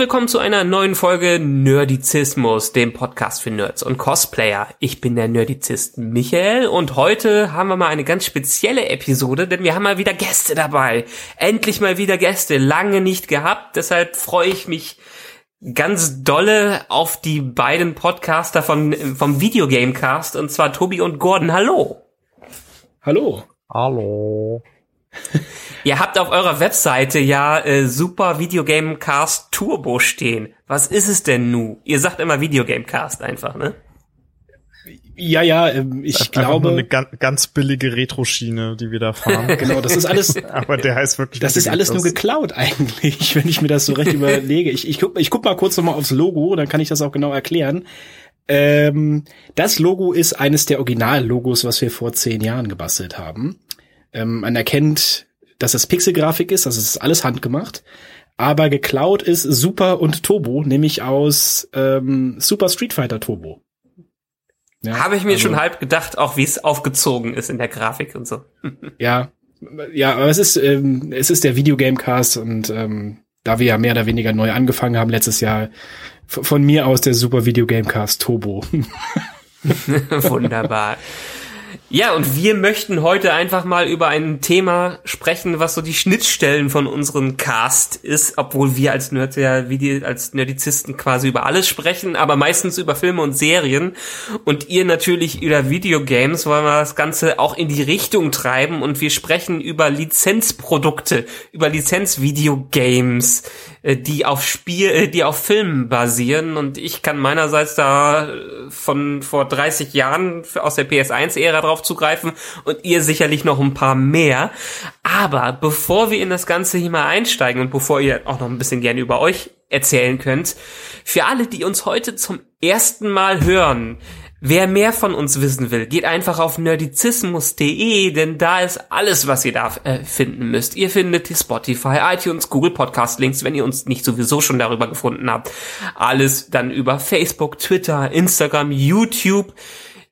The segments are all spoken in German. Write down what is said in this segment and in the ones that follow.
Willkommen zu einer neuen Folge Nerdizismus, dem Podcast für Nerds und Cosplayer. Ich bin der Nerdizist Michael und heute haben wir mal eine ganz spezielle Episode, denn wir haben mal wieder Gäste dabei. Endlich mal wieder Gäste, lange nicht gehabt, deshalb freue ich mich ganz dolle auf die beiden Podcaster von, vom Videogamecast und zwar Tobi und Gordon. Hallo. Hallo. Hallo. Ihr habt auf eurer Webseite ja äh, Super Videogame Cast Turbo stehen. Was ist es denn nu? Ihr sagt immer Videogame Cast einfach, ne? Ja, ja, ähm, ich Einfach glaube, nur eine ganz, ganz billige Retro-Schiene, die wir da fahren. genau, das ist alles, Aber der heißt wirklich. das ist alles nur geklaut eigentlich, wenn ich mir das so recht überlege. Ich, ich guck, ich guck mal kurz nochmal aufs Logo, dann kann ich das auch genau erklären. Ähm, das Logo ist eines der Original-Logos, was wir vor zehn Jahren gebastelt haben. Ähm, man erkennt, dass es Pixelgrafik ist, also es ist alles handgemacht. Aber geklaut ist Super und Turbo, nämlich aus ähm, Super Street Fighter Turbo. Ja, Habe ich mir also- schon halb gedacht, auch wie es aufgezogen ist in der Grafik und so. Ja, ja, aber es ist, ähm, es ist der Videogamecast und ähm, da wir ja mehr oder weniger neu angefangen haben letztes Jahr, von mir aus der Super Videogamecast Turbo. Wunderbar. Ja, und wir möchten heute einfach mal über ein Thema sprechen, was so die Schnittstellen von unserem Cast ist, obwohl wir als Nerds ja wie die, als Nerdizisten quasi über alles sprechen, aber meistens über Filme und Serien. Und ihr natürlich über Videogames, wollen wir das Ganze auch in die Richtung treiben. Und wir sprechen über Lizenzprodukte, über Lizenzvideogames, äh, die auf Spiel, äh, die auf Filmen basieren. Und ich kann meinerseits da äh, von vor 30 Jahren aus der PS1-Ära drauf zugreifen und ihr sicherlich noch ein paar mehr. Aber bevor wir in das Ganze hier mal einsteigen und bevor ihr auch noch ein bisschen gerne über euch erzählen könnt, für alle, die uns heute zum ersten Mal hören, Wer mehr von uns wissen will, geht einfach auf nerdizismus.de, denn da ist alles, was ihr da äh, finden müsst. Ihr findet die Spotify, iTunes, Google Podcast Links, wenn ihr uns nicht sowieso schon darüber gefunden habt. Alles dann über Facebook, Twitter, Instagram, YouTube.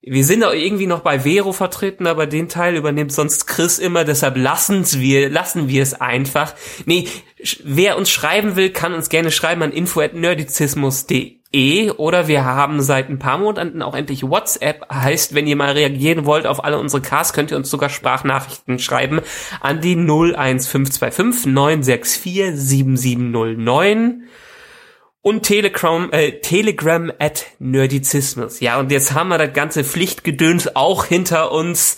Wir sind auch irgendwie noch bei Vero vertreten, aber den Teil übernimmt sonst Chris immer, deshalb lassen's wir, lassen wir es einfach. Nee, wer uns schreiben will, kann uns gerne schreiben an info@nerdizismus.de oder wir haben seit ein paar Monaten auch endlich WhatsApp. Heißt, wenn ihr mal reagieren wollt auf alle unsere Casts, könnt ihr uns sogar Sprachnachrichten schreiben an die 01525 964 7709 und Telegram, äh, Telegram at Nerdizismus. Ja, und jetzt haben wir das ganze Pflichtgedöns auch hinter uns.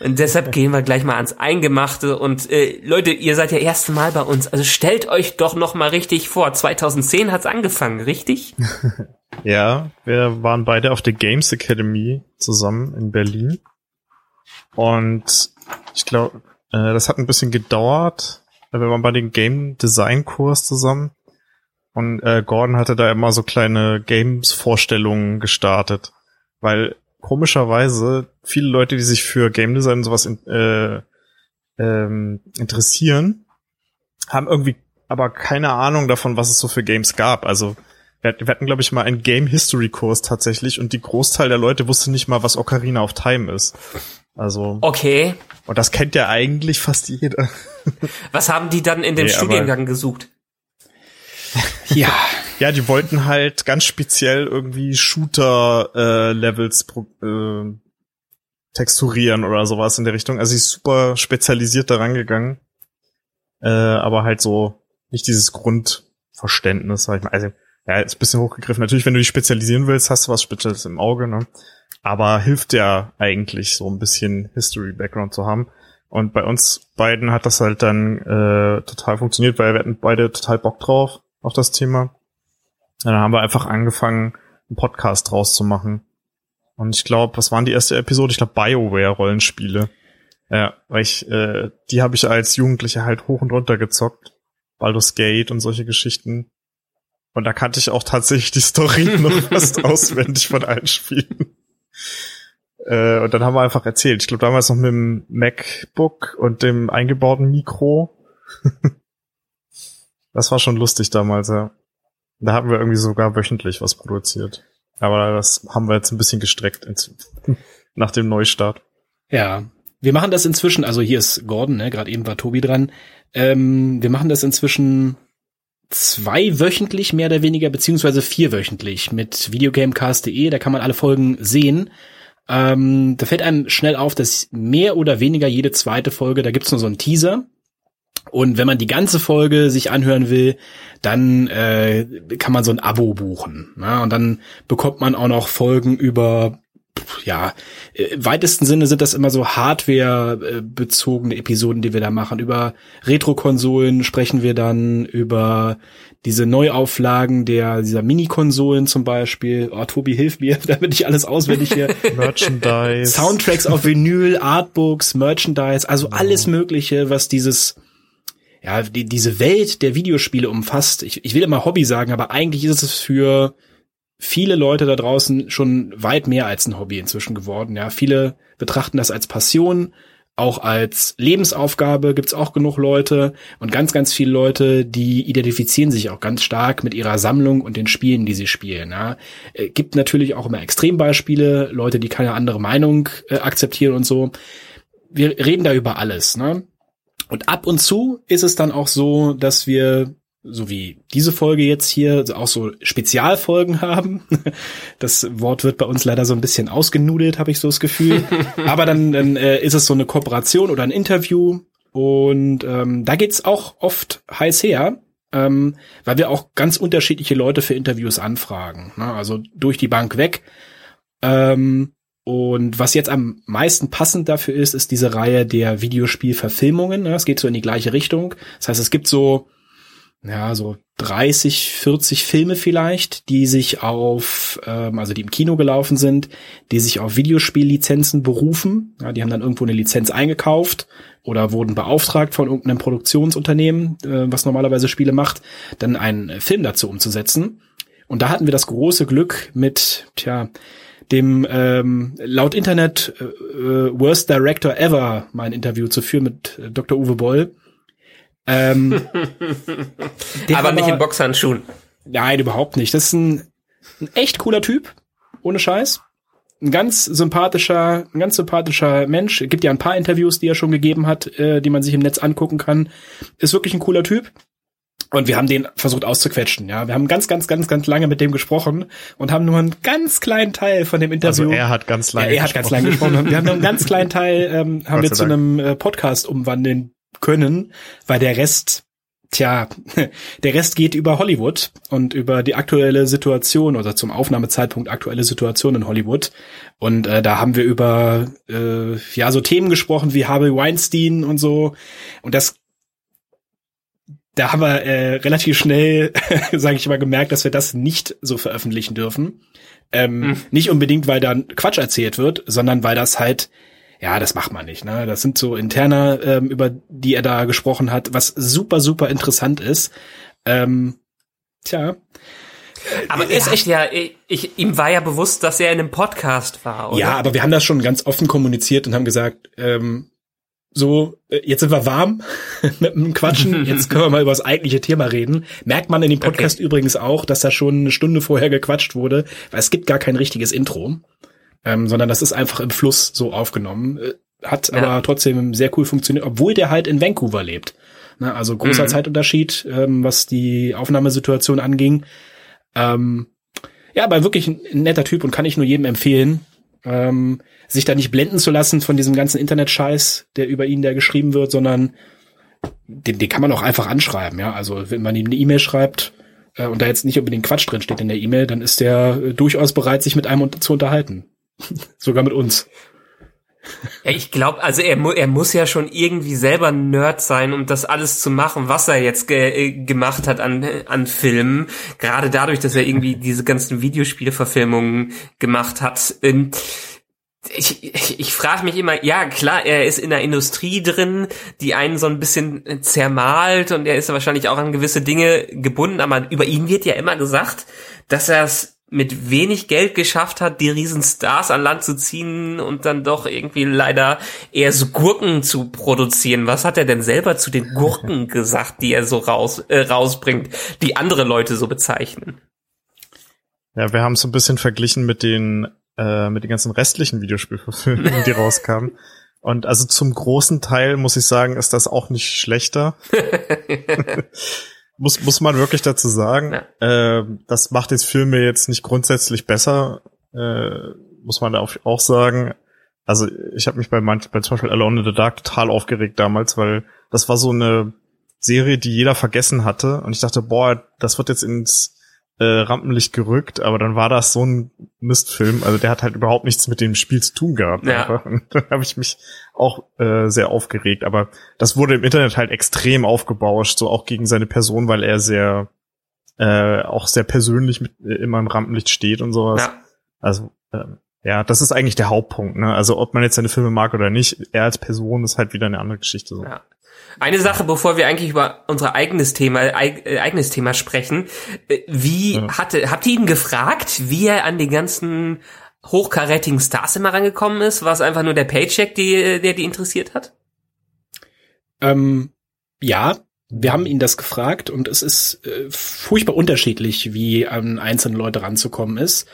Und deshalb gehen wir gleich mal ans Eingemachte. Und äh, Leute, ihr seid ja erste Mal bei uns. Also stellt euch doch noch mal richtig vor. 2010 hat's angefangen, richtig? Ja, wir waren beide auf der Games Academy zusammen in Berlin. Und ich glaube, äh, das hat ein bisschen gedauert. Wir waren bei dem Game Design Kurs zusammen. Und äh, Gordon hatte da immer so kleine Games-Vorstellungen gestartet. Weil komischerweise viele Leute, die sich für Game Design und sowas in, äh, ähm, interessieren, haben irgendwie aber keine Ahnung davon, was es so für Games gab. Also wir, hatten- wir hatten, glaube ich, mal einen Game History Kurs tatsächlich und die Großteil der Leute wusste nicht mal, was Ocarina of Time ist. Also, Okay. und das kennt ja eigentlich fast jeder. Was haben die dann in dem Nee, Studiengang gesucht? Ja, Ja, die wollten halt ganz speziell irgendwie Shooter-Levels äh, texturieren oder sowas in der Richtung. Also sie ist super spezialisiert daran gegangen. Äh, aber halt so nicht dieses Grundverständnis, sag ich mal. Also, ja, ist ein bisschen hochgegriffen. Natürlich, wenn du dich spezialisieren willst, hast du was Spezielles im Auge, ne? Aber hilft ja eigentlich, so ein bisschen History-Background zu haben. Und bei uns beiden hat das halt dann äh, total funktioniert, weil wir hatten beide total Bock drauf, auf das Thema. Ja, dann haben wir einfach angefangen, einen Podcast draus zu machen. Und ich glaube, was waren die erste Episode? Ich glaube, BioWare-Rollenspiele. Ja, weil ich, äh, die habe ich als Jugendlicher halt hoch und runter gezockt. Baldur's Gate und solche Geschichten. Und da kannte ich auch tatsächlich die Story noch fast auswendig von allen Spielen. Äh, und dann haben wir einfach erzählt. Ich glaube damals noch mit dem MacBook und dem eingebauten Mikro. das war schon lustig damals, ja. Da haben wir irgendwie sogar wöchentlich was produziert. Aber das haben wir jetzt ein bisschen gestreckt nach dem Neustart. Ja, wir machen das inzwischen, also hier ist Gordon, ne, gerade eben war Tobi dran. Ähm, wir machen das inzwischen zwei wöchentlich mehr oder weniger, beziehungsweise vier wöchentlich mit videogamecast.de, da kann man alle Folgen sehen. Ähm, da fällt einem schnell auf, dass mehr oder weniger jede zweite Folge, da gibt's nur so einen Teaser. Und wenn man die ganze Folge sich anhören will, dann äh, kann man so ein Abo buchen. Ne? Und dann bekommt man auch noch Folgen über ja, im weitesten Sinne sind das immer so Hardware-bezogene Episoden, die wir da machen. Über Retro-Konsolen sprechen wir dann, über diese Neuauflagen der, dieser Mini-Konsolen zum Beispiel. Oh, Tobi, hilf mir, damit ich alles auswendig hier. Merchandise. Soundtracks auf Vinyl, Artbooks, Merchandise, also alles Mögliche, was dieses, ja, die, diese Welt der Videospiele umfasst. Ich, ich will immer Hobby sagen, aber eigentlich ist es für viele Leute da draußen schon weit mehr als ein Hobby inzwischen geworden. Ja, viele betrachten das als Passion, auch als Lebensaufgabe gibt's auch genug Leute und ganz, ganz viele Leute, die identifizieren sich auch ganz stark mit ihrer Sammlung und den Spielen, die sie spielen. Ja. Äh, gibt natürlich auch immer Extrembeispiele, Leute, die keine andere Meinung äh, akzeptieren und so. Wir reden da über alles. Ne? Und ab und zu ist es dann auch so, dass wir so wie diese Folge jetzt hier, auch so Spezialfolgen haben. Das Wort wird bei uns leider so ein bisschen ausgenudelt, habe ich so das Gefühl. Aber dann, dann äh, ist es so eine Kooperation oder ein Interview. Und ähm, da geht's auch oft heiß her, ähm, weil wir auch ganz unterschiedliche Leute für Interviews anfragen. Ne? Also durch die Bank weg. Ähm, und was jetzt am meisten passend dafür ist, ist diese Reihe der Videospielverfilmungen. Ne? Es geht so in die gleiche Richtung. Das heißt, es gibt so ja, so 30, 40 Filme vielleicht, die sich auf, ähm, also die im Kino gelaufen sind, die sich auf Videospiellizenzen berufen. Die haben dann irgendwo eine Lizenz eingekauft oder wurden beauftragt von irgendeinem Produktionsunternehmen, äh, was normalerweise Spiele macht, dann einen Film dazu umzusetzen. Und da hatten wir das große Glück mit, tja, dem ähm, laut Internet äh, äh Worst Director Ever mal ein Interview zu führen mit äh, Dr. Uwe Boll ähm, aber nicht in Boxhandschuhen. Nein, überhaupt nicht. Das ist ein, ein echt cooler Typ, ohne Scheiß. Ein ganz sympathischer, ein ganz sympathischer Mensch. Es gibt ja ein paar Interviews, die er schon gegeben hat, äh, die man sich im Netz angucken kann. Ist wirklich ein cooler Typ. Und wir haben den versucht auszuquetschen, ja. Wir haben ganz, ganz, ganz, ganz lange mit dem gesprochen und haben nur einen ganz kleinen Teil von dem Interview. Also er hat ganz lange ja, er hat ganz lange gesprochen. Wir haben nur einen ganz kleinen Teil, ähm, haben wir zu einem äh, Podcast umwandeln können, weil der Rest Tja, der Rest geht über Hollywood und über die aktuelle Situation oder zum Aufnahmezeitpunkt aktuelle Situation in Hollywood. Und äh, da haben wir über äh, ja so Themen gesprochen wie Harvey Weinstein und so. Und das da haben wir äh, relativ schnell, sage ich mal, gemerkt, dass wir das nicht so veröffentlichen dürfen. Ähm, hm. Nicht unbedingt, weil da Quatsch erzählt wird, sondern weil das halt ja, das macht man nicht. Ne? Das sind so interne, ähm, über die er da gesprochen hat, was super, super interessant ist. Ähm, tja. Aber er ist echt ja, ich, ihm war ja bewusst, dass er in einem Podcast war, oder? Ja, aber wir haben das schon ganz offen kommuniziert und haben gesagt, ähm, so, äh, jetzt sind wir warm mit dem Quatschen, jetzt können wir mal über das eigentliche Thema reden. Merkt man in dem Podcast okay. übrigens auch, dass da schon eine Stunde vorher gequatscht wurde, weil es gibt gar kein richtiges Intro ähm, sondern das ist einfach im Fluss so aufgenommen. Äh, hat ja. aber trotzdem sehr cool funktioniert, obwohl der halt in Vancouver lebt. Ne, also großer mhm. Zeitunterschied, ähm, was die Aufnahmesituation anging. Ähm, ja, aber wirklich ein, netter Typ und kann ich nur jedem empfehlen, ähm, sich da nicht blenden zu lassen von diesem ganzen Internet-Scheiß, der über ihn da geschrieben wird, sondern den, den kann man auch einfach anschreiben, ja. Also wenn man ihm eine E-Mail schreibt äh, und da jetzt nicht unbedingt Quatsch drin steht in der E-Mail, dann ist der äh, durchaus bereit, sich mit einem zu unterhalten. Sogar mit uns. Ja, ich glaube, also er, mu er muss ja schon irgendwie selber Nerd sein, um das alles zu machen, was er jetzt ge äh, gemacht hat an, an Filmen. Gerade dadurch, dass er irgendwie diese ganzen Videospielverfilmungen gemacht hat. Ähm, ich, ich, ich frage mich immer, ja klar, er ist in der Industrie drin, die einen so ein bisschen zermalt und er ist wahrscheinlich auch an gewisse Dinge gebunden, aber über ihn wird ja immer gesagt, dass er es mit wenig Geld geschafft hat, die Riesenstars an Land zu ziehen und dann doch irgendwie leider eher so Gurken zu produzieren. Was hat er denn selber zu den Gurken gesagt, die er so raus, äh, rausbringt, die andere Leute so bezeichnen? Ja, wir haben es so ein bisschen verglichen mit den äh, mit den ganzen restlichen Videospielverfilmungen, die rauskamen. Und also zum großen Teil muss ich sagen, ist das auch nicht schlechter. muss, muss man wirklich dazu sagen. Ja. Äh, das macht jetzt Filme jetzt nicht grundsätzlich besser, äh, muss man auch, auch sagen. Also ich habe mich bei, manch, bei zum Beispiel Alone in the Dark total aufgeregt damals, weil das war so eine Serie, die jeder vergessen hatte. Und ich dachte, boah, das wird jetzt ins äh, Rampenlicht gerückt, aber dann war das so ein Mistfilm. Also der hat halt überhaupt nichts mit dem Spiel zu tun gehabt. Ja. Dann habe ich mich auch äh, sehr aufgeregt. Aber das wurde im Internet halt extrem aufgebauscht, so auch gegen seine Person, weil er sehr äh, auch sehr persönlich mit, äh, immer im Rampenlicht steht und sowas. Ja. Also ähm, ja, das ist eigentlich der Hauptpunkt. Ne? Also ob man jetzt seine Filme mag oder nicht, er als Person ist halt wieder eine andere Geschichte. So. Ja. Eine Sache, bevor wir eigentlich über unser eigenes Thema, äh, eigenes Thema sprechen. Äh, wie ja. hatte, habt ihr ihn gefragt, wie er an die ganzen hochkarätigen Stars immer rangekommen ist? War es einfach nur der Paycheck, die, der die interessiert hat? Ähm, ja, wir haben ihn das gefragt und es ist äh, furchtbar unterschiedlich, wie an einzelne Leute ranzukommen ist.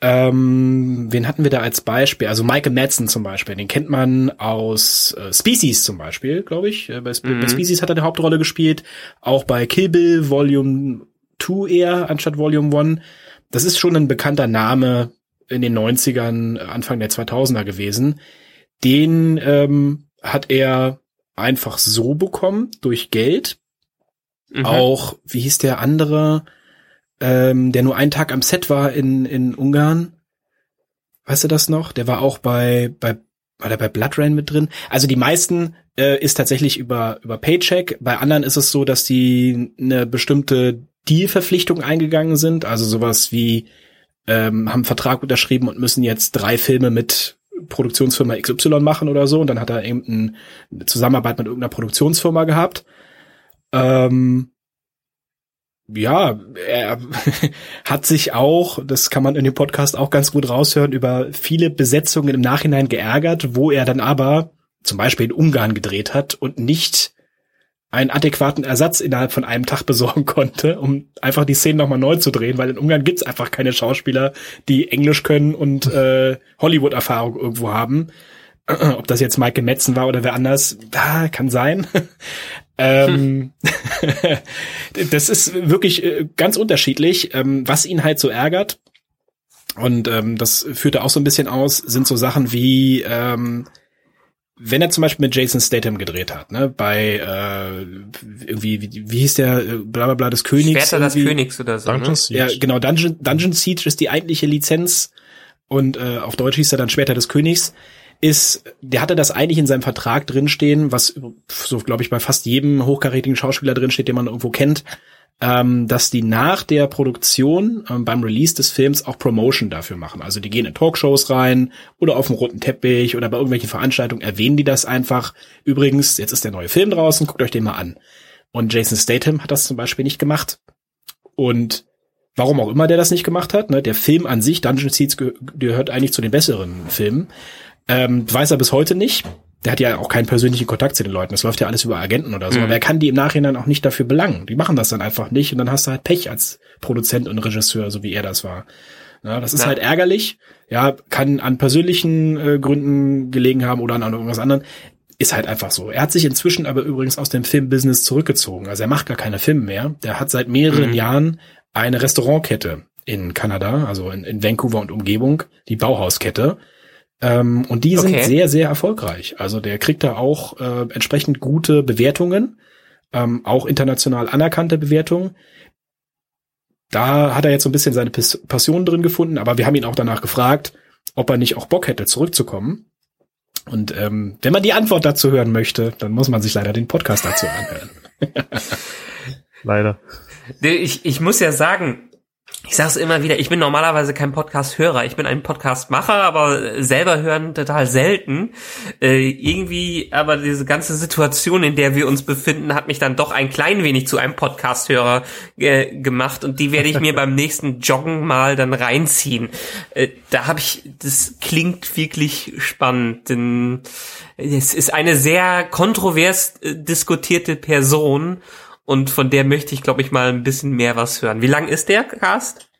Ähm, wen hatten wir da als Beispiel? Also Michael Madsen zum Beispiel, den kennt man aus äh, Species zum Beispiel, glaube ich. Äh, bei, mhm. bei, Species hat er eine Hauptrolle gespielt, auch bei Kill Bill Volume 2 eher anstatt Volume 1. Das ist schon ein bekannter Name in den 90ern, Anfang der 2000er gewesen. Den ähm, hat er einfach so bekommen, durch Geld. Mhm. Auch, wie hieß der andere? Ähm, der nur einen Tag am Set war in, in Ungarn. Weißt du das noch? Der war auch bei, bei, war der bei Blood Rain mit drin? Also die meisten äh, ist tatsächlich über, über Paycheck. Bei anderen ist es so, dass die eine bestimmte Dealverpflichtung eingegangen sind. Also sowas wie, ähm, haben einen Vertrag unterschrieben und müssen jetzt drei Filme mit Produktionsfirma XY machen oder so. Und dann hat er eben eine Zusammenarbeit mit irgendeiner Produktionsfirma gehabt. Ähm, ja, er hat sich auch, das kann man in dem Podcast auch ganz gut raushören, über viele Besetzungen im Nachhinein geärgert, wo er dann aber zum Beispiel in Ungarn gedreht hat und nicht einen adäquaten Ersatz innerhalb von einem Tag besorgen konnte, um einfach die Szene nochmal neu zu drehen, weil in Ungarn gibt's einfach keine Schauspieler, die Englisch können und äh, Hollywood-Erfahrung irgendwo haben. Ob das jetzt Michael Metzen war oder wer anders, ah, kann sein. Ähm, das ist wirklich äh, ganz unterschiedlich, ähm, was ihn halt so ärgert. Und ähm, das führte auch so ein bisschen aus, sind so Sachen wie, ähm, wenn er zum Beispiel mit Jason Statham gedreht hat, ne, bei äh, irgendwie, wie, wie hieß der, äh, bla bla bla des Königs. Schwerter des Königs oder so. Dungeon ne? Siege. Ja, genau, Dungeon, Dungeon Siege ist die eigentliche Lizenz und äh, auf Deutsch hieß er dann Schwerter des Königs ist, der hatte das eigentlich in seinem Vertrag drinstehen, was so, glaube ich, bei fast jedem hochkarätigen Schauspieler drinsteht, den man irgendwo kennt, ähm, dass die nach der Produktion ähm, beim Release des Films auch Promotion dafür machen. Also die gehen in Talkshows rein oder auf dem roten Teppich oder bei irgendwelchen Veranstaltungen erwähnen die das einfach. Übrigens, jetzt ist der neue Film draußen, guckt euch den mal an. Und Jason Statham hat das zum Beispiel nicht gemacht. Und warum auch immer der das nicht gemacht hat, ne, der Film an sich, Dungeon Seeds, gehört eigentlich zu den besseren Filmen. Ähm, weiß er bis heute nicht. Der hat ja auch keinen persönlichen Kontakt zu den Leuten. Das läuft ja alles über Agenten oder so. Mhm. Aber er kann die im Nachhinein auch nicht dafür belangen. Die machen das dann einfach nicht und dann hast du halt Pech als Produzent und Regisseur, so wie er das war. Ja, das ist ja. halt ärgerlich. Ja, kann an persönlichen äh, Gründen gelegen haben oder an, an irgendwas anderem. Ist halt einfach so. Er hat sich inzwischen aber übrigens aus dem Filmbusiness zurückgezogen. Also er macht gar keine Filme mehr. Der hat seit mehreren mhm. Jahren eine Restaurantkette in Kanada, also in, in Vancouver und Umgebung, die Bauhauskette. Ähm, und die sind okay. sehr, sehr erfolgreich. Also der kriegt da auch äh, entsprechend gute Bewertungen, ähm, auch international anerkannte Bewertungen. Da hat er jetzt so ein bisschen seine Passion drin gefunden, aber wir haben ihn auch danach gefragt, ob er nicht auch Bock hätte, zurückzukommen. Und ähm, wenn man die Antwort dazu hören möchte, dann muss man sich leider den Podcast dazu anhören. leider. Ich, ich muss ja sagen, ich sage es immer wieder, ich bin normalerweise kein Podcast-Hörer, ich bin ein Podcast-Macher, aber selber hören total selten. Äh, irgendwie, aber diese ganze Situation, in der wir uns befinden, hat mich dann doch ein klein wenig zu einem Podcast-Hörer äh, gemacht und die werde ich mir beim nächsten Joggen mal dann reinziehen. Äh, da habe ich, das klingt wirklich spannend, denn es ist eine sehr kontrovers äh, diskutierte Person und von der möchte ich, glaube ich, mal ein bisschen mehr was hören. Wie lang ist der Cast?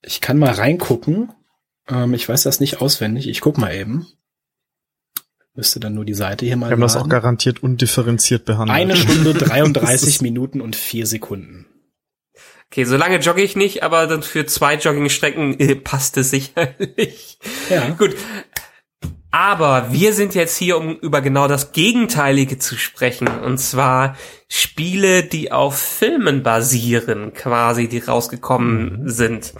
Ich kann mal reingucken. Ähm, ich weiß das nicht auswendig. Ich guck mal eben. Müsste dann nur die Seite hier mal. Wir haben das auch garantiert undifferenziert behandelt. Eine Stunde 33 Minuten und vier Sekunden. Okay, so lange jogge ich nicht, aber dann für zwei Joggingstrecken äh, passt es sicherlich. Ja. Gut. Aber wir sind jetzt hier, um über genau das Gegenteilige zu sprechen. Und zwar Spiele, die auf Filmen basieren, quasi, die rausgekommen mhm. sind.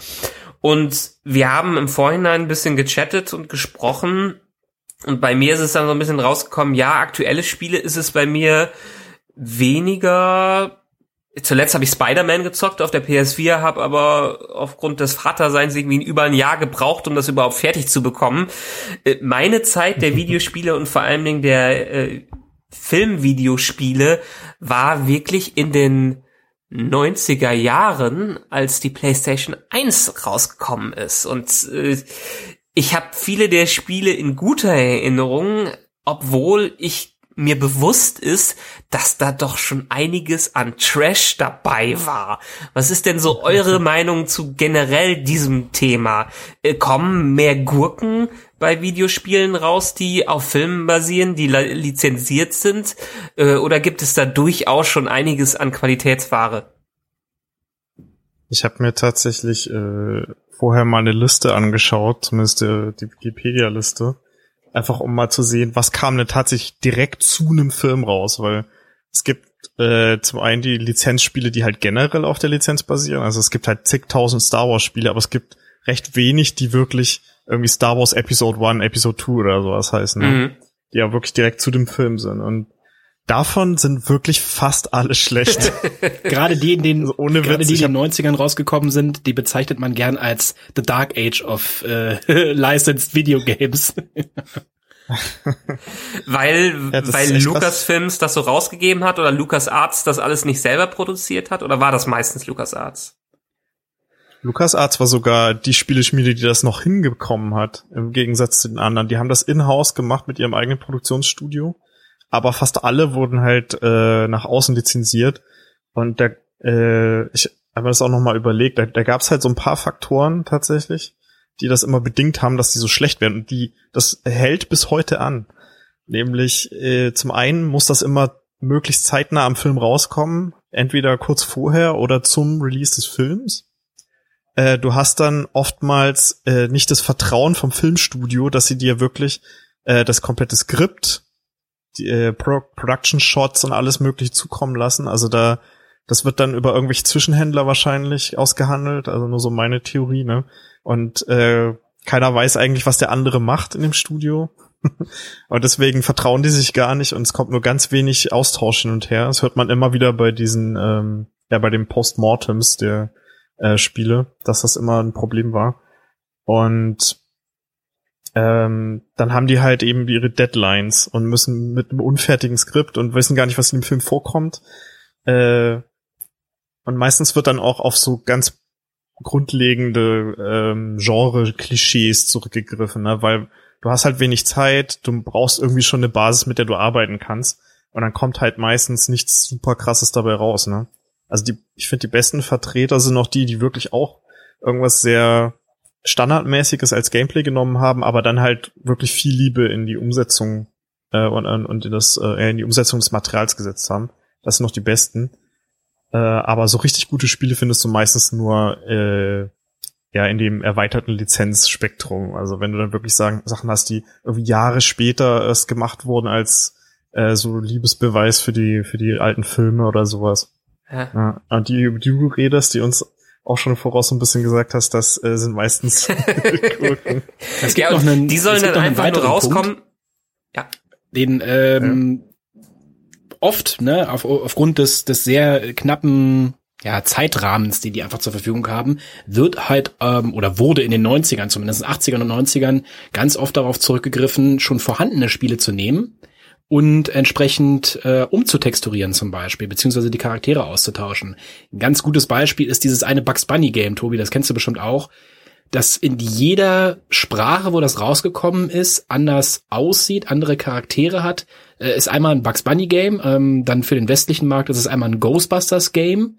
Und wir haben im Vorhinein ein bisschen gechattet und gesprochen. Und bei mir ist es dann so ein bisschen rausgekommen, ja, aktuelle Spiele ist es bei mir weniger Zuletzt habe ich Spider-Man gezockt auf der PS4, habe aber aufgrund des Vaterseins irgendwie über ein Jahr gebraucht, um das überhaupt fertig zu bekommen. Äh, meine Zeit der Videospiele und vor allen Dingen der äh, Filmvideospiele war wirklich in den 90er Jahren, als die PlayStation 1 rausgekommen ist. Und äh, ich habe viele der Spiele in guter Erinnerung, obwohl ich mir bewusst ist, dass da doch schon einiges an Trash dabei war. Was ist denn so eure Meinung zu generell diesem Thema? Äh, kommen mehr Gurken bei Videospielen raus, die auf Filmen basieren, die lizenziert sind? Äh, oder gibt es da durchaus schon einiges an Qualitätsware? Ich habe mir tatsächlich äh, vorher mal eine Liste angeschaut, zumindest äh, die Wikipedia-Liste Einfach um mal zu sehen, was kam denn tatsächlich direkt zu einem Film raus, weil es gibt äh, zum einen die Lizenzspiele, die halt generell auf der Lizenz basieren. Also es gibt halt zigtausend Star Wars Spiele, aber es gibt recht wenig, die wirklich irgendwie Star Wars Episode 1, Episode 2 oder sowas heißen, ne? Mhm. die ja wirklich direkt zu dem Film sind. Und davon sind wirklich fast alle schlecht. gerade die in den, also ohne gerade Witz, die, in den 90ern rausgekommen sind, die bezeichnet man gern als The Dark Age of äh, Licensed Video Games. weil ja, weil Lucasfilms das so rausgegeben hat oder LucasArts das alles nicht selber produziert hat oder war das meistens LucasArts? LucasArts war sogar die Spieleschmiede, die das noch hingekommen hat, im Gegensatz zu den anderen. Die haben das in-house gemacht mit ihrem eigenen Produktionsstudio, aber fast alle wurden halt äh, nach außen lizenziert. Und da, äh, ich habe das auch noch mal überlegt, da, da gab es halt so ein paar Faktoren tatsächlich, die das immer bedingt haben, dass die so schlecht werden. Und die, das hält bis heute an. Nämlich, äh, zum einen muss das immer möglichst zeitnah am Film rauskommen, entweder kurz vorher oder zum Release des Films. Äh, du hast dann oftmals äh, nicht das Vertrauen vom Filmstudio, dass sie dir wirklich äh, das komplette Skript, die äh, Pro Production Shots und alles mögliche zukommen lassen. Also da, das wird dann über irgendwelche Zwischenhändler wahrscheinlich ausgehandelt. Also nur so meine Theorie, ne? Und äh, keiner weiß eigentlich, was der andere macht in dem Studio. und deswegen vertrauen die sich gar nicht und es kommt nur ganz wenig Austausch hin und her. Das hört man immer wieder bei diesen, ähm, ja, bei den Postmortems der äh, Spiele, dass das immer ein Problem war. Und ähm, dann haben die halt eben ihre Deadlines und müssen mit einem unfertigen Skript und wissen gar nicht, was in dem Film vorkommt. Äh, und meistens wird dann auch auf so ganz grundlegende ähm, Genre-Klischees zurückgegriffen, ne? weil du hast halt wenig Zeit, du brauchst irgendwie schon eine Basis, mit der du arbeiten kannst. Und dann kommt halt meistens nichts super krasses dabei raus, ne? Also die, ich finde, die besten Vertreter sind noch die, die wirklich auch irgendwas sehr Standardmäßiges als Gameplay genommen haben, aber dann halt wirklich viel Liebe in die Umsetzung äh, und, und in das äh, in die Umsetzung des Materials gesetzt haben. Das sind noch die besten. Äh, aber so richtig gute Spiele findest du meistens nur äh, ja in dem erweiterten Lizenzspektrum. Also wenn du dann wirklich sagen, Sachen hast, die irgendwie Jahre später erst gemacht wurden als äh, so Liebesbeweis für die für die alten Filme oder sowas. Ja. ja. Und die, die du redest, die uns auch schon voraus so ein bisschen gesagt hast, das äh, sind meistens Gurken. Es gibt ja, noch einen, die sollen dann einfach nur rauskommen. Punkt, ja. Den ähm, ja oft, ne, auf, aufgrund des, des sehr knappen ja, Zeitrahmens, die die einfach zur Verfügung haben, wird halt ähm, oder wurde in den 90ern, zumindest 80ern und 90ern, ganz oft darauf zurückgegriffen, schon vorhandene Spiele zu nehmen und entsprechend äh, umzutexturieren zum Beispiel, beziehungsweise die Charaktere auszutauschen. Ein ganz gutes Beispiel ist dieses eine Bugs Bunny Game, Tobi, das kennst du bestimmt auch, das in jeder Sprache, wo das rausgekommen ist, anders aussieht, andere Charaktere hat. Äh, ist einmal ein Bugs Bunny Game, ähm, dann für den westlichen Markt ist es einmal ein Ghostbusters Game.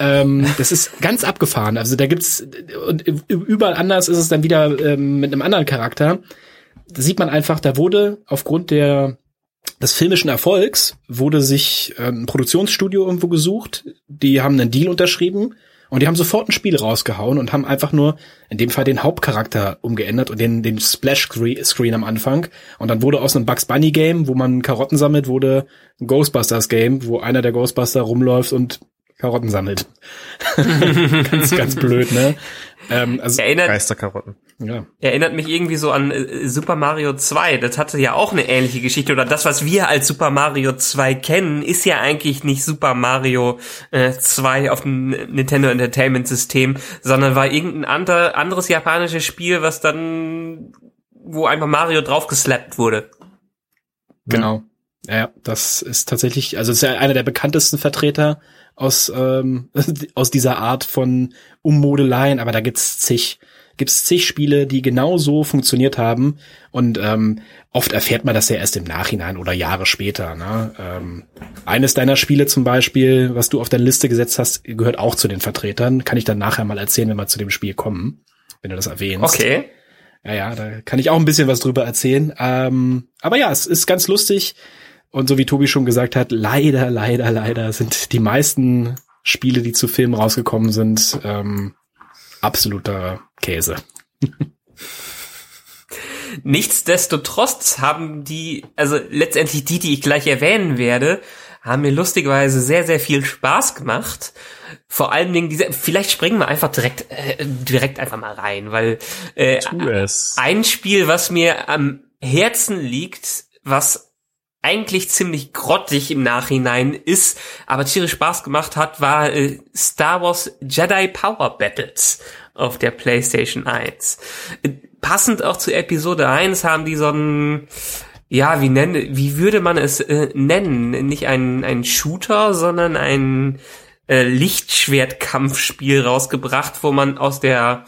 Ähm, das ist ganz abgefahren. Also da gibt's und überall anders ist es dann wieder ähm, mit einem anderen Charakter da sieht man einfach, da wurde aufgrund der des filmischen Erfolgs wurde sich ähm, ein Produktionsstudio irgendwo gesucht, die haben einen Deal unterschrieben und die haben sofort ein Spiel rausgehauen und haben einfach nur in dem Fall den Hauptcharakter umgeändert und den, den Splash Screen am Anfang. Und dann wurde aus einem Bugs Bunny Game, wo man Karotten sammelt, wurde ein Ghostbusters Game, wo einer der Ghostbuster rumläuft und Karotten sammelt. ganz, ganz blöd, ne? Ähm, also erinnert, Geisterkarotten. Ja. Erinnert mich irgendwie so an äh, Super Mario 2. Das hatte ja auch eine ähnliche Geschichte. Oder das, was wir als Super Mario 2 kennen, ist ja eigentlich nicht Super Mario äh, 2 auf dem Nintendo Entertainment System, sondern war irgendein ander, anderes japanisches Spiel, was dann, wo einfach Mario draufgeslappt wurde. Genau. Ja, das ist tatsächlich, also ist ja einer der bekanntesten Vertreter aus, ähm, aus dieser Art von Ummodeleien, aber da gibt's zig, gibt's zig Spiele, die genau so funktioniert haben. Und ähm, oft erfährt man das ja erst im Nachhinein oder Jahre später. Ne? Ähm, eines deiner Spiele zum Beispiel, was du auf deine Liste gesetzt hast, gehört auch zu den Vertretern. Kann ich dann nachher mal erzählen, wenn wir zu dem Spiel kommen, wenn du das erwähnst. Okay. Ja, ja, da kann ich auch ein bisschen was drüber erzählen. Ähm, aber ja, es ist ganz lustig. Und so wie Tobi schon gesagt hat, leider, leider, leider sind die meisten Spiele, die zu Filmen rausgekommen sind, ähm, absoluter Käse. Nichtsdestotrotz haben die, also letztendlich die, die ich gleich erwähnen werde, haben mir lustigerweise sehr, sehr viel Spaß gemacht. Vor allen Dingen diese, vielleicht springen wir einfach direkt, äh, direkt einfach mal rein, weil äh, ein Spiel, was mir am Herzen liegt, was eigentlich ziemlich grottig im Nachhinein ist, aber tierisch Spaß gemacht hat, war äh, Star Wars Jedi Power Battles auf der PlayStation 1. Äh, passend auch zu Episode 1 haben die so ein ja, wie nenne, wie würde man es äh, nennen? Nicht ein, ein Shooter, sondern ein äh, Lichtschwertkampfspiel rausgebracht, wo man aus der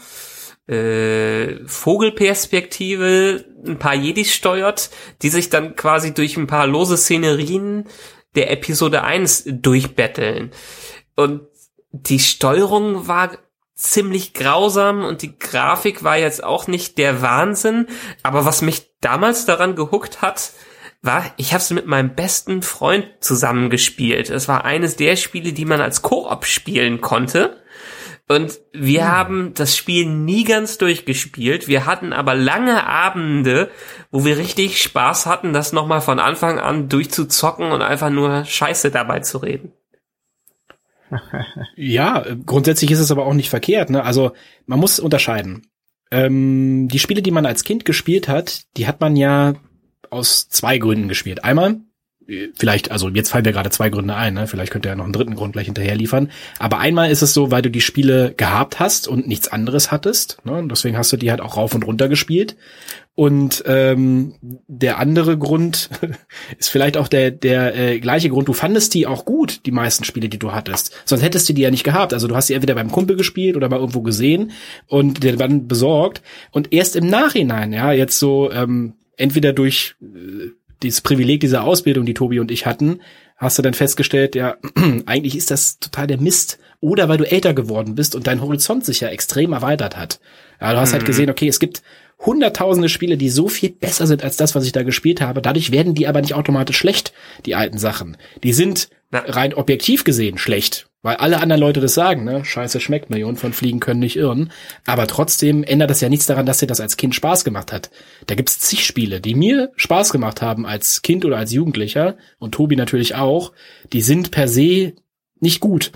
äh, Vogelperspektive ein paar Jedis steuert, die sich dann quasi durch ein paar lose Szenerien der Episode 1 durchbetteln. Und die Steuerung war ziemlich grausam und die Grafik war jetzt auch nicht der Wahnsinn, aber was mich damals daran gehuckt hat, war, ich habe es mit meinem besten Freund zusammengespielt. Es war eines der Spiele, die man als Koop spielen konnte. Und wir hm. haben das Spiel nie ganz durchgespielt. Wir hatten aber lange Abende, wo wir richtig Spaß hatten, das nochmal von Anfang an durchzuzocken und einfach nur Scheiße dabei zu reden. Ja, grundsätzlich ist es aber auch nicht verkehrt. Ne? Also man muss unterscheiden. Ähm, die Spiele, die man als Kind gespielt hat, die hat man ja aus zwei Gründen gespielt. Einmal, vielleicht, also jetzt fallen mir gerade zwei Gründe ein, ne? vielleicht könnte er noch einen dritten Grund gleich hinterher liefern. Aber einmal ist es so, weil du die Spiele gehabt hast und nichts anderes hattest. Ne? Und deswegen hast du die halt auch rauf und runter gespielt. Und ähm, der andere Grund ist vielleicht auch der, der äh, gleiche Grund. Du fandest die auch gut, die meisten Spiele, die du hattest. Sonst hättest du die ja nicht gehabt. Also du hast sie entweder beim Kumpel gespielt oder mal irgendwo gesehen und dir dann besorgt. Und erst im Nachhinein, ja, jetzt so ähm, entweder durch äh, dieses Privileg dieser Ausbildung, die Tobi und ich hatten, hast du dann festgestellt, ja, eigentlich ist das total der Mist. Oder weil du älter geworden bist und dein Horizont sich ja extrem erweitert hat. Ja, du hast halt mhm. halt gesehen, okay, es gibt hunderttausende Spiele, die so viel besser sind als das, was ich da gespielt habe. Dadurch werden die aber nicht automatisch schlecht, die alten Sachen. Die sind rein objektiv gesehen schlecht, weil alle anderen Leute das sagen, ne? Scheiße schmeckt, Millionen von Fliegen können nicht irren. Aber trotzdem ändert das ja nichts daran, dass dir das als Kind Spaß gemacht hat. Da gibt's zig Spiele, die mir Spaß gemacht haben als Kind oder als Jugendlicher und Tobi natürlich auch. Die sind per se nicht gut,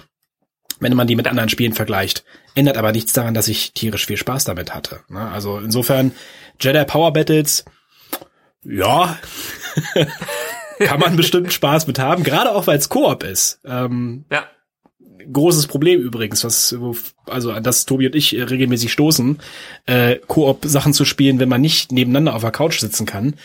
wenn man die mit anderen Spielen vergleicht. Ändert aber nichts daran, dass ich tierisch viel Spaß damit hatte. Ne? Also insofern Jedi Power Battles, ja. kann man bestimmt Spaß mit haben, gerade auch weil es Koop ist. Ähm, ja. großes Problem übrigens, was also an das Tobi und ich regelmäßig stoßen, äh, Koop Sachen zu spielen, wenn man nicht nebeneinander auf der Couch sitzen kann.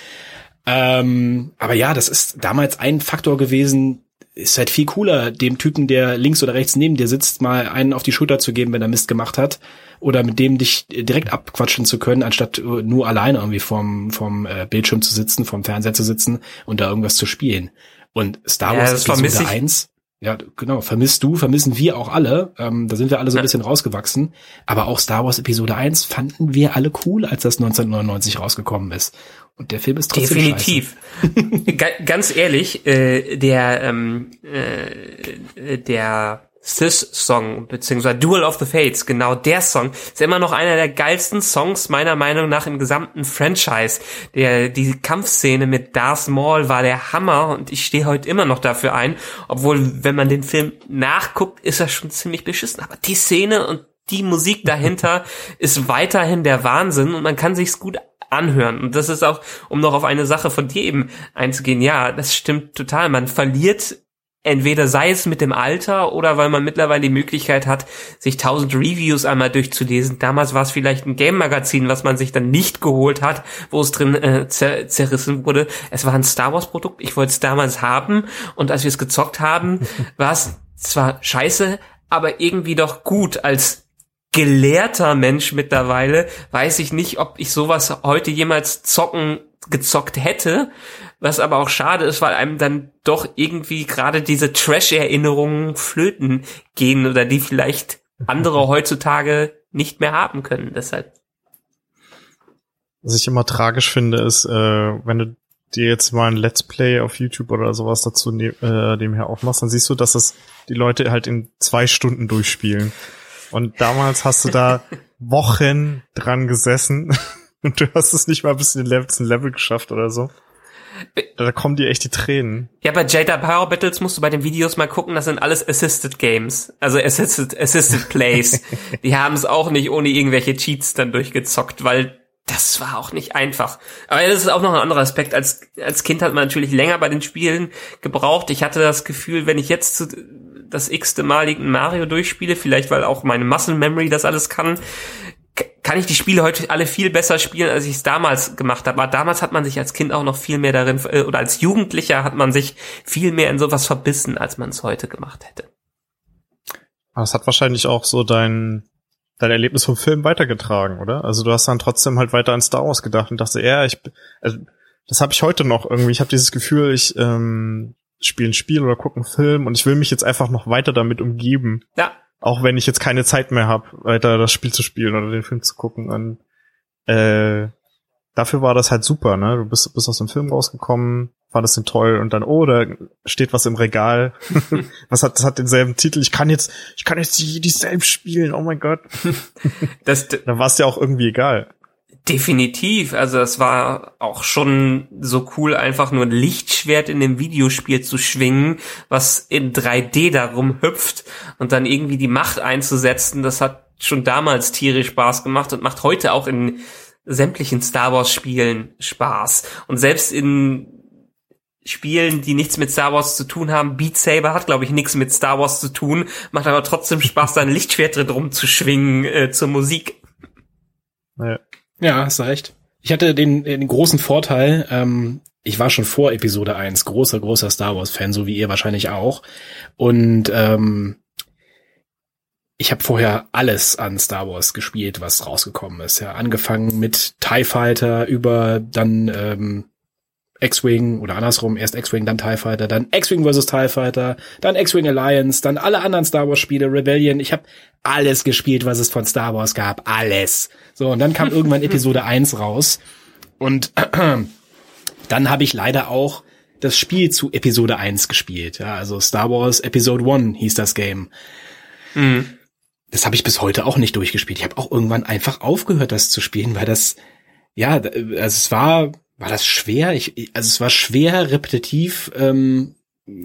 Ähm, aber ja, das ist damals ein Faktor gewesen, ist halt viel cooler, dem Typen, der links oder rechts neben dir sitzt, mal einen auf die Schulter zu geben, wenn er Mist gemacht hat. Oder mit dem dich direkt abquatschen zu können, anstatt nur alleine irgendwie vorm, vorm äh, Bildschirm zu sitzen, vorm Fernseher zu sitzen und da irgendwas zu spielen. Und Star Wars ja, Episode 1, ja, genau, vermisst du, vermissen wir auch alle. Ähm, da sind wir alle so ein bisschen rausgewachsen. Aber auch Star Wars Episode 1 fanden wir alle cool, als das 1999 rausgekommen ist. Und der Film ist trotzdem Definitiv. Ganz ehrlich, äh, der, ähm, äh, der Sis-Song, beziehungsweise Duel of the Fates, genau der Song, ist immer noch einer der geilsten Songs meiner Meinung nach im gesamten Franchise. Der, die Kampfszene mit Darth Maul war der Hammer und ich stehe heute immer noch dafür ein, obwohl, wenn man den Film nachguckt, ist er schon ziemlich beschissen. Aber die Szene und die Musik dahinter ist weiterhin der Wahnsinn und man kann sich's gut anhören. Und das ist auch, um noch auf eine Sache von dir eben einzugehen, ja, das stimmt total. Man verliert entweder sei es mit dem Alter oder weil man mittlerweile die Möglichkeit hat, sich tausend Reviews einmal durchzulesen. Damals war es vielleicht ein Game-Magazin, was man sich dann nicht geholt hat, wo es drin äh, zer zerrissen wurde. Es war ein Star Wars-Produkt, ich wollte es damals haben und als wir es gezockt haben, war es zwar scheiße, aber irgendwie doch gut als gelehrter Mensch mittlerweile, weiß ich nicht, ob ich sowas heute jemals zocken, gezockt hätte. Was aber auch schade ist, weil einem dann doch irgendwie gerade diese Trash-Erinnerungen flöten gehen oder die vielleicht andere heutzutage nicht mehr haben können. Deshalb. Was ich immer tragisch finde, ist, äh, wenn du dir jetzt mal ein Let's Play auf YouTube oder sowas dazu ne äh, nebenher aufmachst, dann siehst du, dass das die Leute halt in zwei Stunden durchspielen. Und damals hast du da Wochen dran gesessen und du hast es nicht mal bis in den letzten Level geschafft oder so. Da kommen dir echt die Tränen. Ja, bei Jada Power Battles musst du bei den Videos mal gucken, das sind alles Assisted Games. Also Assisted, assisted Plays. die haben es auch nicht ohne irgendwelche Cheats dann durchgezockt, weil das war auch nicht einfach. Aber das ist auch noch ein anderer Aspekt. Als, als Kind hat man natürlich länger bei den Spielen gebraucht. Ich hatte das Gefühl, wenn ich jetzt zu, das x-te Mal irgendein Mario durchspiele, vielleicht weil auch meine Muscle Memory das alles kann, kann ich die Spiele heute alle viel besser spielen, als ich es damals gemacht habe. Aber damals hat man sich als Kind auch noch viel mehr darin, äh, oder als Jugendlicher hat man sich viel mehr in sowas verbissen, als man es heute gemacht hätte. Aber es hat wahrscheinlich auch so dein, dein Erlebnis vom Film weitergetragen, oder? Also du hast dann trotzdem halt weiter an Star Wars gedacht und dachte, ja, ich, also das habe ich heute noch irgendwie. Ich habe dieses Gefühl, ich ähm, spiele ein Spiel oder gucke einen Film und ich will mich jetzt einfach noch weiter damit umgeben. Ja. Auch wenn ich jetzt keine Zeit mehr habe, weiter das Spiel zu spielen oder den Film zu gucken. Und äh, dafür war das halt super, ne? Du bist, bist aus dem Film rausgekommen, fandest den toll und dann, oh, da steht was im Regal. was hat, das hat denselben Titel. Ich kann jetzt, ich kann jetzt die, die selbst spielen, oh mein Gott. das, dann war es ja auch irgendwie egal. Definitiv. Also es war auch schon so cool, einfach nur ein Lichtschwert in dem Videospiel zu schwingen, was in 3D darum hüpft und dann irgendwie die Macht einzusetzen. Das hat schon damals tierisch Spaß gemacht und macht heute auch in sämtlichen Star Wars Spielen Spaß. Und selbst in Spielen, die nichts mit Star Wars zu tun haben. Beat Saber hat, glaube ich, nichts mit Star Wars zu tun, macht aber trotzdem Spaß, sein Lichtschwert drin zu schwingen äh, zur Musik. Ja. Ja, hast du recht. Ich hatte den, den großen Vorteil, ähm, ich war schon vor Episode 1 großer, großer Star Wars-Fan, so wie ihr wahrscheinlich auch. Und ähm, ich habe vorher alles an Star Wars gespielt, was rausgekommen ist. Ja, angefangen mit TIE Fighter über dann ähm, X-Wing oder andersrum, erst X-Wing, dann TIE Fighter, dann X-Wing vs. TIE Fighter, dann X-Wing Alliance, dann alle anderen Star Wars Spiele, Rebellion. Ich habe alles gespielt, was es von Star Wars gab. Alles. So, und dann kam irgendwann Episode 1 raus. Und dann habe ich leider auch das Spiel zu Episode 1 gespielt. Ja, also Star Wars Episode 1 hieß das Game. Mhm. Das habe ich bis heute auch nicht durchgespielt. Ich habe auch irgendwann einfach aufgehört, das zu spielen, weil das, ja, also es war war das schwer? Ich, also es war schwer, repetitiv, ähm,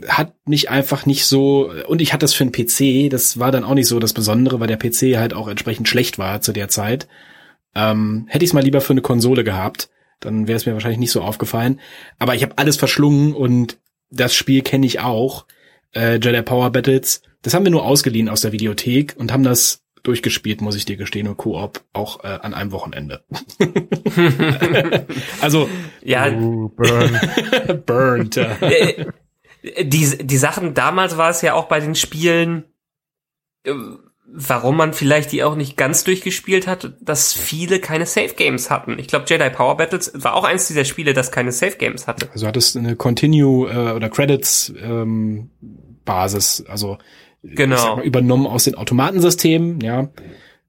hat mich einfach nicht so, und ich hatte das für einen PC, das war dann auch nicht so das Besondere, weil der PC halt auch entsprechend schlecht war zu der Zeit. Ähm, hätte ich es mal lieber für eine Konsole gehabt, dann wäre es mir wahrscheinlich nicht so aufgefallen. Aber ich habe alles verschlungen und das Spiel kenne ich auch. äh, Jedi Power Battles. Das haben wir nur ausgeliehen aus der Videothek und haben das durchgespielt, muss ich dir gestehen, und Koop auch äh, an einem Wochenende. also Ja, Uh, burn. burnt. ja. äh, die, die Sachen damals war es ja auch bei den Spielen, äh, warum man vielleicht die auch nicht ganz durchgespielt hat, dass viele keine Safe Games hatten. Ich glaube, Jedi Power Battles war auch eins dieser Spiele, das keine Safe Games hatte. Also hattest eine Continue äh, oder Credits ähm, Basis, also Genau. mal, übernommen aus den Automatensystemen, ja.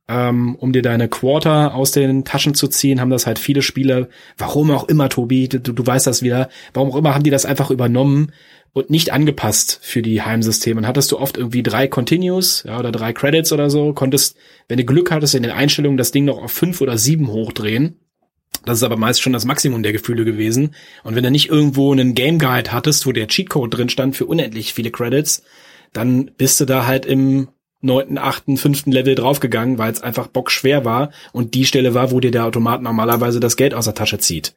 Ähm, um dir deine Quarter aus den Taschen zu ziehen, haben das halt viele Spiele, warum auch immer, Tobi, du, du weißt das wieder, warum auch immer haben die das einfach übernommen und nicht angepasst für die Heimsysteme. Und hattest du oft irgendwie drei Continues, ja, oder drei Credits oder so, konntest, wenn du Glück hattest, in den Einstellungen das Ding noch auf fünf oder sieben hochdrehen. Das ist aber meist schon das Maximum der Gefühle gewesen. Und wenn du nicht irgendwo einen Game Guide hattest, wo der Cheatcode drin stand für unendlich viele Credits, dann bist du da halt im neunten, achten, fünften Level draufgegangen, weil es einfach bockschwer war und die Stelle war, wo dir der Automat normalerweise das Geld aus der Tasche zieht.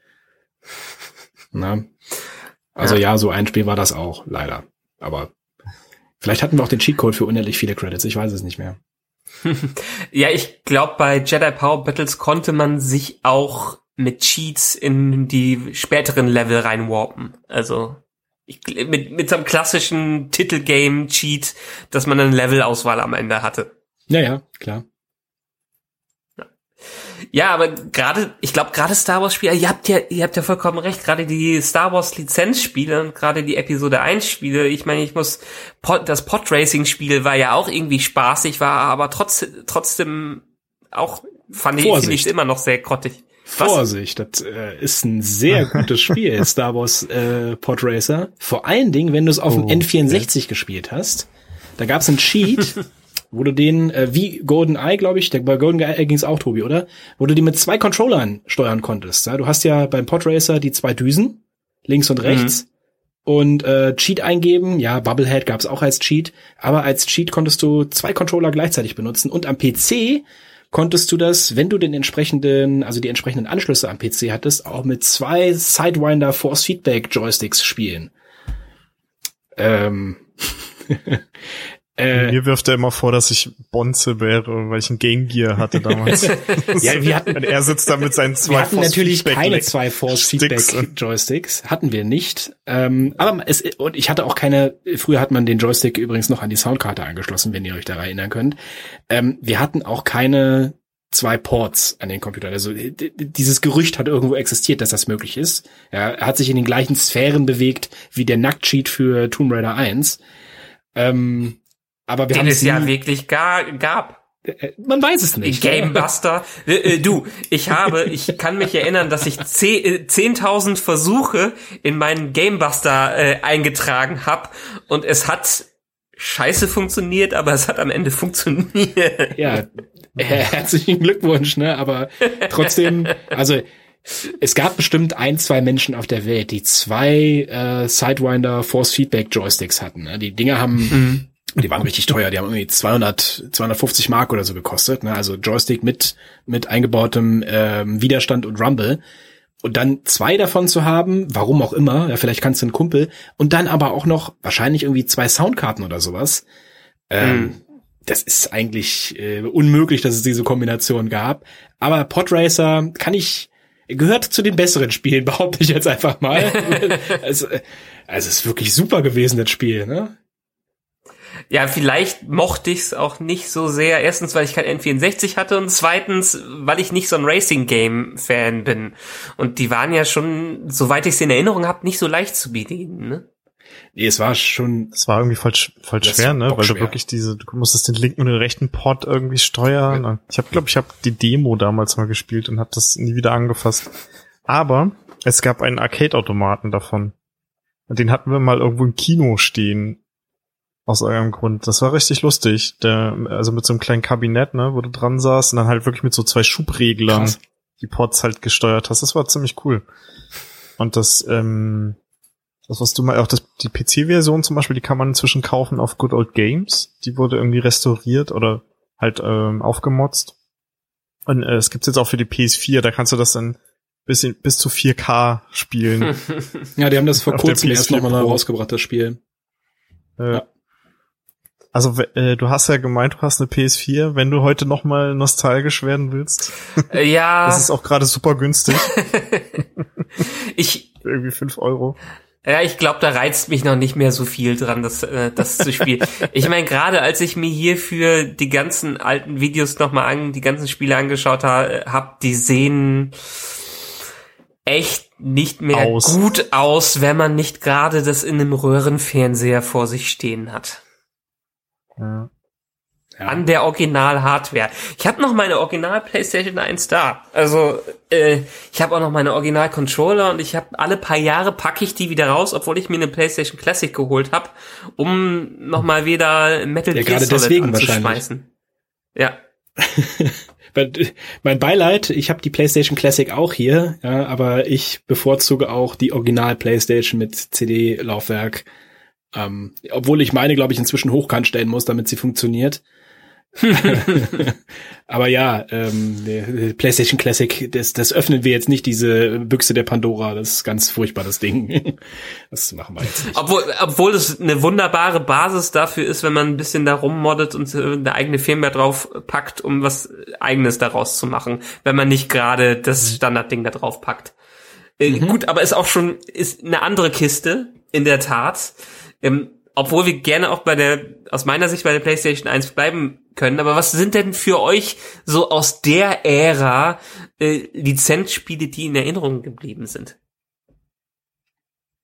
Na? Also ja. so ein Spiel war das auch, leider. Aber vielleicht hatten wir auch den Cheatcode für unendlich viele Credits, ich weiß es nicht mehr. Ja, ich glaube, bei Jedi Power Battles konnte man sich auch mit Cheats in die späteren Level reinwarpen. Also ich, mit, mit so einem klassischen Titelgame-Cheat, dass man eine Levelauswahl am Ende hatte. Ja, ja, klar. Ja, aber gerade, ich glaube, gerade Star Wars Spiele, ihr habt ja, ihr habt ja vollkommen recht, gerade die Star Wars Lizenzspiele und gerade die Episode 1 Spiele, ich meine, ich muss, das Podracing Spiel war ja auch irgendwie spaßig, war aber trotz, trotzdem auch, fand ich, finde ich immer noch sehr grottig. Vorsicht, das äh, ist ein sehr gutes Spiel, Star Wars äh, Pod Racer. Vor allen Dingen, wenn du es auf dem Oh, N64 gespielt hast. Da gab es einen Cheat, wo du den, äh, wie Golden Eye, glaube ich, der, bei Golden Eye ging es auch, Tobi, oder? Wo du die mit zwei Controllern steuern konntest. Ja? Du hast ja beim Pod Racer die zwei Düsen, links und rechts. Und äh, Cheat eingeben, ja, Bubblehead gab es auch als Cheat, aber als Cheat konntest du zwei Controller gleichzeitig benutzen und am PC konntest du das, wenn du den entsprechenden, also die entsprechenden Anschlüsse am PC hattest, auch mit zwei Sidewinder Force Feedback Joysticks spielen. Ähm, äh, Mir wirft er immer vor, dass ich Bonze wäre, weil ich ein Game Gear hatte damals. ja, wir hatten Und er sitzt da mit seinen zwei wir hatten Force natürlich Feedback keine zwei Force Feedback Joysticks, hatten wir nicht. Ähm, aber es und ich hatte auch keine. Früher hat man den Joystick übrigens noch an die Soundkarte angeschlossen, wenn ihr euch da erinnern könnt. Ähm, wir hatten auch keine zwei Ports an den Computern. Also dieses Gerücht hat irgendwo existiert, dass das möglich ist. Ja, er hat sich in den gleichen Sphären bewegt wie der Nacktcheat für Tomb Raider 1. Ähm, aber wir Den haben es ja wirklich ga, gab. äh, man weiß es nicht. Gamebuster. Äh, äh, du, ich habe, ich kann mich erinnern, dass ich zeh- äh, 10.000 Versuche in meinen Gamebuster äh, eingetragen habe und es hat scheiße funktioniert, aber es hat am Ende funktioniert. Ja, äh, herzlichen Glückwunsch, ne? Aber trotzdem, also es gab bestimmt ein, zwei Menschen auf der Welt, die zwei äh, Sidewinder Force Feedback Joysticks hatten. Ne? Die Dinger haben, die waren richtig teuer, die haben irgendwie 200, 250 Mark oder so gekostet. Ne? Also Joystick mit mit eingebautem ähm, Widerstand und Rumble. Und dann zwei davon zu haben, warum auch immer, ja, vielleicht kannst du einen Kumpel, und dann aber auch noch wahrscheinlich irgendwie zwei Soundkarten oder sowas. Ähm, das ist eigentlich äh, unmöglich, dass es diese Kombination gab. Aber Podracer kann ich gehört zu den besseren Spielen, behaupte ich jetzt einfach mal. also, äh, also es ist wirklich super gewesen, das Spiel, ne? Ja, vielleicht mochte ich es auch nicht so sehr. Erstens, weil ich kein N64 hatte und zweitens, weil ich nicht so ein Racing-Game-Fan bin. Und die waren ja schon, soweit ich es in Erinnerung habe, nicht so leicht zu bedienen. Ne? Nee, es war schon, Das war irgendwie voll, voll schwer, ne? Weil du wirklich diese, du musstest den linken und den rechten Port irgendwie steuern. Ich habe, glaube ich, habe die Demo damals mal gespielt und habe das nie wieder angefasst. Aber es gab einen Arcade-Automaten davon. Und den hatten wir mal irgendwo im Kino stehen. Aus irgendeinem Grund. Das war richtig lustig. Der, also mit so einem kleinen Kabinett, ne, wo du dran saßt und dann halt wirklich mit so zwei Schubreglern Krass. die Ports halt gesteuert hast. Das war ziemlich cool. Und das, ähm, das, was du mal, auch das, die PC-Version zum Beispiel, die kann man inzwischen kaufen auf Good Old Games. Die wurde irgendwie restauriert oder halt ähm, aufgemotzt. Und äh, es gibt's jetzt auch für die PS4, da kannst du das dann bis, in, bis zu 4K spielen. ja, die haben das vor Auf kurzem erst PS4 nochmal rausgebracht, das Spiel. äh, Ja. Also äh, du hast ja gemeint, du hast eine PS4. Wenn du heute noch mal nostalgisch werden willst, Äh, ja, das ist auch gerade super günstig. ich, Irgendwie fünf Euro. Ja, ich glaube, da reizt mich noch nicht mehr so viel dran, das, äh, das zu spielen. ich meine, gerade als ich mir hier für die ganzen alten Videos nochmal an, die ganzen Spiele angeschaut habe, hab, die sehen echt nicht mehr Aus. gut aus, wenn man nicht gerade das in einem Röhrenfernseher vor sich stehen hat. Ja. Ja. An der Original-Hardware. Ich habe noch meine Original PlayStation 1 da. Also äh, ich habe auch noch meine Original-Controller und ich habe alle paar Jahre packe ich die wieder raus, obwohl ich mir eine PlayStation Classic geholt habe, um noch mal wieder Metal Ja, Gear gerade Solid deswegen anzuschmeißen. Ja. Mein Beileid, ich habe die PlayStation Classic auch hier, ja, aber ich bevorzuge auch die Original PlayStation mit CD-Laufwerk. Ähm, obwohl ich meine, glaube ich, inzwischen hochkant stellen muss, damit sie funktioniert. aber ja, ähm, PlayStation Classic, das, das öffnen wir jetzt nicht, diese Büchse der Pandora. Das ist ganz furchtbar, das Ding. Das machen wir jetzt nicht. Obwohl, obwohl es eine wunderbare Basis dafür ist, wenn man ein bisschen da rummoddet und eine eigene Firmware drauf packt, um was eigenes daraus zu machen, wenn man nicht gerade das Standardding da drauf packt. Äh, Gut, aber ist auch schon ist eine andere Kiste in der Tat. Ähm, obwohl wir gerne auch bei der aus meiner Sicht bei der PlayStation 1 bleiben können, aber was sind denn für euch so aus der Ära äh, Lizenzspiele, die in Erinnerung geblieben sind?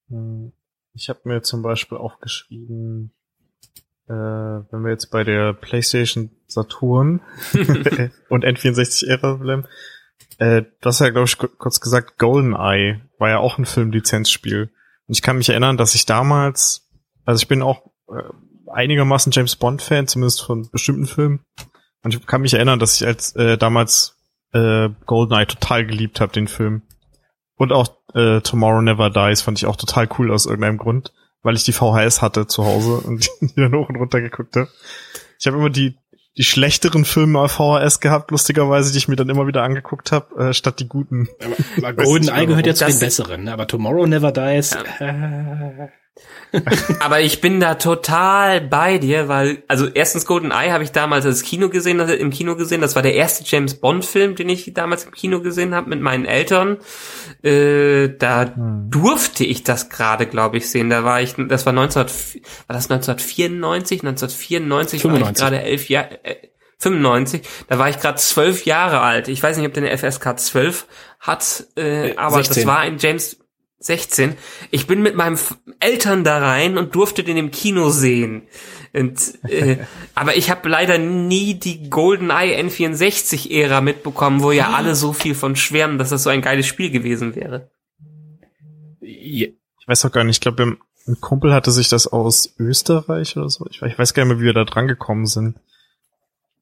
Hm. Ich habe mir zum Beispiel aufgeschrieben, äh, wenn wir jetzt bei der PlayStation Saturn und N64-Ära bleiben, äh, du hast ja, glaube ich, ku- kurz gesagt, GoldenEye war ja auch ein Film-Lizenzspiel. Und ich kann mich erinnern, dass ich damals, also ich bin auch äh, einigermaßen James Bond-Fan, zumindest von bestimmten Filmen. Und ich kann mich erinnern, dass ich als äh, damals äh, GoldenEye total geliebt habe, den Film. Und auch äh, Tomorrow Never Dies fand ich auch total cool aus irgendeinem Grund, weil ich die VHS hatte zu Hause und die dann hoch und runter geguckt habe. Ich habe immer die die schlechteren Filme auf VHS gehabt, lustigerweise, die ich mir dann immer wieder angeguckt habe, äh, statt die guten. Aber GoldenEye gehört ja zu den besseren, aber Tomorrow Never Dies. Äh, Aber ich bin da total bei dir, weil, also erstens GoldenEye habe ich damals als Kino gesehen, also im Kino gesehen. Das war der erste James Bond Film, den ich damals im Kino gesehen habe mit meinen Eltern. Äh, da durfte ich das gerade, glaube ich, sehen. Da war ich, das war 19, war das 1994, 1994 war ich 95. gerade elf Jahre. Äh, 95, da war ich gerade zwölf Jahre alt. Ich weiß nicht, ob der eine FSK 12 hat, Äh, aber 16. das war ein James 16. Ich bin mit meinem F- Eltern da rein und durfte den im Kino sehen. Und, äh, aber ich habe leider nie die GoldenEye N64-Ära mitbekommen, wo ja alle so viel von schwärmen, dass das so ein geiles Spiel gewesen wäre. Ich weiß auch gar nicht, ich glaube, ein Kumpel hatte sich das aus Österreich oder so. Ich, weiß- ich weiß gar nicht mehr, wie wir da dran gekommen sind.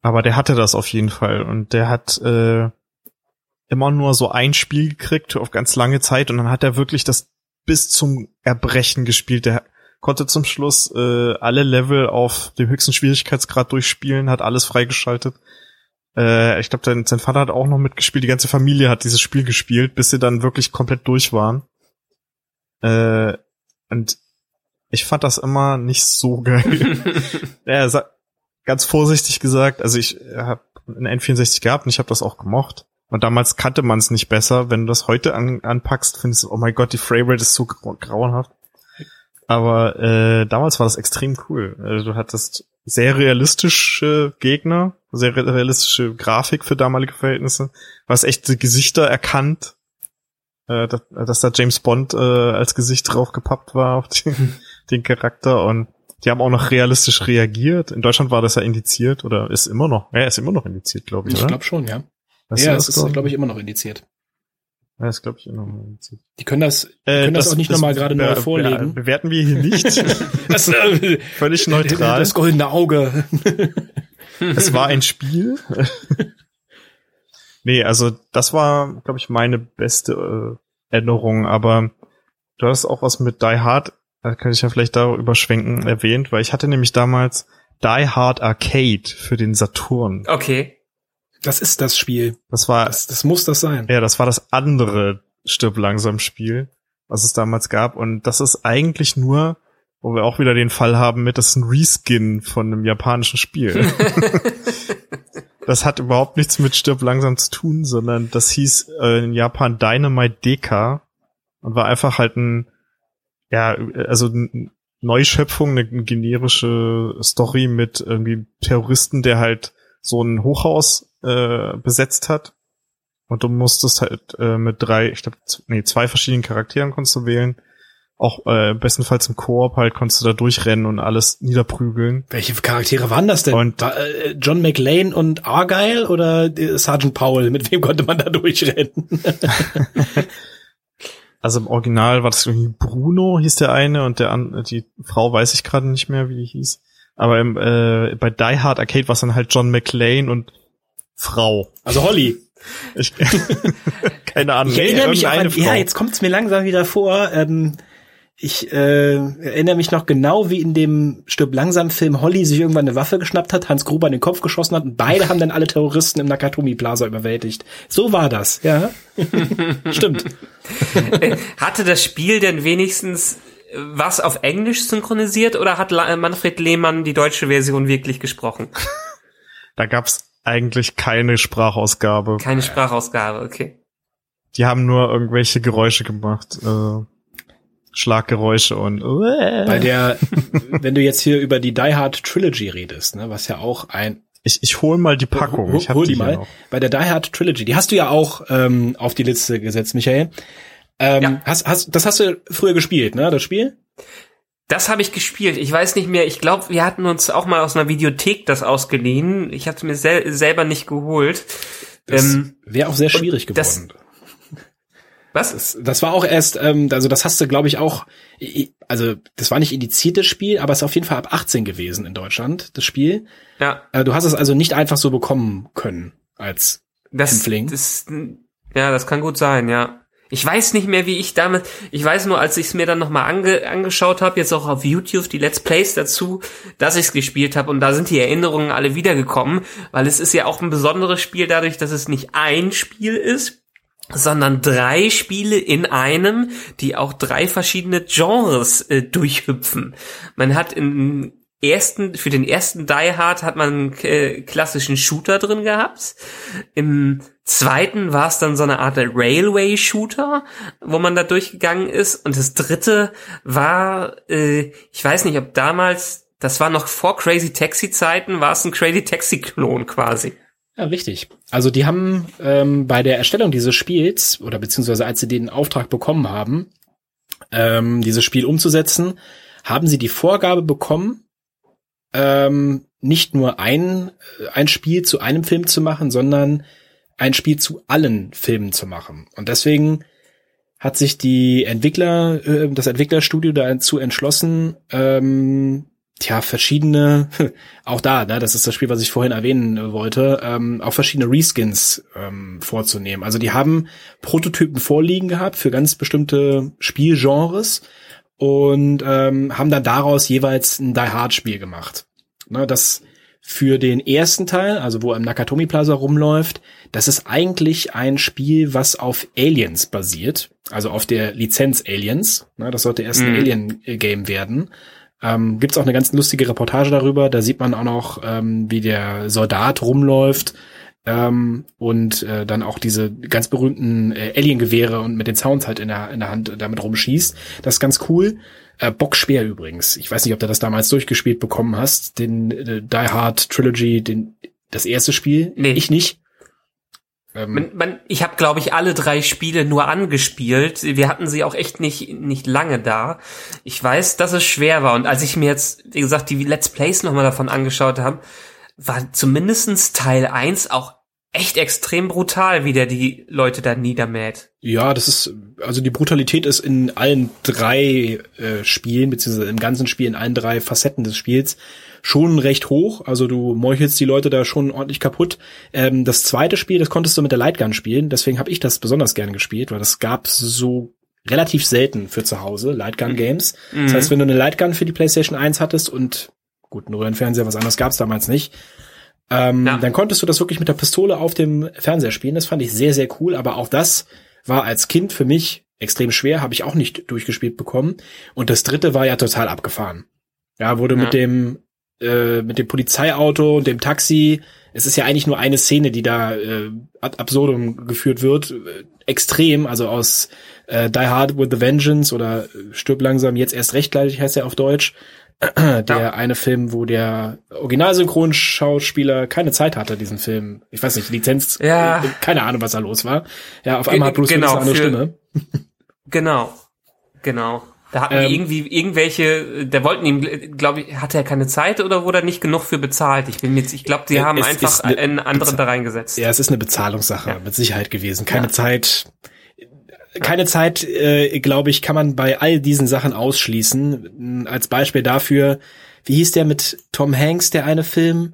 Aber der hatte das auf jeden Fall. Und der hat äh, immer nur so ein Spiel gekriegt auf ganz lange Zeit. Und dann hat er wirklich das bis zum Erbrechen gespielt. Der konnte zum Schluss äh, alle Level auf dem höchsten Schwierigkeitsgrad durchspielen, hat alles freigeschaltet. Äh, ich glaube, sein, Vater hat auch noch mitgespielt. Die ganze Familie hat dieses Spiel gespielt, bis sie dann wirklich komplett durch waren. Äh, und ich fand das immer nicht so geil. ja, ganz vorsichtig gesagt, also ich habe einen N64 gehabt und ich habe das auch gemocht. Und damals kannte man es nicht besser. Wenn du das heute an, anpackst, findest du, oh mein Gott, die Framerate ist so grau grauenhaft. Aber äh, damals war das extrem cool. Also du hattest sehr realistische Gegner, sehr re- realistische Grafik für damalige Verhältnisse. Du hast echte Gesichter erkannt, äh, dass, dass da James Bond äh, als Gesicht drauf gepappt war auf den, den Charakter und die haben auch noch realistisch reagiert. In Deutschland war das ja indiziert oder ist immer noch, ja, ist immer noch indiziert, glaube ich, ich glaube schon, ja. Weißt du ja, das, es ist, glaube ich, immer noch indiziert. Ja, ist, glaube ich, immer noch indiziert. Die können das, die Äh, können das, auch nicht nochmal gerade neu vorlegen. be- Bewerten wir hier nicht. Das, äh, Völlig neutral. Das goldene Auge. es war ein Spiel. nee, also das war, glaube ich, meine beste äh, Erinnerung, aber du hast auch was mit Die Hard, da kann ich ja vielleicht darüber schwenken, erwähnt, weil ich hatte nämlich damals Die Hard Arcade für den Saturn. Okay. Das ist das Spiel. Das war, Das, das muss das sein. ja, das war das andere Stirb langsam Spiel, was es damals gab und das ist eigentlich nur Wo wir auch wieder den Fall haben mit, das ist ein Reskin von einem japanischen Spiel. das hat überhaupt nichts mit Stirb langsam zu tun, sondern das hieß äh, in Japan Dynamite Deka und war einfach halt ein, ja, also eine Neuschöpfung, eine generische Story mit irgendwie Terroristen, der halt so ein Hochhaus äh, besetzt hat. Und du musstest halt äh, mit drei, ich glaube, nee, zwei verschiedenen Charakteren konntest du wählen auch äh, bestenfalls im Koop halt konntest du da durchrennen und alles niederprügeln. Welche Charaktere waren das denn? Und War, äh, John McLean und Argyle oder äh, Sergeant Powell? Mit wem konnte man da durchrennen? also im Original war das irgendwie Bruno hieß der eine und der an, die Frau weiß ich gerade nicht mehr, wie die hieß. Aber im, äh, bei Die Hard Arcade war es dann halt John McLean und Frau. Also Holly. Ich, keine Ahnung. Ich erinnere mich an, Frau. ja, jetzt kommt es mir langsam wieder vor. Ähm, ich äh, erinnere mich noch genau, wie in dem Stirb langsam Film Holly sich irgendwann eine Waffe geschnappt hat, Hans Gruber in den Kopf geschossen hat und beide haben dann alle Terroristen im Nakatomi Plaza überwältigt. So war das, ja. Stimmt. Hatte das Spiel denn wenigstens äh, was auf Englisch synchronisiert oder hat La- Manfred Lehmann die deutsche Version wirklich gesprochen? Da gab's eigentlich keine Sprachausgabe. Keine Sprachausgabe, okay. Die haben nur irgendwelche Geräusche gemacht. Äh, Schlaggeräusche und Bei der, wenn du jetzt hier über die Die Hard Trilogy redest, ne, was ja auch ein ich, ich hol mal die Packung. Hol, ich hab hol die hier mal. noch. Bei der Die Hard Trilogy, die hast du ja auch ähm, auf die Liste gesetzt, Michael. Ähm, Ja. hast, hast, das hast du früher gespielt, ne, das Spiel? Das habe ich gespielt. Ich weiß nicht mehr. Ich glaube, wir hatten uns auch mal aus einer Videothek das ausgeliehen. Ich hatte mir sel selber nicht geholt. Das Ähm, wäre auch sehr schwierig geworden. was? Das, das war auch erst, ähm, also das hast du, glaube ich, auch, also das war nicht indiziertes Spiel, aber es ist auf jeden Fall ab 18 gewesen in Deutschland, das Spiel. Ja, Äh, du hast es also nicht einfach so bekommen können als das, Hämpfling. das, ja, das kann gut sein, ja. Ich weiß nicht mehr, wie ich damit, ich weiß nur, als ich es mir dann nochmal ange, angeschaut habe, jetzt auch auf YouTube, die Let's Plays dazu, dass ich es gespielt habe und da sind die Erinnerungen alle wiedergekommen, weil es ist ja auch ein besonderes Spiel dadurch, dass es nicht ein Spiel ist, sondern drei Spiele in einem, die auch drei verschiedene Genres äh, durchhüpfen. Man hat im ersten, für den ersten Die Hard hat man einen äh, klassischen Shooter drin gehabt. Im zweiten war es dann so eine Art Railway Shooter, wo man da durchgegangen ist. Und das dritte war, äh, ich weiß nicht, ob damals, das war noch vor Crazy Taxi Zeiten, war es ein Crazy Taxi Klon quasi. Ja, richtig. Also die haben ähm, bei der Erstellung dieses Spiels oder beziehungsweise als sie den Auftrag bekommen haben, ähm, dieses Spiel umzusetzen, haben sie die Vorgabe bekommen, ähm, nicht nur ein, ein Spiel zu einem Film zu machen, sondern ein Spiel zu allen Filmen zu machen. Und deswegen hat sich die Entwickler, äh, das Entwicklerstudio dazu entschlossen, ähm, tja, verschiedene, auch da, ne, das ist das Spiel, was ich vorhin erwähnen äh, wollte, ähm, auch verschiedene Reskins ähm, vorzunehmen. Also die haben Prototypen vorliegen gehabt für ganz bestimmte Spielgenres und ähm, haben dann daraus jeweils ein Die Hard Spiel gemacht. Ne, das für den ersten Teil, also wo er im Nakatomi Plaza rumläuft, das ist eigentlich ein Spiel, was auf Aliens basiert, also auf der Lizenz Aliens. Ne, das sollte erst ein Mhm. Alien-Game werden. Ähm, gibt's auch eine ganz lustige Reportage darüber. Da sieht man auch noch, ähm, wie der Soldat rumläuft ähm, und äh, dann auch diese ganz berühmten äh, Alien-Gewehre und mit den Sounds halt in der, in der Hand damit rumschießt. Das ist ganz cool. Äh, bockschwer übrigens. Ich weiß nicht, ob du das damals durchgespielt bekommen hast. Den äh, Die Hard Trilogy, den, das erste Spiel. Nee. Ich nicht. Ähm, Man, man, ich habe, glaube ich, alle drei Spiele nur angespielt. Wir hatten sie auch echt nicht, nicht lange da. Ich weiß, dass es schwer war. Und als ich mir jetzt, wie gesagt, die Let's Plays nochmal davon angeschaut habe, war zumindestens Teil 1 auch echt extrem brutal, wie der die Leute da niedermäht. Ja, das ist, also die Brutalität ist in allen drei äh, Spielen, beziehungsweise im ganzen Spiel, in allen drei Facetten des Spiels schon recht hoch. Also du meuchelst die Leute da schon ordentlich kaputt. Ähm, das zweite Spiel, das konntest du mit der Lightgun spielen, deswegen habe ich das besonders gerne gespielt, weil das gab so relativ selten für zu Hause, Lightgun Games. Das heißt, wenn du eine Lightgun für die PlayStation 1 hattest und gut, einen Röhrenfernseher, was anderes gab's damals nicht, ähm, Ja. dann konntest du das wirklich mit der Pistole auf dem Fernseher spielen. Das fand ich sehr, sehr cool, aber auch das war als Kind für mich extrem schwer, habe ich auch nicht durchgespielt bekommen. Und das dritte war ja total abgefahren. Ja, wurde ja. mit dem äh, mit dem Polizeiauto und dem Taxi. Es ist ja eigentlich nur eine Szene, die da äh, ad absurdum geführt wird. Äh, extrem, also aus äh, Die Hard with the Vengeance oder Stirb langsam, jetzt erst recht gleich heißt er auf Deutsch. der ja. eine Film, wo der Originalsynchronschauspieler keine Zeit hatte, diesen Film. Ich weiß nicht, Lizenz, ja. Äh, keine Ahnung, was da los war. Ja, auf einmal hat Bruce genau, Willis eine andere Stimme. Genau, genau. Da hatten ähm, irgendwie irgendwelche, der wollten ihm, glaube ich, hatte er keine Zeit oder wurde er nicht genug für bezahlt? Ich bin jetzt, ich glaube, die haben einfach eine einen anderen da reingesetzt. Ja, es ist eine Bezahlungssache ja. mit Sicherheit gewesen. Keine ja. Zeit, keine Zeit, äh, glaube ich, kann man bei all diesen Sachen ausschließen. Als Beispiel dafür, wie hieß der mit Tom Hanks, der eine Film,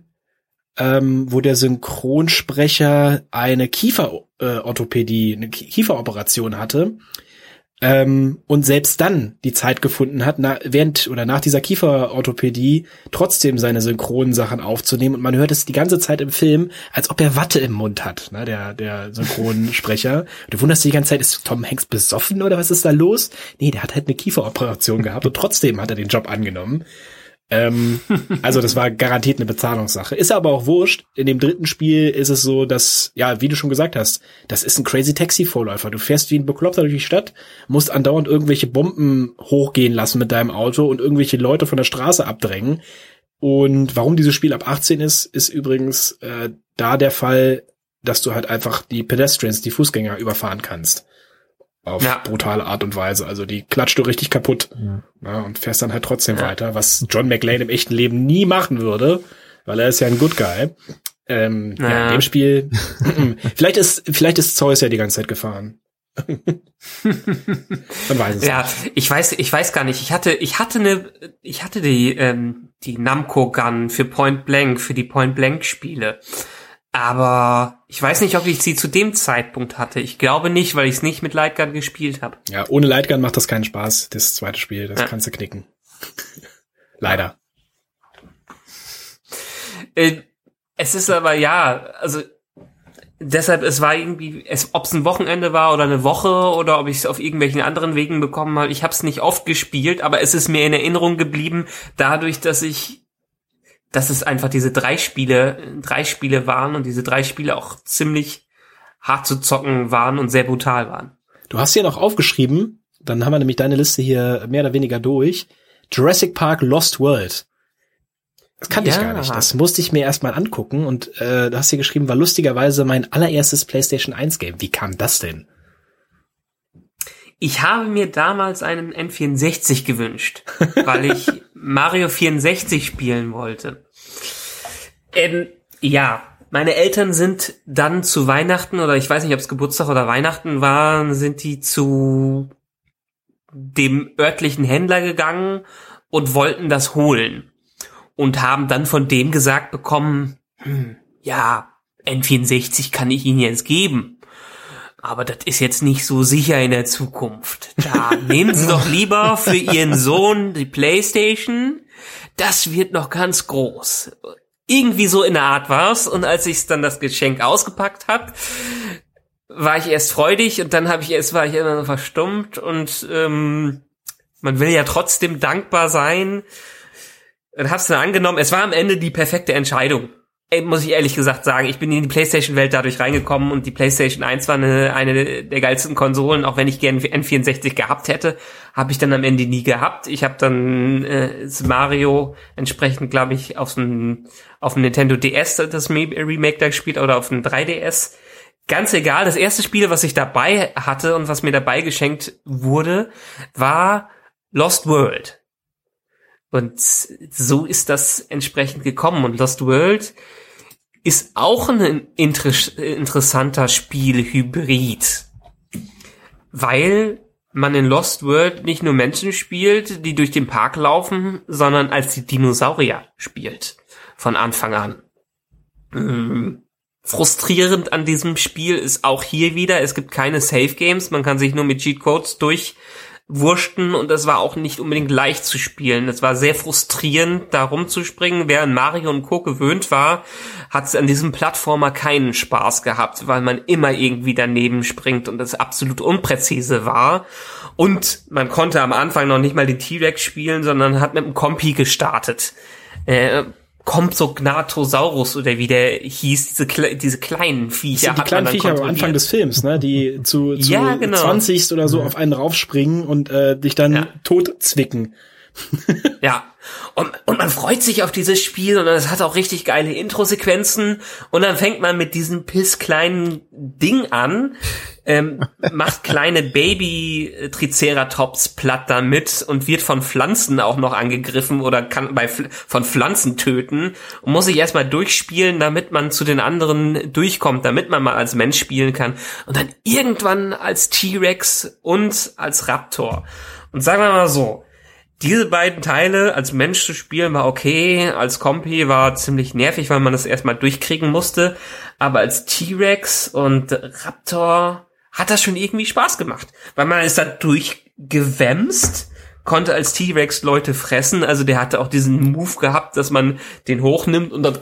ähm, wo der Synchronsprecher eine Kieferorthopädie, eine Kieferoperation hatte ähm, und selbst dann die Zeit gefunden hat, na, während oder nach dieser Kieferorthopädie trotzdem seine synchronen Sachen aufzunehmen. Und man hört es die ganze Zeit im Film, als ob er Watte im Mund hat, ne, der, der Synchronsprecher. Du wunderst dich die ganze Zeit, ist Tom Hanks besoffen oder was ist da los? Nee, der hat halt eine Kieferoperation gehabt und trotzdem hat er den Job angenommen. Ähm, also das war garantiert eine Bezahlungssache. Ist aber auch wurscht. In dem dritten Spiel ist es so, dass, ja, wie du schon gesagt hast, das ist ein Crazy Taxi-Vorläufer. Du fährst wie ein Bekloppter durch die Stadt, musst andauernd irgendwelche Bomben hochgehen lassen mit deinem Auto und irgendwelche Leute von der Straße abdrängen. Und warum dieses Spiel ab 18 ist, ist übrigens äh, da der Fall, dass du halt einfach die Pedestrians, die Fußgänger überfahren kannst auf ja. brutale Art und Weise. Also die klatscht du richtig kaputt ja. Ja, und fährst dann halt trotzdem ja. weiter, was John McLean im echten Leben nie machen würde, weil er ist ja ein Good Guy. Ähm, ja. in dem Spiel. vielleicht ist vielleicht ist Zeus ja die ganze Zeit gefahren. Man weiß es ja, nicht. ich weiß, ich weiß gar nicht. Ich hatte, ich hatte eine, ich hatte die ähm, die Namco Gun für Point Blank, für die Point Blank Spiele. Aber ich weiß nicht, ob ich sie zu dem Zeitpunkt hatte. Ich glaube nicht, weil ich es nicht mit Lightgun gespielt habe. Ja, ohne Lightgun macht das keinen Spaß, das zweite Spiel. Das ja. kannst du knicken. Leider. Äh, es ist aber ja, also deshalb, es war irgendwie, ob es ein Wochenende war oder eine Woche oder ob ich es auf irgendwelchen anderen Wegen bekommen habe. Ich habe es nicht oft gespielt, aber es ist mir in Erinnerung geblieben, dadurch, dass ich dass es einfach diese drei Spiele, drei Spiele waren und diese drei Spiele auch ziemlich hart zu zocken waren und sehr brutal waren. Du hast hier noch aufgeschrieben, dann haben wir nämlich deine Liste hier mehr oder weniger durch. Jurassic Park Lost World. Das kannte ja. ich gar nicht. Das musste ich mir erstmal angucken und äh, du hast hier geschrieben, war lustigerweise mein allererstes PlayStation 1 Game. Wie kam das denn? Ich habe mir damals einen N64 gewünscht, weil ich Mario 64 spielen wollte. Ähm, ja, meine Eltern sind dann zu Weihnachten oder ich weiß nicht, ob es Geburtstag oder Weihnachten war, sind die zu dem örtlichen Händler gegangen und wollten das holen und haben dann von dem gesagt bekommen, hm, ja, N64 kann ich Ihnen jetzt geben. Aber das ist jetzt nicht so sicher in der Zukunft. Da nehmen Sie doch lieber für Ihren Sohn die Playstation. Das wird noch ganz groß. Irgendwie so in der Art war's. Und als ich dann das Geschenk ausgepackt hab, war ich erst freudig und dann habe ich erst war ich immer so verstummt und ähm, man will ja trotzdem dankbar sein. Und hab's dann angenommen. Es war am Ende die perfekte Entscheidung muss ich ehrlich gesagt sagen, ich bin in die PlayStation-Welt dadurch reingekommen und die PlayStation 1 war eine, eine der geilsten Konsolen, auch wenn ich gerne N64 gehabt hätte, habe ich dann am Ende nie gehabt. Ich habe dann äh, Mario entsprechend, glaube ich, auf dem auf dem Nintendo DS das Remake da gespielt oder auf dem 3DS. Ganz egal, das erste Spiel, was ich dabei hatte und was mir dabei geschenkt wurde, war Lost World. Und so ist das entsprechend gekommen. Und Lost World ist auch ein inter interessanter Spielhybrid. Weil man in Lost World nicht nur Menschen spielt, die durch den Park laufen, sondern als die Dinosaurier spielt. Von Anfang an. Mhm. Frustrierend an diesem Spiel ist auch hier wieder, es gibt keine Safe Games, man kann sich nur mit Cheat Codes durch wurschten und es war auch nicht unbedingt leicht zu spielen. Es war sehr frustrierend, da rumzuspringen. Wer an Mario und Co. gewöhnt war, hat es an diesem Plattformer keinen Spaß gehabt, weil man immer irgendwie daneben springt und es absolut unpräzise war. Und man konnte am Anfang noch nicht mal den T-Rex spielen, sondern hat mit dem Kompi gestartet. Äh, Compsognathrosaurus oder wie der hieß, diese, Kle diese kleinen Viecher. die kleinen Viecher am Anfang des Films, ne, die zu, zu Ja, genau. 20 oder so auf einen raufspringen und äh, dich dann Ja. tot zwicken. Ja. Und, und man freut sich auf dieses Spiel und es hat auch richtig geile Intro-Sequenzen und dann fängt man mit diesem pisskleinen Ding an, ähm, macht kleine Baby-Triceratops platt damit und wird von Pflanzen auch noch angegriffen oder kann bei von Pflanzen töten und muss sich erstmal durchspielen, damit man zu den anderen durchkommt, damit man mal als Mensch spielen kann und dann irgendwann als T-Rex und als Raptor. Und sagen wir mal so, diese beiden Teile als Mensch zu spielen war okay, als Kompi war ziemlich nervig, weil man das erstmal durchkriegen musste, aber als T-Rex und Raptor hat das schon irgendwie Spaß gemacht, weil man ist da durchgewämst, konnte als T-Rex Leute fressen, also der hatte auch diesen Move gehabt, dass man den hochnimmt und dann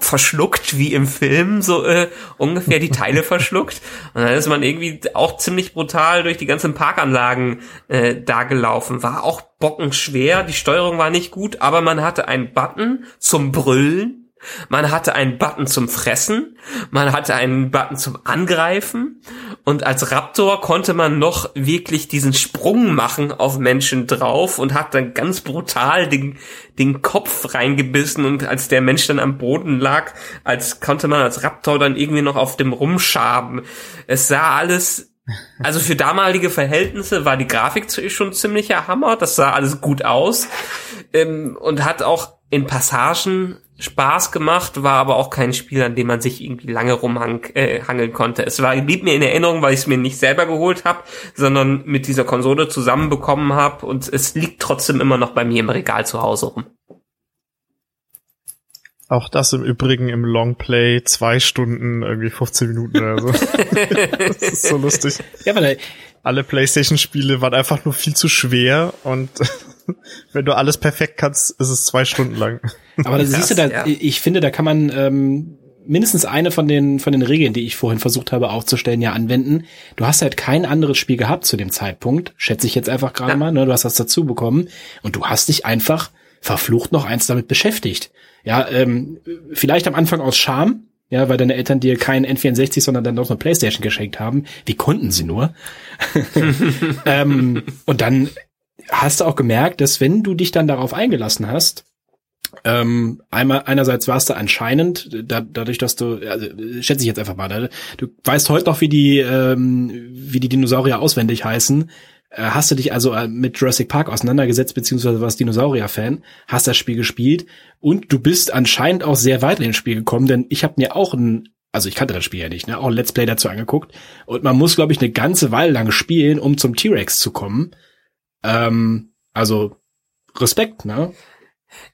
verschluckt, wie im Film, so äh, ungefähr die Teile verschluckt. Und dann ist man irgendwie auch ziemlich brutal durch die ganzen Parkanlagen äh, da gelaufen. War auch bockenschwer, die Steuerung war nicht gut, aber man hatte einen Button zum Brüllen, man hatte einen Button zum Fressen, man hatte einen Button zum Angreifen und als Raptor konnte man noch wirklich diesen Sprung machen auf Menschen drauf und hat dann ganz brutal den, den Kopf reingebissen und als der Mensch dann am Boden lag, als konnte man als Raptor dann irgendwie noch auf dem rumschaben. Es sah alles also für damalige Verhältnisse war die Grafik schon ziemlicher Hammer. Das sah alles gut aus ähm, und hat auch in Passagen Spaß gemacht, war aber auch kein Spiel, an dem man sich irgendwie lange rumhangeln äh, hangeln konnte. Es war blieb mir in Erinnerung, weil ich es mir nicht selber geholt habe, sondern mit dieser Konsole zusammenbekommen habe und es liegt trotzdem immer noch bei mir im Regal zu Hause rum. Auch das im Übrigen im Longplay zwei Stunden, irgendwie 15 Minuten oder so. das ist so lustig. Ja, weil Alle Playstation-Spiele waren einfach nur viel zu schwer und wenn du alles perfekt kannst, ist es zwei Stunden lang. Aber da siehst du, da, ja. ich finde, da kann man ähm, mindestens eine von den von den Regeln, die ich vorhin versucht habe aufzustellen, ja anwenden. Du hast halt kein anderes Spiel gehabt zu dem Zeitpunkt, schätze ich jetzt einfach gerade Ja. mal. Ne? Du hast das dazu bekommen und du hast dich einfach verflucht noch eins damit beschäftigt. Ja, ähm, vielleicht am Anfang aus Scham. Ja, weil deine Eltern dir keinen N64, sondern dann noch eine Playstation geschenkt haben. Wie konnten sie nur? ähm, und dann hast du auch gemerkt, dass wenn du dich dann darauf eingelassen hast, ähm, einmal einerseits warst du anscheinend, da, dadurch, dass du, also schätze ich jetzt einfach mal, ne, du weißt heute noch, wie die, ähm, wie die Dinosaurier auswendig heißen. Äh, Hast du dich also äh, mit Jurassic Park auseinandergesetzt, beziehungsweise warst Dinosaurier-Fan, hast das Spiel gespielt und du bist anscheinend auch sehr weit in dem Spiel gekommen, denn ich habe mir auch ein, also ich kannte das Spiel ja nicht, ne, auch ein Let's Play dazu angeguckt und man muss, glaube ich, eine ganze Weile lang spielen, um zum T-Rex zu kommen. Ähm, also Respekt, ne?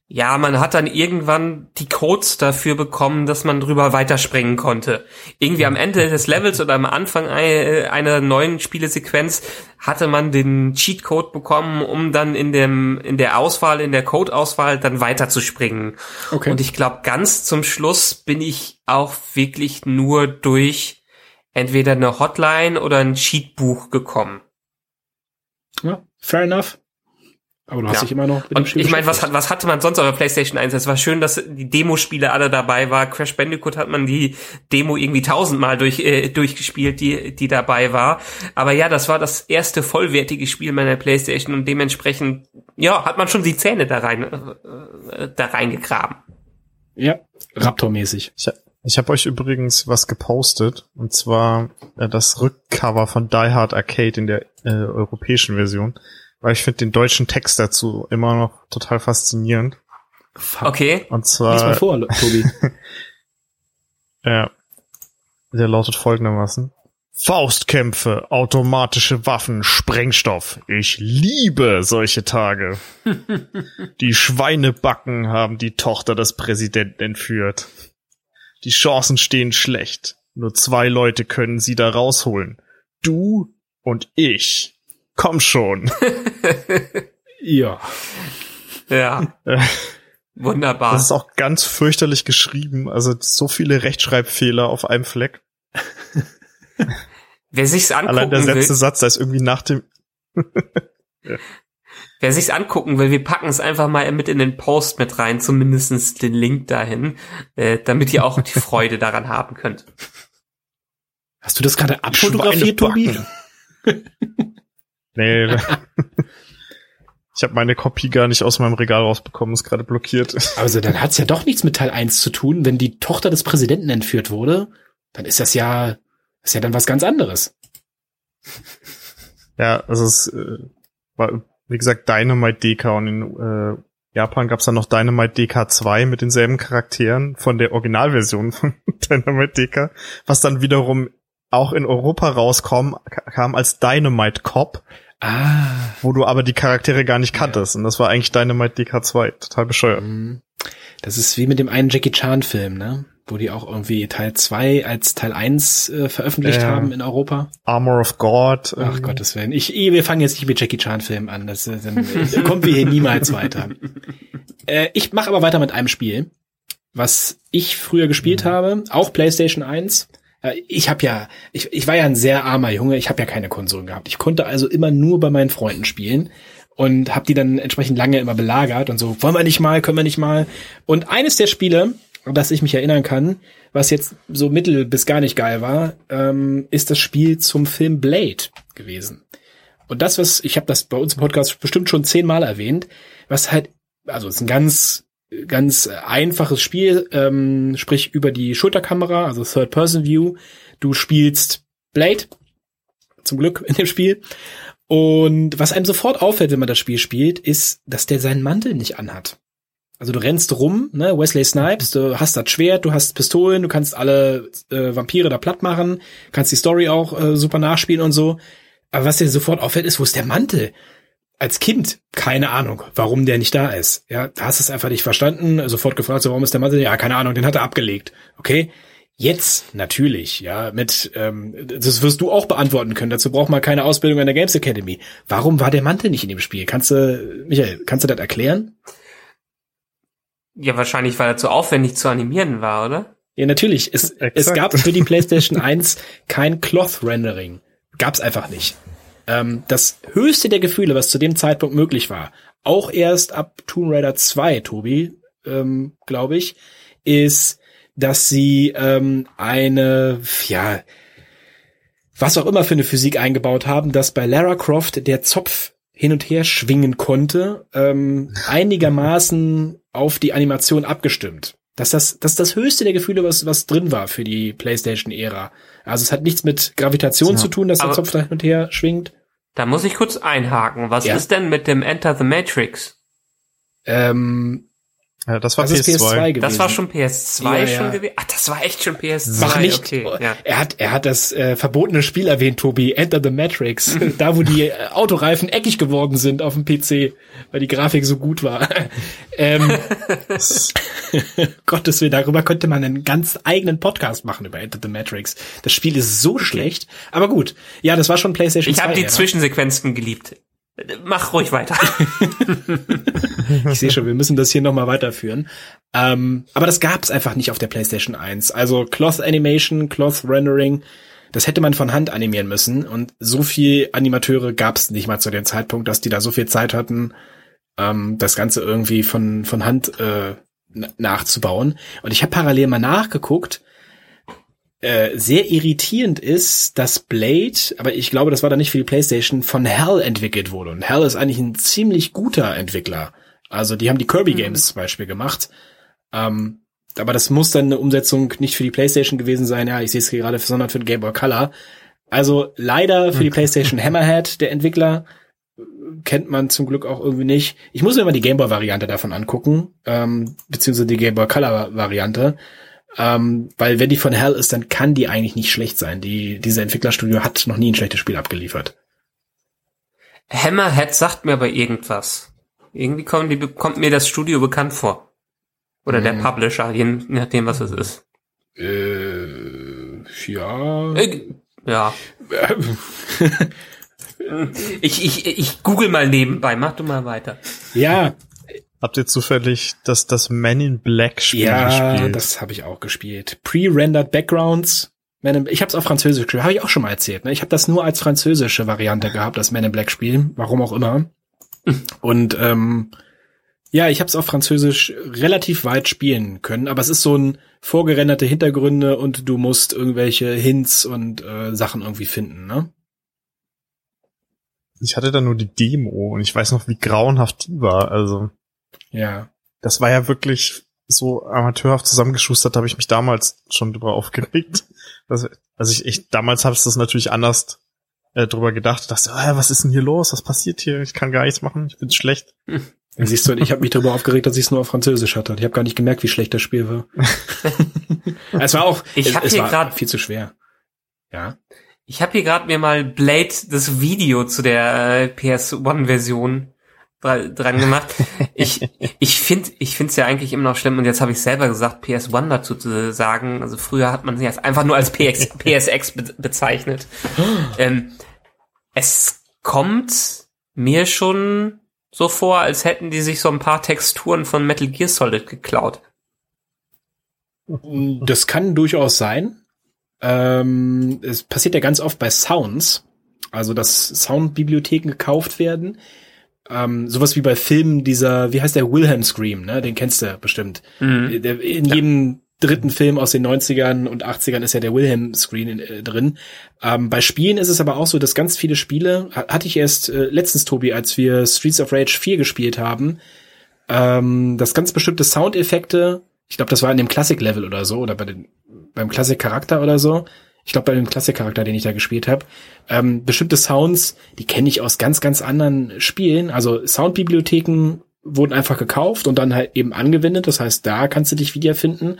Ja, man hat dann irgendwann die Codes dafür bekommen, dass man drüber weiterspringen konnte. Irgendwie am Ende des Levels oder am Anfang ei- einer neuen Spielesequenz hatte man den Cheatcode bekommen, um dann in dem in der Auswahl, in der Codeauswahl dann weiterzuspringen. Okay. Und ich glaube, ganz zum Schluss bin ich auch wirklich nur durch entweder eine Hotline oder ein Cheatbuch gekommen. Ja, fair enough. Aber du hast Ja. dich immer noch mit dem Und Spiel ich meine, was, hat- was hatte man sonst auf der PlayStation 1? Es war schön, dass die Demospiele alle dabei war. Crash Bandicoot hat man die Demo irgendwie tausendmal durch, äh, durchgespielt, die, die dabei war. Aber ja, das war das erste vollwertige Spiel meiner PlayStation und dementsprechend, ja, hat man schon die Zähne da rein, äh, da reingegraben. Ja, Raptor-mäßig. Ich, ich habe euch übrigens was gepostet, und zwar äh, das Rückcover von Die Hard Arcade in der äh, europäischen Version, weil ich finde den deutschen Text dazu immer noch total faszinierend. Okay. Und Lies mal zwar, vor, Tobi. ja, der lautet folgendermaßen. Faustkämpfe, automatische Waffen, Sprengstoff. Ich liebe solche Tage. Die Schweinebacken haben die Tochter des Präsidenten entführt. Die Chancen stehen schlecht. Nur zwei Leute können sie da rausholen. Du und ich. Komm schon. Ja. Ja. Wunderbar. Das ist auch ganz fürchterlich geschrieben. Also so viele Rechtschreibfehler auf einem Fleck. Wer sich's angucken Allein der letzte will, Satz, da ist irgendwie nach dem. wer sich's angucken will, wir packen es einfach mal mit in den Post mit rein, zumindestens den Link dahin, äh, damit ihr auch die Freude daran haben könnt. Hast du das gerade abfotografiert, Tobi? Nee. ich habe meine Kopie gar nicht aus meinem Regal rausbekommen, ist gerade blockiert. Also dann hat's ja doch nichts mit Teil 1 zu tun. Wenn die Tochter des Präsidenten entführt wurde, dann ist das ja, ist ja dann was ganz anderes. Ja, also es äh, war, wie gesagt, Dynamite DK und in äh, Japan gab's dann noch Dynamite DK2 mit denselben Charakteren von der Originalversion von Dynamite DK, was dann wiederum auch in Europa rauskam kam als Dynamite Cop, Ah. wo du aber die Charaktere gar nicht kanntest. Und das war eigentlich Dynamite DK2. Total bescheuert. Mhm. Das ist wie mit dem einen Jackie Chan Film, ne? Wo die auch irgendwie Teil 2 als Teil 1 äh, veröffentlicht Ja. haben in Europa. Armor of God. Ach ähm, Gottes Willen. Ich, wir fangen jetzt nicht mit Jackie Chan Filmen an. Das, äh, dann äh, kommen wir hier niemals weiter. Äh, ich mache aber weiter mit einem Spiel, was ich früher gespielt habe, auch PlayStation 1. Äh, Ich habe ja, ich, ich war ja ein sehr armer Junge, ich habe ja keine Konsolen gehabt. Ich konnte also immer nur bei meinen Freunden spielen und habe die dann entsprechend lange immer belagert und so, wollen wir nicht mal, können wir nicht mal. Und eines der Spiele, an das ich mich erinnern kann, was jetzt so mittel bis gar nicht geil war, ähm, ist das Spiel zum Film Blade gewesen. Und das, was, ich habe das bei uns im Podcast bestimmt schon zehnmal erwähnt, was halt, also es ist ein ganz, ganz einfaches Spiel, ähm, sprich über die Schulterkamera, also Third-Person-View. Du spielst Blade, zum Glück in dem Spiel. Und was einem sofort auffällt, wenn man das Spiel spielt, ist, dass der seinen Mantel nicht anhat. Also du rennst rum, ne, Wesley Snipes, du hast das Schwert, du hast Pistolen, du kannst alle äh, Vampire da platt machen, kannst die Story auch äh, super nachspielen und so. Aber was dir sofort auffällt, ist, wo ist der Mantel? Als Kind, keine Ahnung, warum der nicht da ist. Ja, da hast du es einfach nicht verstanden, sofort gefragt, so, warum ist der Mantel? Ja, keine Ahnung, den hat er abgelegt. Okay? Jetzt natürlich, ja, mit ähm, das wirst du auch beantworten können. Dazu braucht man keine Ausbildung an der Games Academy. Warum war der Mantel nicht in dem Spiel? Kannst du, Michael, kannst du das erklären? Ja, wahrscheinlich, weil er zu aufwendig zu animieren war, oder? Ja, natürlich. Es, Exakt. es gab für die PlayStation 1 kein Cloth-Rendering. Gab's einfach nicht. Ähm, das höchste der Gefühle, was zu dem Zeitpunkt möglich war, auch erst ab Tomb Raider 2, Tobi, ähm, glaube ich, ist, dass sie ähm, eine, ja, was auch immer für eine Physik eingebaut haben, dass bei Lara Croft der Zopf hin und her schwingen konnte, ähm, einigermaßen auf die Animation abgestimmt. Dass das, das ist das höchste der Gefühle, was, was drin war für die PlayStation-Ära. Also es hat nichts mit Gravitation Ja. zu tun, dass der Zopf da hin und her schwingt. Da muss ich kurz einhaken. Was Ja. ist denn mit dem Enter the Matrix? Ähm, Ja, das war das ist PS2 PS2. gewesen. Das war schon PS2 Ja, schon ja. gewesen? Ach, das war echt schon PS2. Mach nicht. Okay, ja. Er hat, er hat das äh, verbotene Spiel erwähnt, Tobi. Enter the Matrix. da, wo die äh, Autoreifen eckig geworden sind auf dem PC, weil die Grafik so gut war. ähm, Gottes Willen, darüber könnte man einen ganz eigenen Podcast machen über Enter the Matrix. Das Spiel ist so schlecht. Aber gut. Ja, das war schon PlayStation Ich 2. habe die Ära. Zwischensequenzen geliebt. Mach ruhig weiter. Ich sehe schon, wir müssen das hier nochmal weiterführen. Ähm, aber das gab es einfach nicht auf der PlayStation 1. Also Cloth Animation, Cloth Rendering, das hätte man von Hand animieren müssen. Und so viel Animateure gab es nicht mal zu dem Zeitpunkt, dass die da so viel Zeit hatten, ähm, das Ganze irgendwie von, von Hand äh, na- nachzubauen. Und ich habe parallel mal nachgeguckt. Äh, sehr irritierend ist, dass Blade, aber ich glaube, das war dann nicht für die PlayStation, von Hell entwickelt wurde. Und Hell ist eigentlich ein ziemlich guter Entwickler. Also die haben die Kirby Games zum Beispiel gemacht. Ähm, aber das muss dann eine Umsetzung nicht für die PlayStation gewesen sein. Ja, ich sehe es hier gerade, sondern für den Game Boy Color. Also leider für die PlayStation Hammerhead, der Entwickler, kennt man zum Glück auch irgendwie nicht. Ich muss mir mal die Game Boy Variante davon angucken, ähm, beziehungsweise die Game Boy Color Variante. Ähm, weil wenn die von Hell ist, dann kann die eigentlich nicht schlecht sein. Die, diese Entwicklerstudio hat noch nie ein schlechtes Spiel abgeliefert. Hammerhead sagt mir aber irgendwas. Irgendwie kommt, die, kommt mir das Studio bekannt vor. Oder der Mhm. Publisher, je nachdem, was es ist. Äh, ja. Äh, ja. Ich, ich, ich google mal nebenbei, mach du mal weiter. Ja, Habt ihr zufällig das, das Men in Black Spiel ja, gespielt? das habe ich auch gespielt. Pre-rendered Backgrounds. Man in, ich habe es auf Französisch gespielt, habe ich auch schon mal erzählt. Ne? Ich habe das nur als französische Variante gehabt, das Men in Black Spiel, warum auch immer. Und ähm, ja, ich habe es auf Französisch relativ weit spielen können, aber es ist so ein vorgerenderte Hintergründe und du musst irgendwelche Hints und äh, Sachen irgendwie finden, ne? Ich hatte da nur die Demo und ich weiß noch, wie grauenhaft die war. Also, Ja. das war ja wirklich so amateurhaft zusammengeschustert, habe ich mich damals schon drüber aufgeregt. Also, also ich, ich damals habe ich das natürlich anders äh, drüber gedacht. Dachte, äh, was ist denn hier los? Was passiert hier? Ich kann gar nichts machen. Ich bin schlecht. Dann siehst du, ich habe mich darüber aufgeregt, dass ich es nur auf Französisch hatte. Ich habe gar nicht gemerkt, wie schlecht das Spiel war. es war auch, Ich es, hab es hier war grad- viel zu schwer. Ja. Ich habe hier gerade mir mal Blade, das Video zu der äh, PS1-Version dran gemacht. Ich, ich finde ich finde es ja eigentlich immer noch schlimm und jetzt habe ich selber gesagt, PS1 dazu zu sagen. Also früher hat man sie jetzt einfach nur als PX, PSX be bezeichnet. ähm, es kommt mir schon so vor, als hätten die sich so ein paar Texturen von Metal Gear Solid geklaut. Das kann durchaus sein. Ähm, es passiert ja ganz oft bei Sounds, also dass Soundbibliotheken gekauft werden. Ähm, sowas wie bei Filmen dieser, wie heißt der Wilhelm Scream, ne? Den kennst du bestimmt. Mhm. Der, in jedem dritten Film aus den 90ern und 80ern ist ja der Wilhelm Screen in, äh, drin. Ähm, bei Spielen ist es aber auch so, dass ganz viele Spiele, ha- hatte ich erst äh, letztens, Tobi, als wir Streets of Rage 4 gespielt haben, ähm, dass ganz bestimmte Soundeffekte, ich glaube, das war in dem Classic-Level oder so, oder bei den, beim Classic-Charakter oder so, ich glaube, bei dem Classic-Charakter, den ich da gespielt habe, ähm, bestimmte Sounds, die kenne ich aus ganz, ganz anderen Spielen. Also Soundbibliotheken wurden einfach gekauft und dann halt eben angewendet. Das heißt, da kannst du dich wiederfinden.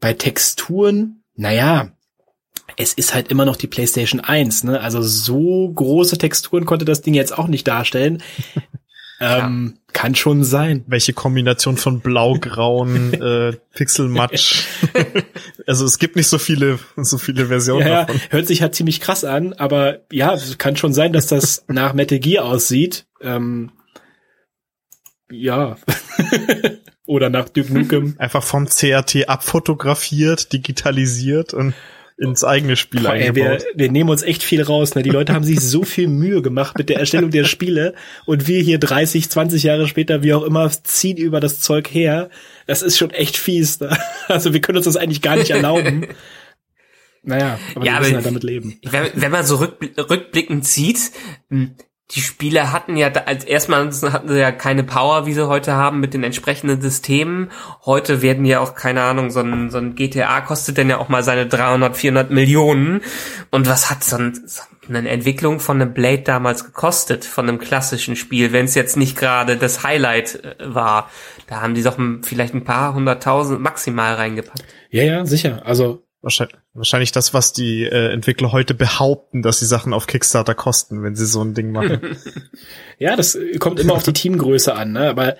Bei Texturen, naja, es ist halt immer noch die PlayStation 1, ne? Also so große Texturen konnte das Ding jetzt auch nicht darstellen. Ähm, Kann schon sein. Welche Kombination von blau-grauen äh, Pixelmatsch. also es gibt nicht so viele, so viele Versionen Ja, ja, davon. hört sich halt ziemlich krass an, aber ja, es kann schon sein, dass das nach Metal Gear aussieht. Ähm, ja. Oder nach Duke Nukem. Einfach vom CRT abfotografiert, digitalisiert und ins eigene Spiel Boah, ey, wir, eingebaut. wir nehmen uns echt viel raus. Ne? Die Leute haben sich so viel Mühe gemacht mit der Erstellung der Spiele und wir hier 30, 20 Jahre später, wie auch immer, ziehen über das Zeug her. Das ist schon echt fies. Ne? Also wir können uns das eigentlich gar nicht erlauben. Naja, aber Ja, wir müssen aber- halt damit leben. wenn, wenn man so rückbl rückblickend sieht, mh, die Spiele hatten ja, als erstmal hatten sie ja keine Power, wie sie heute haben, mit den entsprechenden Systemen. Heute werden ja auch, keine Ahnung, so ein, so ein GTA kostet dann ja auch mal seine 300, 400 Millionen. Und was hat so, ein, so eine Entwicklung von einem Blade damals gekostet, von einem klassischen Spiel, wenn es jetzt nicht gerade das Highlight äh, war? Da haben die doch vielleicht ein paar hunderttausend maximal reingepackt. Ja, ja, sicher. Also Wahrscheinlich, wahrscheinlich das, was die äh, Entwickler heute behaupten, dass die Sachen auf Kickstarter kosten, wenn sie so ein Ding machen. Ja, das äh, kommt immer auf die Teamgröße an, ne? Aber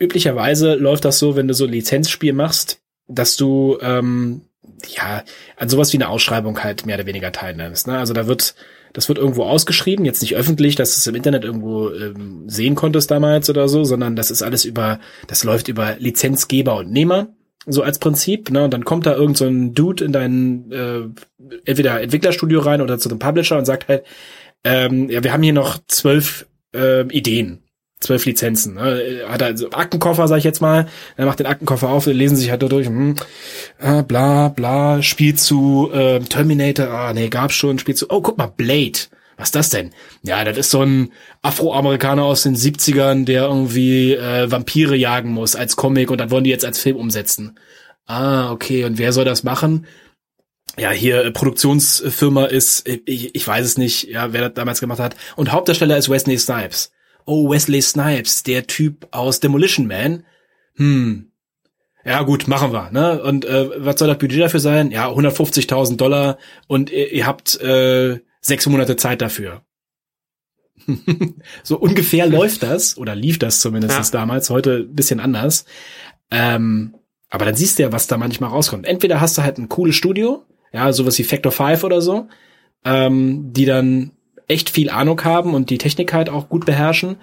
üblicherweise läuft das so, wenn du so ein Lizenzspiel machst, dass du ähm, ja an sowas wie eine Ausschreibung halt mehr oder weniger teilnimmst. Ne? Also da wird das wird irgendwo ausgeschrieben, jetzt nicht öffentlich, dass du es im Internet irgendwo ähm, sehen konntest damals oder so, sondern das ist alles über, das läuft über Lizenzgeber und Nehmer, so als Prinzip. Ne? Und dann kommt da irgend so ein Dude in dein äh, entweder Entwicklerstudio rein oder zu dem Publisher und sagt halt, ähm, ja, wir haben hier noch zwölf ähm, Ideen, zwölf Lizenzen. Ne? Hat er also Aktenkoffer, sag ich jetzt mal. Er macht den Aktenkoffer auf, lesen sich halt durch. Hm, äh, bla bla. Spiel zu äh, Terminator. Ah, nee, gab's schon. Spiel zu. Oh, guck mal, Blade. Was ist das denn? Ja, das ist so ein Afroamerikaner aus den 70ern, der irgendwie äh, Vampire jagen muss als Comic und dann wollen die jetzt als Film umsetzen. Ah, okay. Und wer soll das machen? ja, hier äh, Produktionsfirma ist, äh, ich, ich weiß es nicht, ja, wer das damals gemacht hat. Und Hauptdarsteller ist Wesley Snipes. Oh, Wesley Snipes, der Typ aus Demolition Man. Hm. Ja, gut, machen wir, ne? Und äh, was soll das Budget dafür sein? Ja, 150.000 Dollar und ihr, ihr habt äh, sechs Monate Zeit dafür. so ungefähr läuft das, oder lief das zumindest Ja. damals, heute ein bisschen anders. Ähm, aber dann siehst du ja, was da manchmal rauskommt. Entweder hast du halt ein cooles Studio, ja, sowas wie Factor 5 oder so, ähm, die dann echt viel Ahnung haben und die Technik halt auch gut beherrschen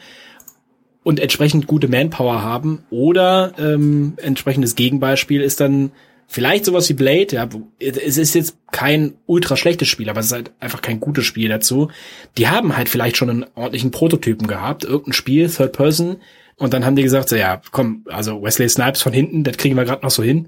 und entsprechend gute Manpower haben. Oder ähm, entsprechendes Gegenbeispiel ist dann vielleicht sowas wie Blade. Ja, es ist jetzt kein ultra schlechtes Spiel, aber es ist halt einfach kein gutes Spiel dazu. Die haben halt vielleicht schon einen ordentlichen Prototypen gehabt, irgendein Spiel, Third Person. Und dann haben die gesagt, so ja, komm, also Wesley Snipes von hinten, das kriegen wir gerade noch so hin.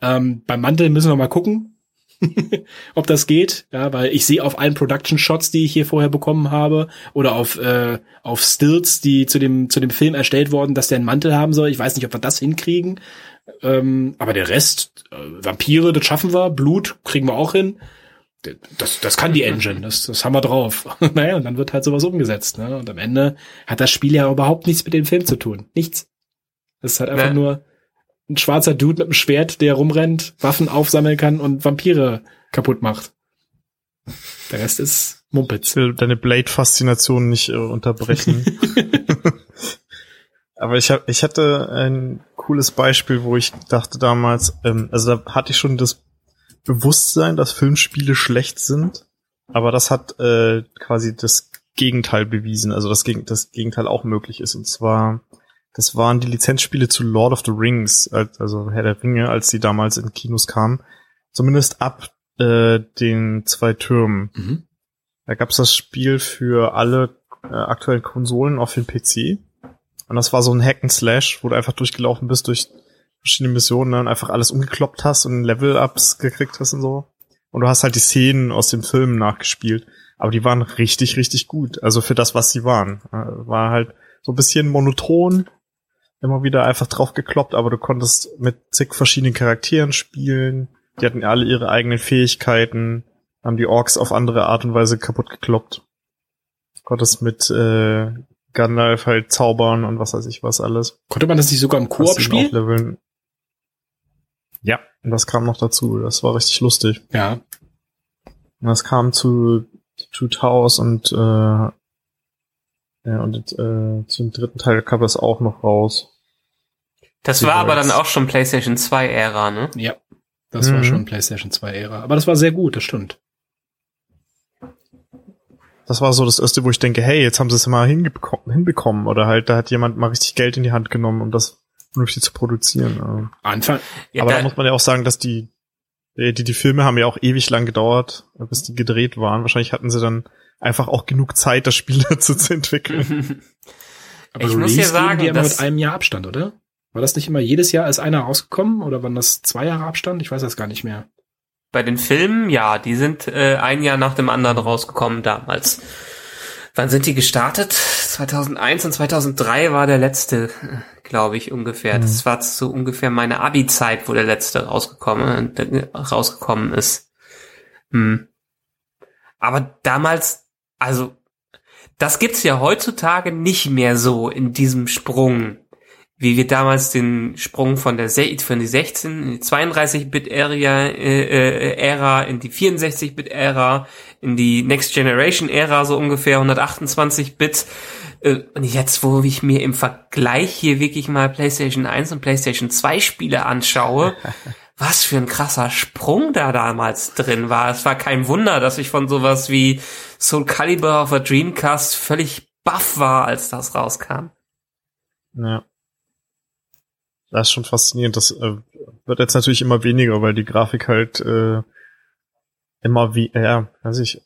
Ähm, beim Mantel müssen wir mal gucken, ob das geht, ja, weil ich sehe auf allen Production Shots, die ich hier vorher bekommen habe, oder auf äh, auf Stills, die zu dem zu dem Film erstellt wurden, dass der einen Mantel haben soll. Ich weiß nicht, ob wir das hinkriegen, ähm, aber der Rest, äh, Vampire, das schaffen wir, Blut kriegen wir auch hin. Das, das kann die Engine, das, das haben wir drauf. naja, und dann wird halt sowas umgesetzt. Ne? Und am Ende hat das Spiel ja überhaupt nichts mit dem Film zu tun. Nichts. Das ist halt einfach nee. nur ein schwarzer Dude mit einem Schwert, der rumrennt, Waffen aufsammeln kann und Vampire kaputt macht. Der Rest ist Mumpitz. Ich will deine Blade-Faszination nicht äh, unterbrechen. Aber ich hab, ich hatte ein cooles Beispiel, wo ich dachte damals, ähm, also da hatte ich schon das Bewusstsein, dass Filmspiele schlecht sind, aber das hat äh, quasi das Gegenteil bewiesen, also das, Geg das Gegenteil auch möglich ist. Und zwar das waren die Lizenzspiele zu Lord of the Rings, also Herr der Ringe, als die damals in Kinos kamen. Zumindest ab äh, den zwei Türmen. Mhm. Da gab's das Spiel für alle äh, aktuellen Konsolen auf dem PC. Und das war so ein Hack and Slash, wo du einfach durchgelaufen bist durch verschiedene Missionen ne, und einfach alles umgekloppt hast und Level-Ups gekriegt hast und so. Und du hast halt die Szenen aus dem Film nachgespielt. Aber die waren richtig, richtig gut. Also für das, was sie waren. Äh, war halt so ein bisschen monoton, immer wieder einfach drauf gekloppt, aber du konntest mit zig verschiedenen Charakteren spielen. Die hatten alle ihre eigenen Fähigkeiten, haben die Orks auf andere Art und Weise kaputt gekloppt. Du konntest mit äh, Gandalf halt zaubern und was weiß ich was alles. Konnte man das nicht sogar im Koop spielen? Ja, und das kam noch dazu. Das war richtig lustig. Ja. Und das kam zu Two Towers und äh, ja, und äh, zum dritten Teil kam das auch noch raus. Das war aber dann auch schon PlayStation 2 Ära, ne? Ja. Das mhm. war schon PlayStation 2 Ära. Aber das war sehr gut, das stimmt. Das war so das erste, wo ich denke, hey, jetzt haben sie es mal hinbekommen. Oder halt, da hat jemand mal richtig Geld in die Hand genommen, um das vernünftig zu produzieren. Anfang. Ja, aber da, da muss man ja auch sagen, dass die, die, die Filme haben ja auch ewig lang gedauert, bis die gedreht waren. Wahrscheinlich hatten sie dann einfach auch genug Zeit, das Spiel dazu zu entwickeln. Aber ich muss ja sagen, die immer mit einem Jahr Abstand, oder? War das nicht immer jedes Jahr als einer rausgekommen oder waren das zwei Jahre Abstand? Ich weiß das gar nicht mehr. Bei den Filmen, ja, die sind äh, ein Jahr nach dem anderen rausgekommen damals. Wann sind die gestartet? 2001 und 2003 war der letzte, glaube ich, ungefähr. Mhm. Das war so ungefähr meine Abi-Zeit, wo der letzte rausgekommen, äh, rausgekommen ist. Hm. Aber damals also das gibt's ja heutzutage nicht mehr so in diesem Sprung, wie wir damals den Sprung von der von die 16 in die 32-Bit-Ära äh, äh, Ära in die 64-Bit-Ära in die Next Generation-Ära so ungefähr 128-Bit äh, und jetzt wo ich mir im Vergleich hier wirklich mal PlayStation 1 und PlayStation 2 Spiele anschaue was für ein krasser Sprung da damals drin war. Es war kein Wunder, dass ich von sowas wie Soul Calibur auf der Dreamcast völlig baff war, als das rauskam. Ja. Das ist schon faszinierend. Das äh, wird jetzt natürlich immer weniger, weil die Grafik halt äh, immer wie, äh, ja, weiß ich,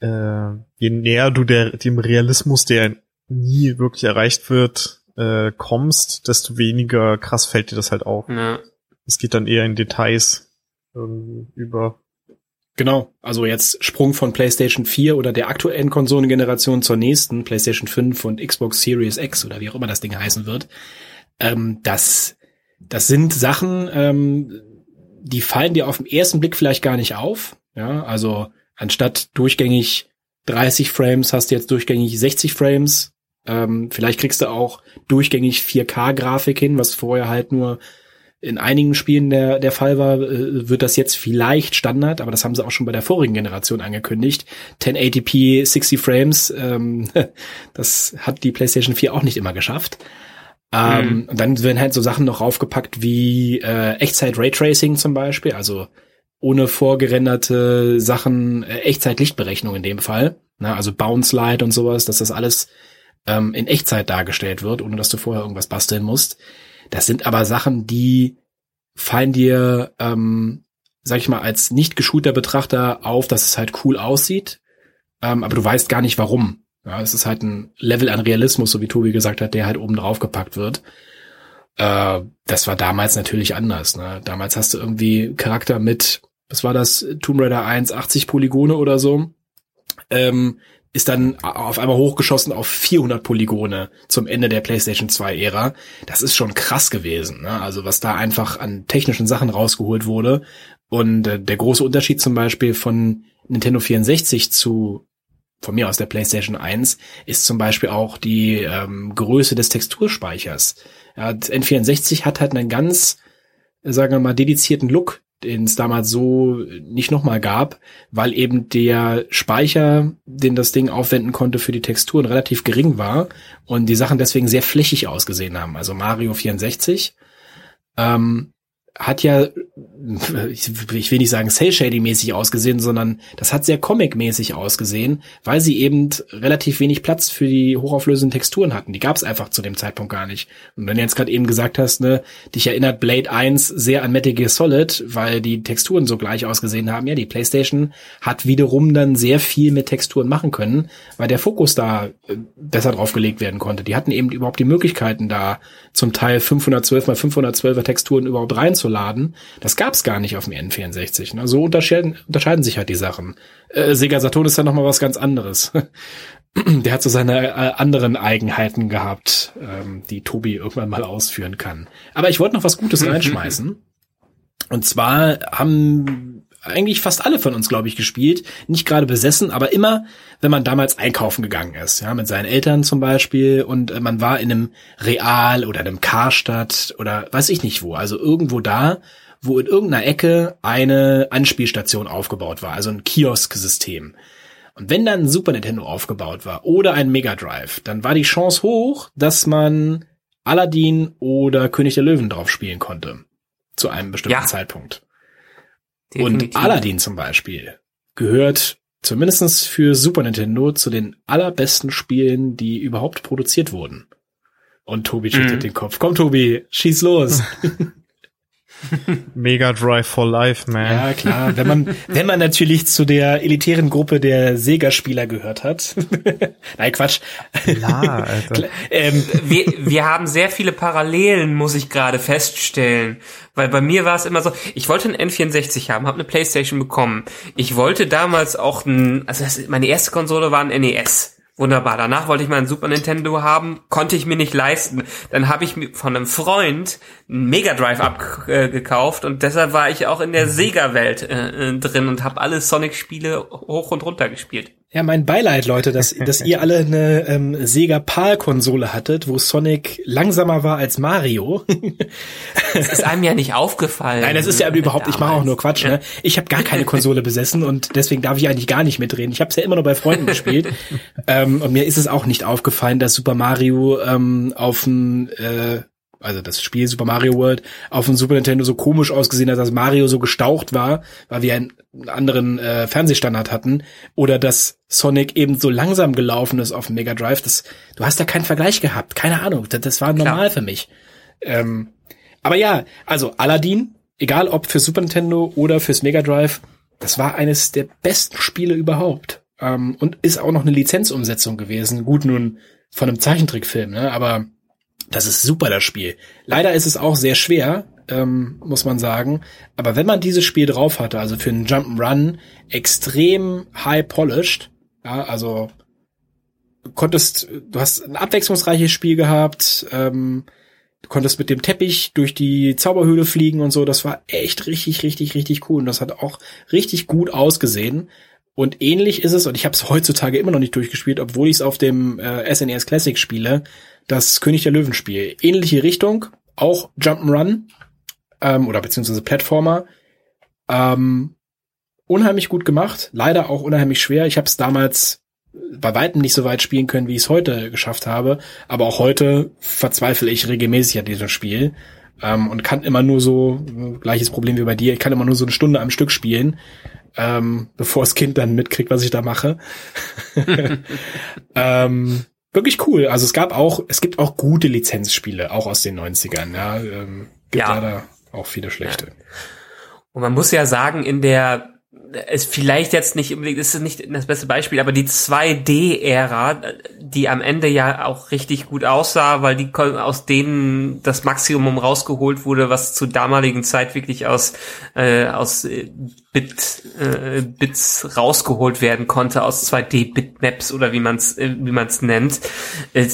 äh, je näher du der, dem Realismus, der nie wirklich erreicht wird, äh, kommst, desto weniger krass fällt dir das halt auf. Ja. Es geht dann eher in Details ähm, über. Genau, also jetzt Sprung von PlayStation 4 oder der aktuellen Konsolengeneration zur nächsten, PlayStation 5 und Xbox Series X oder wie auch immer das Ding heißen wird. Ähm, das, das sind Sachen, ähm, die fallen dir auf den ersten Blick vielleicht gar nicht auf. Ja, also anstatt durchgängig 30 Frames hast du jetzt durchgängig 60 Frames. Ähm, vielleicht kriegst du auch durchgängig 4K-Grafik hin, was vorher halt nur in einigen Spielen der, der Fall war, äh, wird das jetzt vielleicht Standard, aber das haben sie auch schon bei der vorigen Generation angekündigt. 1080p 60 Frames, ähm, das hat die PlayStation 4 auch nicht immer geschafft. Ähm, mhm. Und dann werden halt so Sachen noch raufgepackt wie äh, Echtzeit Raytracing zum Beispiel, also ohne vorgerenderte Sachen, äh, Echtzeit Lichtberechnung in dem Fall. Na, also Bounce Light und sowas, dass das alles ähm, in Echtzeit dargestellt wird, ohne dass du vorher irgendwas basteln musst. Das sind aber Sachen, die fallen dir, ähm, sag ich mal, als nicht geschulter Betrachter auf, dass es halt cool aussieht, ähm, aber du weißt gar nicht warum. Ja, es ist halt ein Level an Realismus, so wie Tobi gesagt hat, der halt oben drauf gepackt wird. Äh, das war damals natürlich anders. Ne? Damals hast du irgendwie Charakter mit, was war das, Tomb Raider 1, 80 Polygone oder so. Ähm, ist dann auf einmal hochgeschossen auf 400 Polygone zum Ende der PlayStation 2 Ära. Das ist schon krass gewesen. Ne? Also was da einfach an technischen Sachen rausgeholt wurde. Und äh, der große Unterschied zum Beispiel von Nintendo 64 zu von mir aus der PlayStation 1 ist zum Beispiel auch die ähm, Größe des Texturspeichers. Ja, N64 hat halt einen ganz, sagen wir mal, dedizierten Look, den es damals so nicht nochmal gab, weil eben der Speicher, den das Ding aufwenden konnte für die Texturen, relativ gering war und die Sachen deswegen sehr flächig ausgesehen haben. Also Mario 64 ähm, hat ja, ich will nicht sagen Cell-Shading-mäßig ausgesehen, sondern das hat sehr Comic-mäßig ausgesehen, weil sie eben relativ wenig Platz für die hochauflösenden Texturen hatten. Die gab es einfach zu dem Zeitpunkt gar nicht. Und wenn du jetzt gerade eben gesagt hast, ne, dich erinnert Blade 1 sehr an Metal Gear Solid, weil die Texturen so gleich ausgesehen haben. Ja, die PlayStation hat wiederum dann sehr viel mit Texturen machen können, weil der Fokus da äh, besser drauf gelegt werden konnte. Die hatten eben überhaupt die Möglichkeiten da zum Teil 512 mal 512er Texturen überhaupt reinzuladen runterzuladen. Das gab's gar nicht auf dem N64. Ne? So unterscheiden, unterscheiden sich halt die Sachen. Äh, Sega Saturn ist dann noch mal was ganz anderes. Der hat so seine äh, anderen Eigenheiten gehabt, ähm, die Tobi irgendwann mal ausführen kann. Aber ich wollte noch was Gutes reinschmeißen. Und zwar haben eigentlich fast alle von uns, glaube ich, gespielt. Nicht gerade besessen, aber immer, wenn man damals einkaufen gegangen ist, ja, mit seinen Eltern zum Beispiel und äh, man war in einem Real oder einem Karstadt oder weiß ich nicht wo, also irgendwo da, wo in irgendeiner Ecke eine Anspielstation aufgebaut war, also ein Kiosk-System. Und wenn dann ein Super Nintendo aufgebaut war oder ein Mega Drive, dann war die Chance hoch, dass man Aladdin oder König der Löwen drauf spielen konnte. Zu einem bestimmten ja. Zeitpunkt. Definitiv. Und Aladdin zum Beispiel gehört zumindestens für Super Nintendo zu den allerbesten Spielen, die überhaupt produziert wurden. Und Tobi schüttelt mhm. den Kopf. Komm, Tobi, schieß los. Mega Drive for Life, man. Ja, klar. Wenn man, wenn man natürlich zu der elitären Gruppe der Sega-Spieler gehört hat. Nein, Quatsch. Klar, Alter. ähm, wir, wir haben sehr viele Parallelen, muss ich gerade feststellen. Weil bei mir war es immer so, ich wollte einen N64 haben, habe eine Playstation bekommen. Ich wollte damals auch ein, also das, meine erste Konsole war ein NES. Wunderbar. Danach wollte ich mal ein Super Nintendo haben, konnte ich mir nicht leisten. Dann habe ich mir von einem Freund einen Mega Drive abgekauft und deshalb war ich auch in der Sega-Welt äh, äh drin und habe alle Sonic-Spiele hoch und runter gespielt. Ja, mein Beileid, Leute, dass, dass ihr alle eine ähm, Sega PAL-Konsole hattet, wo Sonic langsamer war als Mario. das ist einem ja nicht aufgefallen. Nein, das ist ja überhaupt, ich mache auch nur Quatsch. Ne? Ich habe gar keine Konsole besessen und deswegen darf ich eigentlich gar nicht mitreden. Ich habe es ja immer nur bei Freunden gespielt. ähm, und mir ist es auch nicht aufgefallen, dass Super Mario ähm, auf ein äh, also das Spiel Super Mario World auf dem Super Nintendo so komisch ausgesehen hat, dass Mario so gestaucht war, weil wir einen anderen äh, Fernsehstandard hatten, oder dass Sonic eben so langsam gelaufen ist auf dem Mega Drive. Das, du hast da keinen Vergleich gehabt, keine Ahnung. Das, das war normal Klar. für mich. Ähm, aber ja, also Aladdin, egal ob für Super Nintendo oder fürs Mega Drive, das war eines der besten Spiele überhaupt. Ähm, und ist auch noch eine Lizenzumsetzung gewesen. Gut, nun von einem Zeichentrickfilm, ne? aber das ist super, das Spiel. Leider ist es auch sehr schwer, ähm, muss man sagen. Aber wenn man dieses Spiel drauf hatte, also für einen Jump'n'Run, extrem high polished, ja, also konntest, du hast ein abwechslungsreiches Spiel gehabt, ähm, du konntest mit dem Teppich durch die Zauberhöhle fliegen und so, das war echt richtig, richtig, richtig cool und das hat auch richtig gut ausgesehen. Und ähnlich ist es, und ich habe es heutzutage immer noch nicht durchgespielt, obwohl ich es auf dem äh, SNES e Classic spiele, das König der Löwen Spiel. Ähnliche Richtung, auch Jump'n'Run ähm, oder beziehungsweise Plattformer. Ähm, unheimlich gut gemacht, leider auch unheimlich schwer. Ich habe es damals bei weitem nicht so weit spielen können, wie ich es heute geschafft habe. Aber auch heute verzweifle ich regelmäßig an diesem Spiel ähm, und kann immer nur so, gleiches Problem wie bei dir, ich kann immer nur so eine Stunde am Stück spielen. ähm, bevor das Kind dann mitkriegt, was ich da mache. ähm, wirklich cool. Also es gab auch, es gibt auch gute Lizenzspiele, auch aus den 90ern. Ja, ähm, gibt Ja. leider auch viele schlechte. Und man muss ja sagen, in der es vielleicht jetzt nicht unbedingt, ist nicht das beste Beispiel, aber die 2D-Ära, die am Ende ja auch richtig gut aussah, weil die aus denen das Maximum rausgeholt wurde, was zur damaligen Zeit wirklich aus äh, aus äh, Bit äh, Bits rausgeholt werden konnte, aus 2D-Bitmaps oder wie man es äh, wie man es nennt. Äh,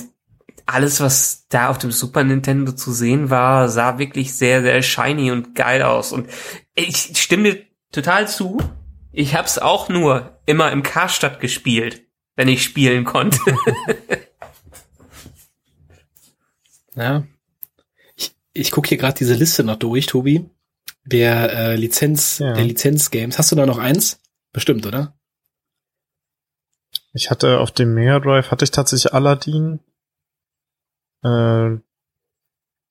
alles, was da auf dem Super Nintendo zu sehen war, sah wirklich sehr, sehr shiny und geil aus. Und ich stimme total zu. Ich hab's auch nur immer im Karstadt gespielt, wenn ich spielen konnte. Ja. Ich, ich gucke hier gerade diese Liste noch durch, Tobi. Der äh, Lizenz, Ja. der Lizenzgames. Hast du da noch eins? Bestimmt, oder? Ich hatte auf dem Mega Drive hatte ich tatsächlich Aladdin. Äh,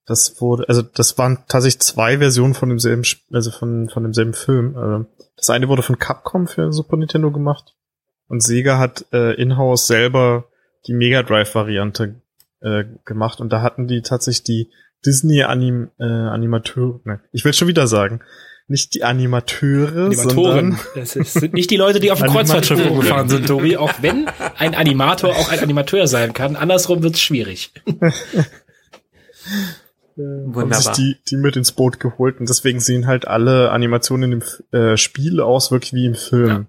das wurde, also das waren tatsächlich zwei Versionen von demselben, also von von demselben Film. Äh, das eine wurde von Capcom für Super Nintendo gemacht und Sega hat äh, in-house selber die Mega Drive Variante äh, gemacht und da hatten die tatsächlich die Disney Anim äh, Animateure. Ne, ich will schon wieder sagen, nicht die Animateure, Animatoren. sondern Das ist, sind nicht die Leute, die auf dem. Kreuzfahrtschiff rumgefahren sind, Tobi. Auch wenn ein Animator auch ein Animateur sein kann. Andersrum wird's schwierig. haben sich Wunderbar. die, die mit ins Boot geholt und deswegen sehen halt alle Animationen in dem F- äh, Spiel aus wirklich wie im Film, Ja.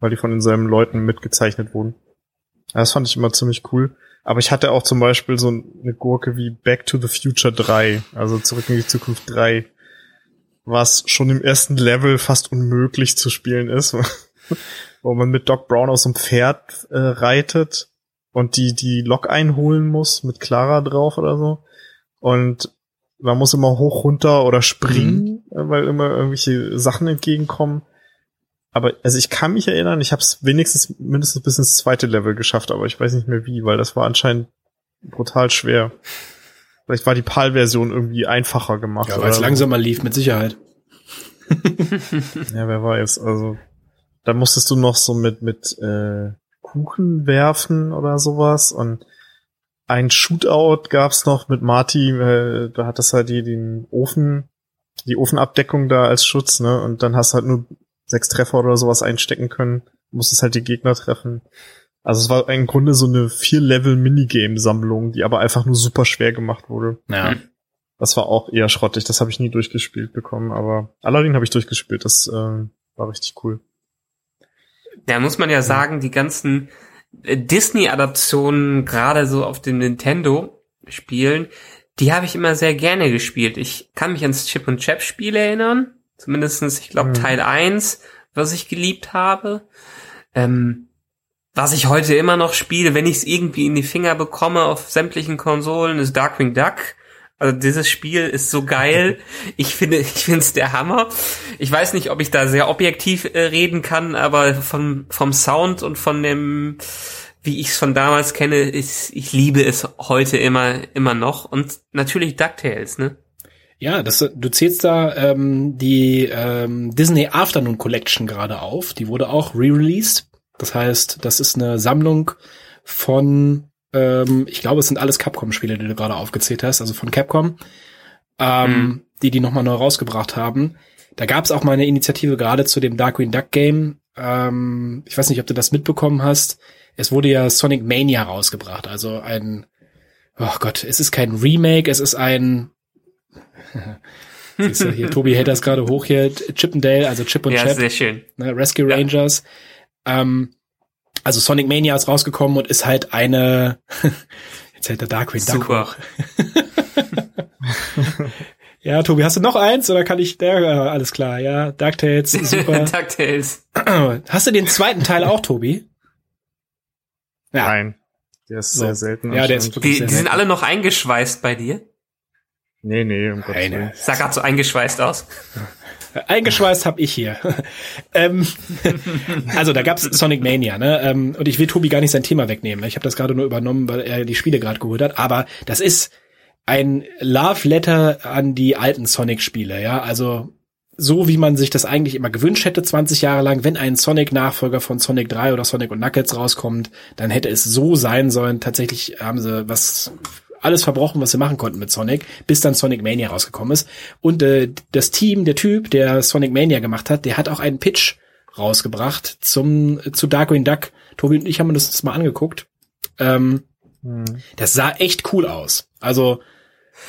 weil die von denselben Leuten mitgezeichnet wurden. Ja, Das fand ich immer ziemlich cool. Aber ich hatte auch zum Beispiel so eine Gurke wie Back to the Future 3, also Zurück in die Zukunft 3, was schon im ersten Level fast unmöglich zu spielen ist, wo man mit Doc Brown aus dem Pferd äh, reitet und die die Lok einholen muss mit Clara drauf oder so. Und man muss immer hoch, runter oder springen, äh, weil immer irgendwelche Sachen entgegenkommen. Aber also ich kann mich erinnern, ich habe es wenigstens mindestens bis ins zweite Level geschafft, aber ich weiß nicht mehr wie, weil das war anscheinend brutal schwer. Vielleicht war die PAL-Version irgendwie einfacher gemacht. Ja, weil es langsamer lief, mit Sicherheit. Ja, wer weiß. Also da musstest du noch so mit mit äh, Kuchen werfen oder sowas und ein Shootout gab's noch mit Marty, äh, da hat das halt die den Ofen, die Ofenabdeckung da als Schutz, ne? Und dann hast du halt nur sechs Treffer oder sowas einstecken können, musstest halt die Gegner treffen. Also es war im Grunde so eine vier Level Minigame Sammlung, die aber einfach nur super schwer gemacht wurde. Ja. Das war auch eher schrottig, das habe ich nie durchgespielt bekommen, aber Aladdin habe ich durchgespielt, das äh, war richtig cool. Da muss man ja sagen, die ganzen äh, Disney-Adaptionen, gerade so auf dem Nintendo-Spielen, die habe ich immer sehr gerne gespielt. Ich kann mich ans Chip und Chap-Spiel erinnern. Zumindestens, ich glaube, Mhm. Teil 1, was ich geliebt habe. Ähm, was ich heute immer noch spiele, wenn ich es irgendwie in die Finger bekomme auf sämtlichen Konsolen, ist Darkwing Duck. Also dieses Spiel ist so geil. Ich finde, ich finde es der Hammer. Ich weiß nicht, ob ich da sehr objektiv äh, reden kann, aber vom vom Sound und von dem, wie ich es von damals kenne, ist, ich liebe es heute immer immer noch und natürlich Ducktales, ne? Ja, das, du zählst da ähm, die ähm, Disney Afternoon Collection gerade auf. Die wurde auch re-released. Das heißt, das ist eine Sammlung von, ähm, ich glaube, es sind alles Capcom-Spiele, die du gerade aufgezählt hast, also von Capcom, ähm, Mhm. die die nochmal neu rausgebracht haben. Da gab es auch mal eine Initiative gerade zu dem Darkwing Duck Game. Ähm, ich weiß nicht, ob du das mitbekommen hast. Es wurde ja Sonic Mania rausgebracht, also ein, oh Gott, es ist kein Remake, es ist ein Siehst du, hier, Tobi hält das gerade hoch hier, Chippendale, also Chip und Ja, Chap, sehr schön. ne, Rescue Ja. Rangers. Ähm, also Sonic Mania ist rausgekommen und ist halt eine, jetzt hält der Darkwing Duck Super. hoch. ja, Tobi, hast du noch eins oder kann ich, der, äh, alles klar, ja, DuckTales, super. Ducktales. hast du den zweiten Teil auch, Tobi? Ja, Nein. Der ist So. sehr selten. Ja, der ist wirklich Die, sehr die sind alle noch eingeschweißt bei dir? Nee, nee, um Gottes Nein, Willen. Sah grad so eingeschweißt aus. Eingeschweißt habe ich hier. ähm, also da gab's Sonic Mania, ne? Ähm, und ich will Tobi gar nicht sein Thema wegnehmen. Ich habe das gerade nur übernommen, weil er die Spiele gerade geholt hat. Aber das ist ein Love Letter an die alten Sonic-Spiele, ja. Also so, wie man sich das eigentlich immer gewünscht hätte, 20 Jahre lang, wenn ein Sonic-Nachfolger von Sonic 3 oder Sonic und Knuckles rauskommt, dann hätte es so sein sollen. Tatsächlich haben sie was alles verbrochen, was sie machen konnten mit Sonic, bis dann Sonic Mania rausgekommen ist. Und äh, das Team, der Typ, der Sonic Mania gemacht hat, der hat auch einen Pitch rausgebracht zum zu Darkwing Duck. Tobi und ich haben uns das mal angeguckt. Ähm, hm. Das sah echt cool aus. Also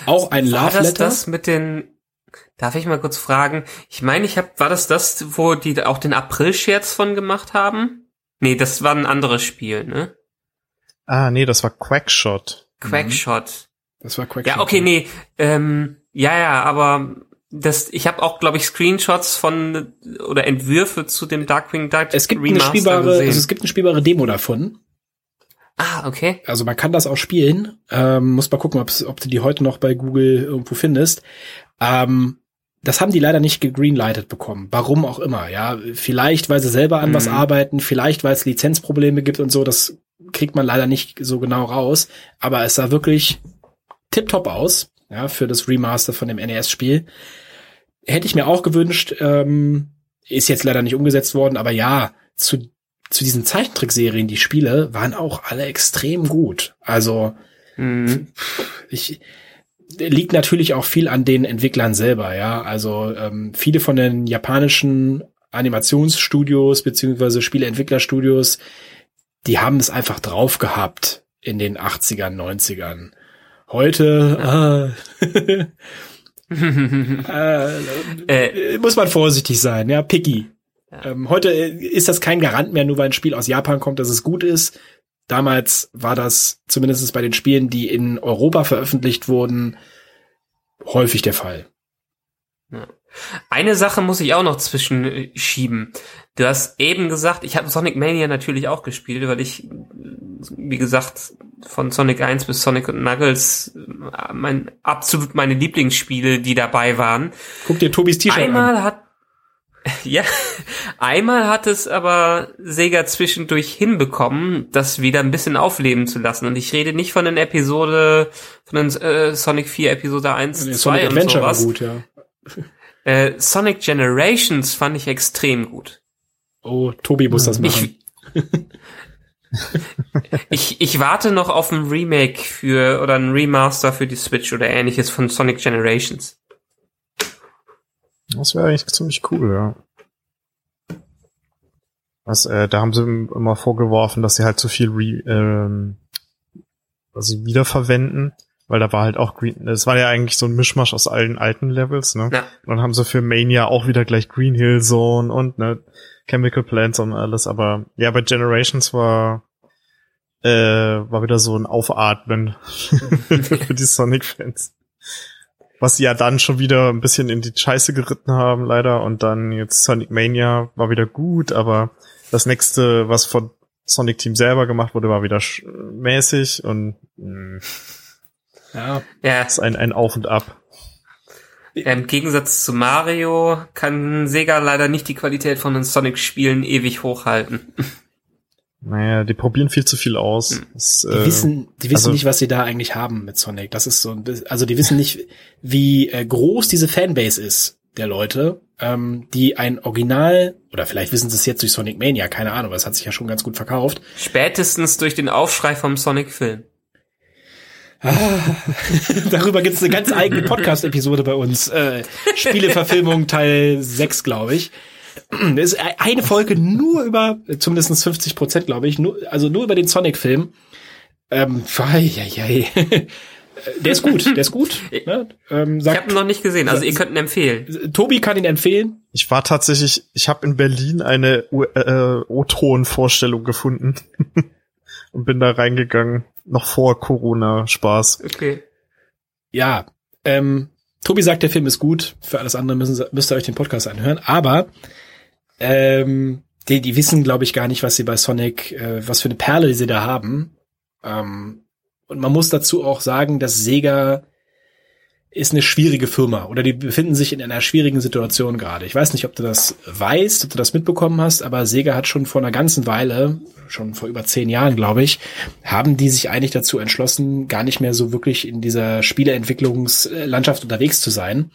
auch ein War Love das Letter. das mit den Darf ich mal kurz fragen? Ich meine, ich habe war das das, wo die auch den April-Scherz von gemacht haben? Nee, das war ein anderes Spiel, ne? Ah, nee, das war Quackshot. Quackshot. Das war Quack Ja, okay, nee. Ähm, ja, ja, aber das, ich habe auch, glaube ich, Screenshots von oder Entwürfe zu dem Darkwing Duck Es gibt eine Remaster spielbare, gesehen. also es gibt eine spielbare Demo davon. ah, okay. Also man kann das auch spielen. Ähm, muss mal gucken, ob du die heute noch bei Google irgendwo findest. Ähm, das haben die leider nicht gegreenlightet bekommen. Warum auch immer, ja. Vielleicht, weil sie selber an was Mhm. arbeiten, vielleicht, weil es Lizenzprobleme gibt und so. Das kriegt man leider nicht so genau raus. Aber es sah wirklich tipptopp aus, ja, für das Remaster von dem NES-Spiel. Hätte ich mir auch gewünscht, ähm, ist jetzt leider nicht umgesetzt worden, aber ja, zu, zu diesen Zeichentrickserien, die Spiele, waren auch alle extrem gut. Also, Mhm. ich liegt natürlich auch viel an den Entwicklern selber, ja. Also ähm, viele von den japanischen Animationsstudios beziehungsweise Spieleentwicklerstudios, die haben es einfach drauf gehabt in den 80ern, 90ern. Heute äh, äh, äh, muss man vorsichtig sein, ja, picky. Ja. Ähm, heute ist das kein Garant mehr, nur weil ein Spiel aus Japan kommt, dass es gut ist. Damals war das zumindest bei den Spielen, die in Europa veröffentlicht wurden, häufig der Fall. Eine Sache muss ich auch noch zwischenschieben. Du hast eben gesagt, ich habe Sonic Mania natürlich auch gespielt, weil ich, wie gesagt, von Sonic 1 bis Sonic und Knuckles äh, mein absolut meine Lieblingsspiele, die dabei waren. Guck dir Tobis T-Shirt an. Einmal hat ja, einmal hat es aber Sega zwischendurch hinbekommen, das wieder ein bisschen aufleben zu lassen. Und ich rede nicht von den Episode, von den äh, Sonic 4 Episode 1, Nee, 2 Sonic und Adventure war sowas. gut, ja. Äh, Sonic Generations fand ich extrem gut. Oh, Tobi muss das machen. Ich, ich, ich warte noch auf ein Remake für oder ein Remaster für die Switch oder ähnliches von Sonic Generations. Das wäre eigentlich ziemlich cool, ja. Was, äh, da haben sie immer vorgeworfen, dass sie halt zu viel re, ähm, also wiederverwenden, weil da war halt auch Green, es war ja eigentlich so ein Mischmasch aus allen alten Levels, ne? Ja. Und dann haben sie für Mania auch wieder gleich Green Hill Zone und ne, Chemical Plants und alles, aber ja, bei Generations war äh, war wieder so ein Aufatmen für die Sonic-Fans. Was sie ja dann schon wieder ein bisschen in die Scheiße geritten haben, leider. Und dann jetzt Sonic Mania war wieder gut, aber das nächste, was von Sonic Team selber gemacht wurde, war wieder mäßig und mh, Ja, Ja, ist ein, ein Auf und Ab. im Gegensatz zu Mario kann Sega leider nicht die Qualität von den Sonic-Spielen ewig hochhalten. Naja, die probieren viel zu viel aus. Das, die äh, wissen, die wissen also- nicht, was sie da eigentlich haben mit Sonic. Das ist so ein bisschen, also die wissen nicht, wie äh, groß diese Fanbase ist der Leute, ähm, die ein Original, oder vielleicht wissen sie es jetzt durch Sonic Mania, keine Ahnung, das hat sich ja schon ganz gut verkauft. Spätestens durch den Aufschrei vom Sonic-Film. Darüber gibt es eine ganz eigene Podcast-Episode bei uns. Äh, Spieleverfilmung Teil 6, glaube ich. Das ist eine Folge nur über, zumindest 50 Prozent, glaube ich, nur, also nur über den Sonic-Film. Ähm, ei, ei, ei. Der ist gut, der ist gut. Ne? Ähm, Ich sagt, habe ihn noch nicht gesehen, also ihr könnt ihn empfehlen. Tobi kann ihn empfehlen. ich war tatsächlich, ich habe in Berlin eine äh, O-Ton-Vorstellung gefunden und bin da reingegangen, noch vor Corona. Spaß. Okay. Ja, ähm, Tobi sagt, der Film ist gut. Für alles andere müssen, müsst ihr euch den Podcast anhören. Aber ähm, die, die wissen, glaube ich, gar nicht, was sie bei Sonic, äh, was für eine Perle sie da haben. Ähm, und man muss dazu auch sagen, dass Sega ist eine schwierige Firma oder die befinden sich in einer schwierigen Situation gerade. Ich weiß nicht, ob du das weißt, ob du das mitbekommen hast, aber Sega hat schon vor einer ganzen Weile, schon vor über zehn Jahren, glaube ich, haben die sich eigentlich dazu entschlossen, gar nicht mehr so wirklich in dieser Spieleentwicklungslandschaft unterwegs zu sein,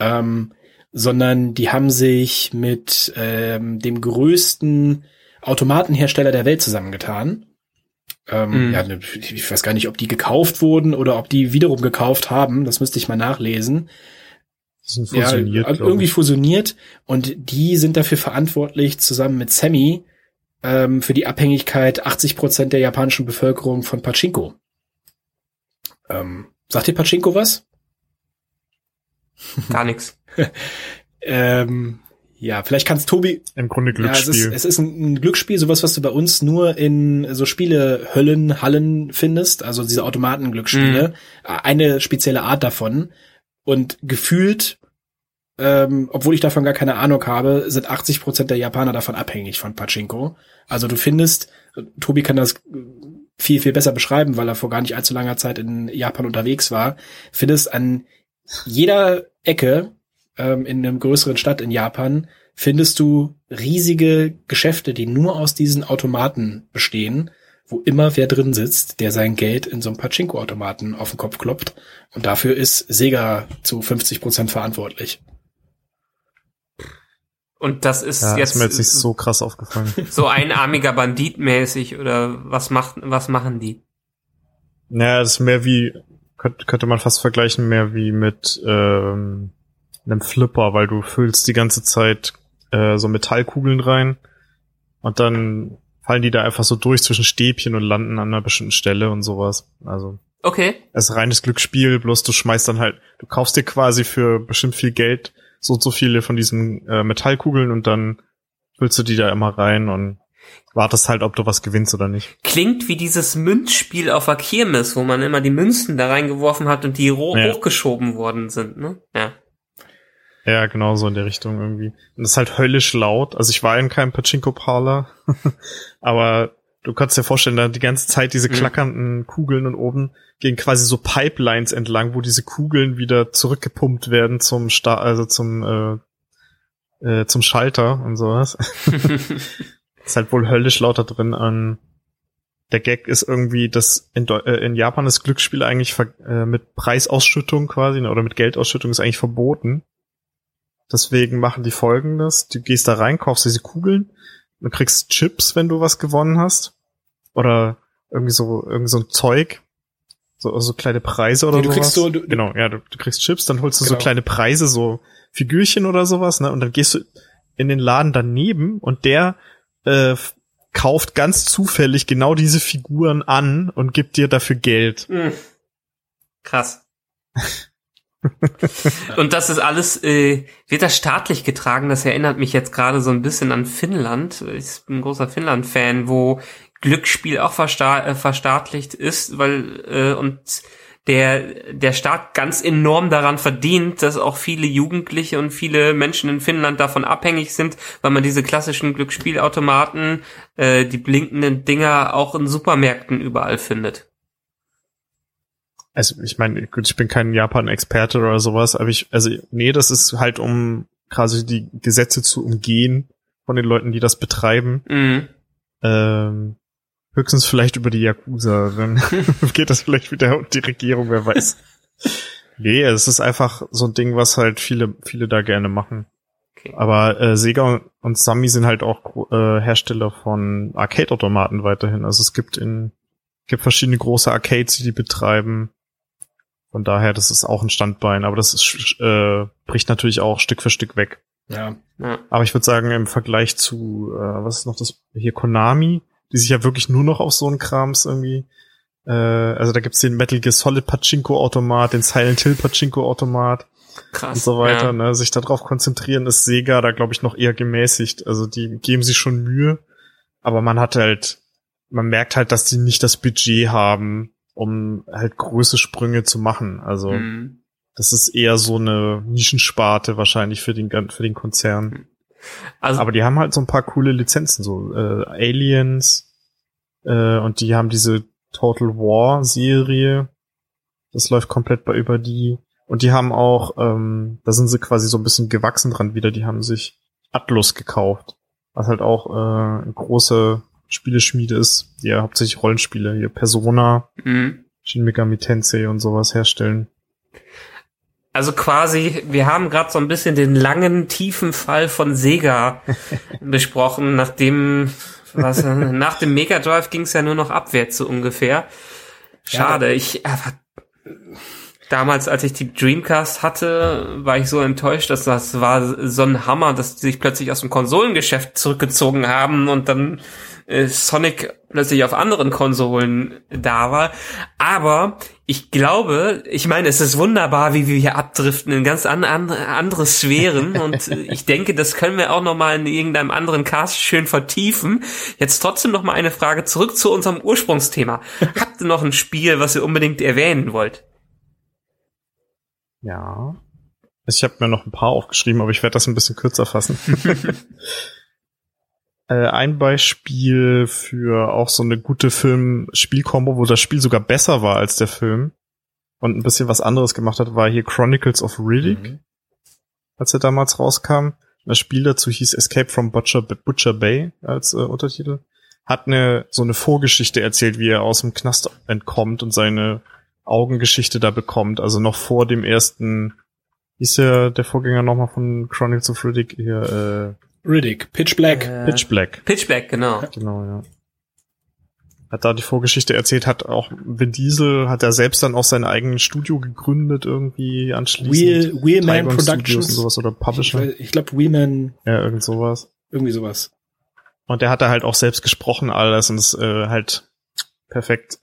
ähm, sondern die haben sich mit ähm, dem größten Automatenhersteller der Welt zusammengetan. Ähm, Mhm. ja, ne, ich weiß gar nicht, ob die gekauft wurden oder ob die wiederum gekauft haben. Das müsste ich mal nachlesen. Sind fusioniert, ja, glaub irgendwie fusioniert und die sind dafür verantwortlich, zusammen mit Sammy, ähm, für die Abhängigkeit 80 Prozent der japanischen Bevölkerung von Pachinko. Ähm, sagt dir Pachinko was? Gar nichts. Ähm, ja, vielleicht kannst Tobi. Im Grunde Ja, es ist, Glücksspiel. es ist ein, Glücksspiel, sowas, was du bei uns nur in so Spielehöllen, Hallen findest, also diese Automatenglücksspiele. Eine spezielle Art davon. Und gefühlt, ähm, obwohl ich davon gar keine Ahnung habe, sind 80 Prozent der Japaner davon abhängig von Pachinko. Also du findest, Tobi kann das viel, viel besser beschreiben, weil er vor gar nicht allzu langer Zeit in Japan unterwegs war, findest an jeder Ecke ähm, in einem größeren Stadt in Japan findest du riesige Geschäfte, die nur aus diesen Automaten bestehen, wo immer wer drin sitzt, der sein Geld in so einem Pachinko-Automaten auf den Kopf kloppt. Und dafür ist Sega zu 50 Prozent verantwortlich. Und das ist ja, jetzt ist mir jetzt nicht so krass aufgefallen. so einarmiger Bandit mäßig oder was macht was machen die? naja, das ist mehr wie, könnte, könnte man fast vergleichen, mehr wie mit ähm, einem Flipper, weil du füllst die ganze Zeit äh, so Metallkugeln rein und dann fallen die da einfach so durch zwischen Stäbchen und landen an einer bestimmten Stelle und sowas. Also Okay. es ist reines Glücksspiel, bloß du schmeißt dann halt, du kaufst dir quasi für bestimmt viel Geld so und so viele von diesen äh, Metallkugeln und dann füllst du die da immer rein und wartest halt, ob du was gewinnst oder nicht. Klingt wie dieses Münzspiel auf der Kirmes, wo man immer die Münzen da reingeworfen hat und die Ja. hochgeschoben worden sind, ne? Ja. Ja, genau so in der Richtung irgendwie. Und das ist halt höllisch laut. Also ich war in keinem Pachinko-Parler, aber du kannst dir vorstellen, da die ganze Zeit diese Mhm. klackernden Kugeln und oben gehen quasi so Pipelines entlang, wo diese Kugeln wieder zurückgepumpt werden zum Sta also zum äh, äh, zum Schalter und sowas. ist halt wohl höllisch lauter drin an. Der Gag ist irgendwie, dass in, Deu äh, in Japan ist Glücksspiel eigentlich äh, mit Preisausschüttung quasi ne, oder mit Geldausschüttung ist eigentlich verboten. Deswegen machen die folgendes. Du gehst da rein, kaufst diese Kugeln, du kriegst Chips, wenn du was gewonnen hast. Oder irgendwie so, irgendwie so ein Zeug. So, so kleine Preise oder Nee, du sowas. kriegst so- du- genau, ja, du, du kriegst Chips, dann holst du so Genau. kleine Preise, so Figürchen oder sowas, ne? Und dann gehst du in den Laden daneben und der äh, kauft ganz zufällig genau diese Figuren an und gibt dir dafür Geld. Hm. Krass. Und das ist alles, äh, wird das staatlich getragen? Das erinnert mich jetzt gerade so ein bisschen an Finnland. Ich bin ein großer Finnland-Fan, wo Glücksspiel auch versta äh, verstaatlicht ist, weil äh, und der der Staat ganz enorm daran verdient, dass auch viele Jugendliche und viele Menschen in Finnland davon abhängig sind, weil man diese klassischen Glücksspielautomaten, äh, die blinkenden Dinger auch in Supermärkten überall findet. Also ich meine, gut, ich bin kein Japan-Experte oder sowas, aber ich, also nee, das ist halt um quasi die Gesetze zu umgehen von den Leuten, die das betreiben. Mhm. Ähm, höchstens vielleicht über die Yakuza, dann geht das vielleicht wieder und die Regierung, wer weiß. Nee, es ist einfach so ein Ding, was halt viele, viele da gerne machen. Okay. Aber äh, Sega und Sammy sind halt auch äh, Hersteller von Arcade-Automaten weiterhin. Also es gibt in gibt verschiedene große Arcades, die die betreiben. Von daher, das ist auch ein Standbein, aber das ist, äh, bricht natürlich auch Stück für Stück weg. Ja. Ja. Aber ich würde sagen, im Vergleich zu, äh, was ist noch das, hier Konami, die sich ja wirklich nur noch auf so einen Krams irgendwie, äh, also da gibt's den Metal Gear Solid Pachinko Automat, den Silent Hill Pachinko Automat Krass. und so weiter, Ja. ne, sich darauf konzentrieren, ist Sega da glaube ich noch eher gemäßigt. Also die geben sich schon Mühe, aber man hat halt, man merkt halt, dass die nicht das Budget haben, um halt große Sprünge zu machen. Also Mhm. das ist eher so eine Nischensparte wahrscheinlich für den für den Konzern. Also, Aber die haben halt so ein paar coole Lizenzen, so äh, Aliens äh, und die haben diese Total War Serie. Das läuft komplett bei über die. Und die haben auch, ähm, da sind sie quasi so ein bisschen gewachsen dran wieder. Die haben sich Atlus gekauft, was halt auch äh, eine große Spieleschmiede ist, die ja hauptsächlich Rollenspiele, hier Persona, mhm. Shin Megami Tensei und sowas herstellen. Also quasi, wir haben gerade so ein bisschen den langen, tiefen Fall von Sega besprochen, nachdem was, nach dem Mega Drive ging es ja nur noch abwärts so ungefähr. Schade, ich äh, damals, als ich die Dreamcast hatte, war ich so enttäuscht, dass das war so ein Hammer, dass die sich plötzlich aus dem Konsolengeschäft zurückgezogen haben und dann äh, Sonic plötzlich auf anderen Konsolen da war. Aber ich glaube, ich meine, es ist wunderbar, wie wir hier abdriften in ganz an, an, andere Sphären und ich denke, das können wir auch noch mal in irgendeinem anderen Cast schön vertiefen. Jetzt trotzdem noch mal eine Frage zurück zu unserem Ursprungsthema. Habt ihr noch ein Spiel, was ihr unbedingt erwähnen wollt? Ja. Ich habe mir noch ein paar aufgeschrieben, aber ich werde das ein bisschen kürzer fassen. äh, ein Beispiel für auch so eine gute Film-Spiel-Kombo, wo das Spiel sogar besser war als der Film und ein bisschen was anderes gemacht hat, war hier Chronicles of Riddick, mhm. als er damals rauskam. Das Spiel dazu hieß Escape from Butcher, Butcher Bay als äh, Untertitel. Hat eine so eine Vorgeschichte erzählt, wie er aus dem Knast entkommt und seine Augengeschichte da bekommt. Also noch vor dem ersten, hieß ja der Vorgänger nochmal von Chronicles of Riddick hier, äh, Riddick, Pitch Black. Äh, Pitch Black. Pitch Black, genau. Genau, ja. Hat da die Vorgeschichte erzählt, hat auch Vin Diesel, hat er selbst dann auch sein eigenes Studio gegründet irgendwie anschließend. Wheel, Wheelman Productions. Und sowas oder Publisher. Ich, ich glaube Wheelman. Ja, irgend sowas. Irgendwie sowas. Und der hat da halt auch selbst gesprochen alles und ist äh, halt perfekt.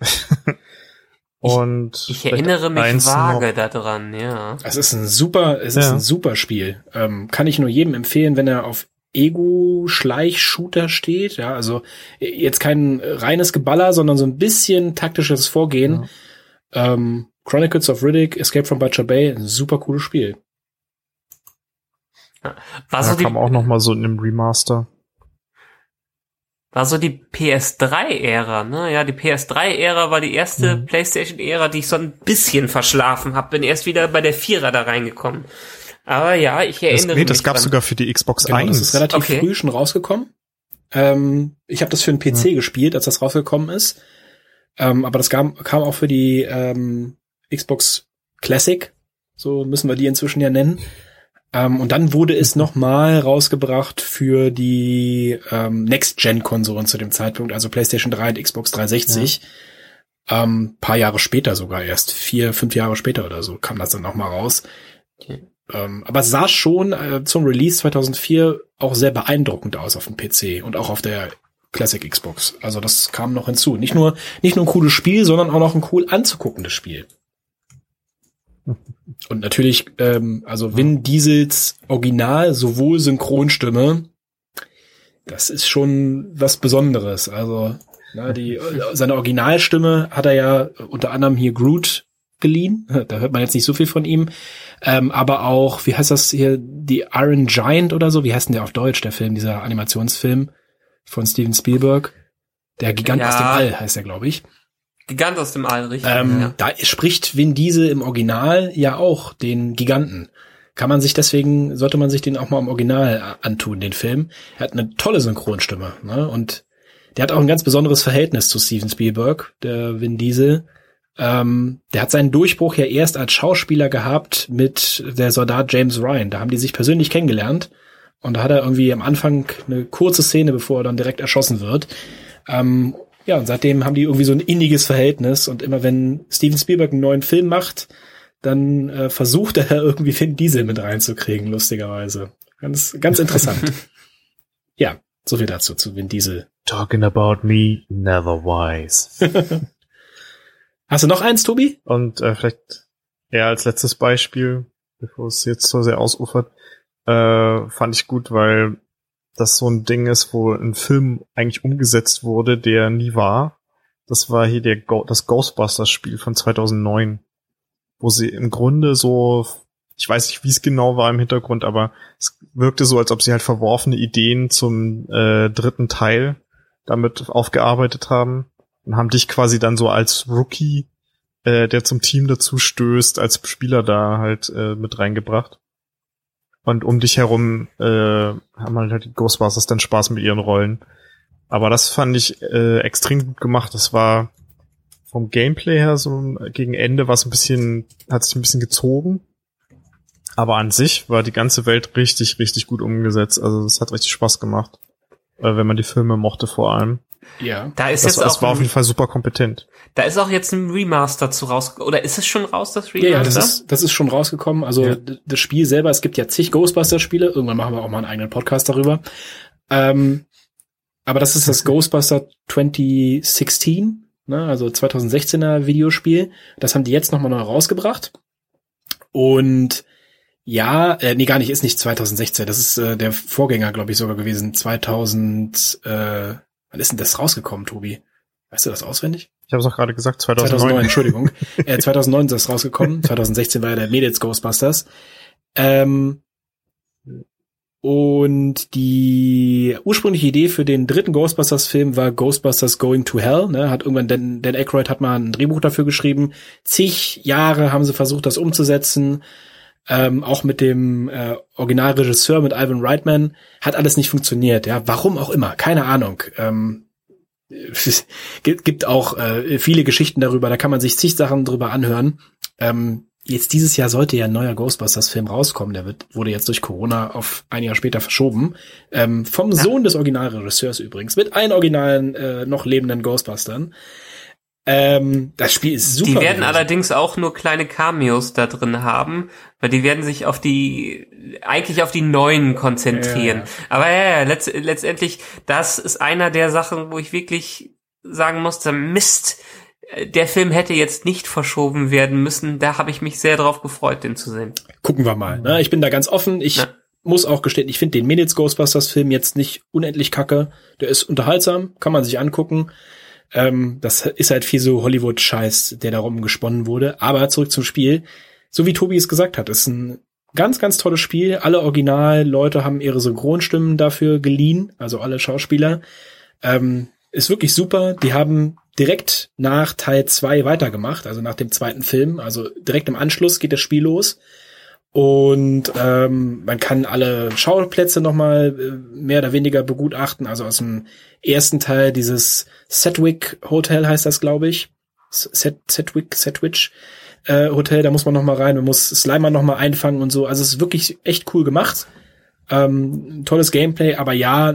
und ich, ich erinnere mich vage daran, ja. Es ist ein super, es ist ja. ein super Spiel. Ähm, kann ich nur jedem empfehlen, wenn er auf Ego-Schleich-Shooter steht. Ja, also jetzt kein reines Geballer, sondern so ein bisschen taktisches Vorgehen. Ja. Ähm, Chronicles of Riddick, Escape from Butcher Bay, ein super cooles Spiel. War so kam auch noch mal so in einem Remaster. War so die PS3-Ära, ne? Ja, die PS3-Ära war die erste mhm. PlayStation-Ära, die ich so ein bisschen verschlafen habe. Bin erst wieder bei der Vierer da reingekommen. Aber ja, ich erinnere das, nee, das gab sogar für die Xbox genau, 1. Das ist relativ okay. früh schon rausgekommen. Ähm, ich habe das für den PC ja. gespielt, als das rausgekommen ist. Ähm, aber das kam, kam auch für die ähm, Xbox Classic, so müssen wir die inzwischen ja nennen. Ähm, und dann wurde es nochmal rausgebracht für die ähm, Next-Gen-Konsolen zu dem Zeitpunkt, also PlayStation 3 und Xbox 360. Ja. Ähm, paar Jahre später sogar erst, vier, fünf Jahre später oder so kam das dann nochmal raus. Okay. Ähm, aber es sah schon äh, zum Release 2004 auch sehr beeindruckend aus auf dem PC und auch auf der Classic Xbox. Also das kam noch hinzu. Nicht nur, nicht nur ein cooles Spiel, sondern auch noch ein cool anzuguckendes Spiel. Und natürlich, ähm, also Vin Diesels Original, sowohl Synchronstimme, das ist schon was Besonderes. Also na, die, seine Originalstimme hat er ja unter anderem hier Groot geliehen. Da hört man jetzt nicht so viel von ihm. Ähm, aber auch, wie heißt das hier, die Iron Giant oder so? Wie heißt denn der auf Deutsch, der Film, dieser Animationsfilm von Steven Spielberg? Der Gigant ja. aus dem All heißt er, glaube ich. Gigant aus dem All, richtig. Ähm, ja. Da spricht Vin Diesel im Original ja auch den Giganten. Kann man sich deswegen, sollte man sich den auch mal im Original antun, den Film. Er hat eine tolle Synchronstimme, ne? Und der hat auch ein ganz besonderes Verhältnis zu Steven Spielberg, der Vin Diesel. Ähm, der hat seinen Durchbruch ja erst als Schauspieler gehabt mit der Soldat James Ryan. Da haben die sich persönlich kennengelernt. Und da hat er irgendwie am Anfang eine kurze Szene, bevor er dann direkt erschossen wird. Ähm, ja, und seitdem haben die irgendwie so ein inniges Verhältnis. Und immer wenn Steven Spielberg einen neuen Film macht, dann äh, versucht er irgendwie Vin Diesel mit reinzukriegen, lustigerweise. Ganz, ganz interessant. ja, so viel dazu zu Vin Diesel. Talking about me, never wise. Hast du noch eins, Tobi? Und äh, vielleicht eher als letztes Beispiel, bevor es jetzt so sehr ausufert, äh, fand ich gut, weil das so ein Ding ist, wo ein Film eigentlich umgesetzt wurde, der nie war. Das war hier der Go das Ghostbusters-Spiel von 2009, wo sie im Grunde so, ich weiß nicht, wie es genau war im Hintergrund, aber es wirkte so, als ob sie halt verworfene Ideen zum äh, dritten Teil damit aufgearbeitet haben und haben dich quasi dann so als Rookie, äh, der zum Team dazu stößt, als Spieler da halt äh, mit reingebracht. Und um dich herum äh, haben halt die Ghostbusters dann Spaß mit ihren Rollen. Aber das fand ich äh, extrem gut gemacht. Das war vom Gameplay her so gegen Ende was ein bisschen, hat sich ein bisschen gezogen. Aber an sich war die ganze Welt richtig, richtig gut umgesetzt. Also es hat richtig Spaß gemacht. Äh, wenn man die Filme mochte vor allem. Ja. Da ist Das, jetzt das auch war auf jeden Fall super kompetent. da ist auch jetzt ein Remaster zu raus oder ist es schon raus das Ja, Remaster? ja, das ist, das ist schon rausgekommen. Also Ja. das Spiel selber, es gibt ja zig Ghostbuster-Spiele. Irgendwann machen wir auch mal einen eigenen Podcast darüber. Ähm, aber das ist das Ghostbuster 2016, ne, also 2016er Videospiel. Das haben die jetzt nochmal neu rausgebracht. Und ja, äh, nee, gar nicht, ist nicht 2016. Das ist äh, der Vorgänger, glaube ich, sogar gewesen. 2000, äh, wann ist denn das rausgekommen, Tobi? Weißt du das auswendig? Ich habe es auch gerade gesagt, 2009. 2009, Entschuldigung. äh, 2009 ist das rausgekommen. 2016 war ja der Mädels Ghostbusters. Ähm, und die ursprüngliche Idee für den dritten Ghostbusters-Film war Ghostbusters Going to Hell. Ne? Hat irgendwann Dan, Dan Aykroyd hat mal ein Drehbuch dafür geschrieben. Zig Jahre haben sie versucht, das umzusetzen. Ähm, auch mit dem äh, Originalregisseur, mit Ivan Reitman, hat alles nicht funktioniert. Ja, warum auch immer, keine Ahnung. Ähm, es gibt auch äh, viele Geschichten darüber, da kann man sich zig Sachen drüber anhören. Ähm, jetzt dieses Jahr sollte ja ein neuer Ghostbusters-Film rauskommen, der wird, wurde jetzt durch Corona auf ein Jahr später verschoben. Ähm, vom Sohn des Originalregisseurs übrigens, mit allen originalen, äh, noch lebenden Ghostbustern. Ähm, das Spiel ist super. Die werden gewesen. allerdings auch nur kleine Cameos da drin haben, weil die werden sich auf die, eigentlich auf die neuen konzentrieren. Ja. Aber ja, ja letzt, letztendlich, das ist einer der Sachen, wo ich wirklich sagen musste, Mist, äh, der Film hätte jetzt nicht verschoben werden müssen. Da habe ich mich sehr drauf gefreut, den zu sehen. Gucken wir mal. Ne? Ich bin da ganz offen. Ich Ja. muss auch gestehen, ich finde den Minutes Ghostbusters Film jetzt nicht unendlich kacke. Der ist unterhaltsam, kann man sich angucken. Ähm, das ist halt viel so Hollywood-Scheiß, der darum gesponnen wurde. Aber zurück zum Spiel. So wie Tobi es gesagt hat, ist ein ganz, ganz tolles Spiel. Alle Original-Leute haben ihre Synchronstimmen dafür geliehen, also alle Schauspieler. Ähm, ist wirklich super. Die haben direkt nach Teil 2 weitergemacht, also nach dem zweiten Film. Also direkt im Anschluss geht das Spiel los. Und ähm, man kann alle Schauplätze nochmal äh, mehr oder weniger begutachten. Also aus dem ersten Teil dieses Sedwick Hotel heißt das, glaube ich. Sedwick, Sedwich äh, Hotel, da muss man nochmal rein, man muss Slimer nochmal einfangen und so. Also es ist wirklich echt cool gemacht. Ähm, tolles Gameplay, aber ja,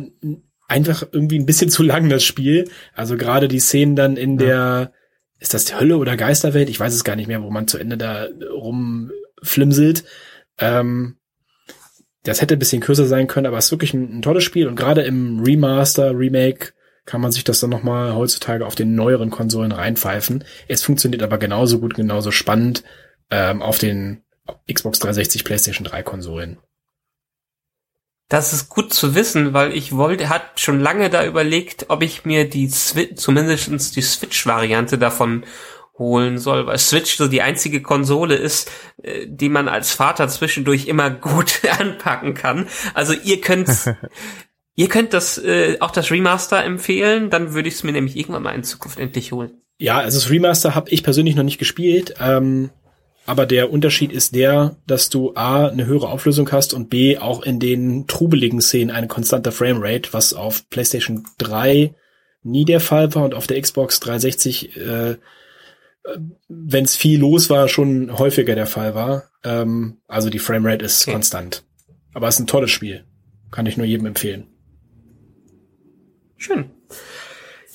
einfach irgendwie ein bisschen zu lang das Spiel. Also gerade die Szenen dann in der, ist das die Hölle oder Geisterwelt? Ich weiß es gar nicht mehr, wo man zu Ende da rumflimselt. Ähm, das hätte ein bisschen kürzer sein können, aber es ist wirklich ein, ein tolles Spiel und gerade im Remaster, Remake kann man sich das dann nochmal heutzutage auf den neueren Konsolen reinpfeifen. Es funktioniert aber genauso gut, genauso spannend ähm, auf den Xbox 360, PlayStation 3 Konsolen. Das ist gut zu wissen, weil ich wollte, hat schon lange da überlegt, ob ich mir die Switch, zumindestens die Switch-Variante davon holen soll, weil Switch so die einzige Konsole ist, äh, die man als Vater zwischendurch immer gut anpacken kann. Also ihr könnt, ihr könnt das äh, auch das Remaster empfehlen, dann würde ich es mir nämlich irgendwann mal in Zukunft endlich holen. Ja, also das Remaster habe ich persönlich noch nicht gespielt, ähm, aber der Unterschied ist der, dass du A, eine höhere Auflösung hast und B, auch in den trubeligen Szenen eine konstante Framerate, was auf PlayStation 3 nie der Fall war und auf der Xbox 360, äh, wenn es viel los war, schon häufiger der Fall war. Ähm, also die Framerate ist Okay. konstant. Aber es ist ein tolles Spiel. Kann ich nur jedem empfehlen. Schön.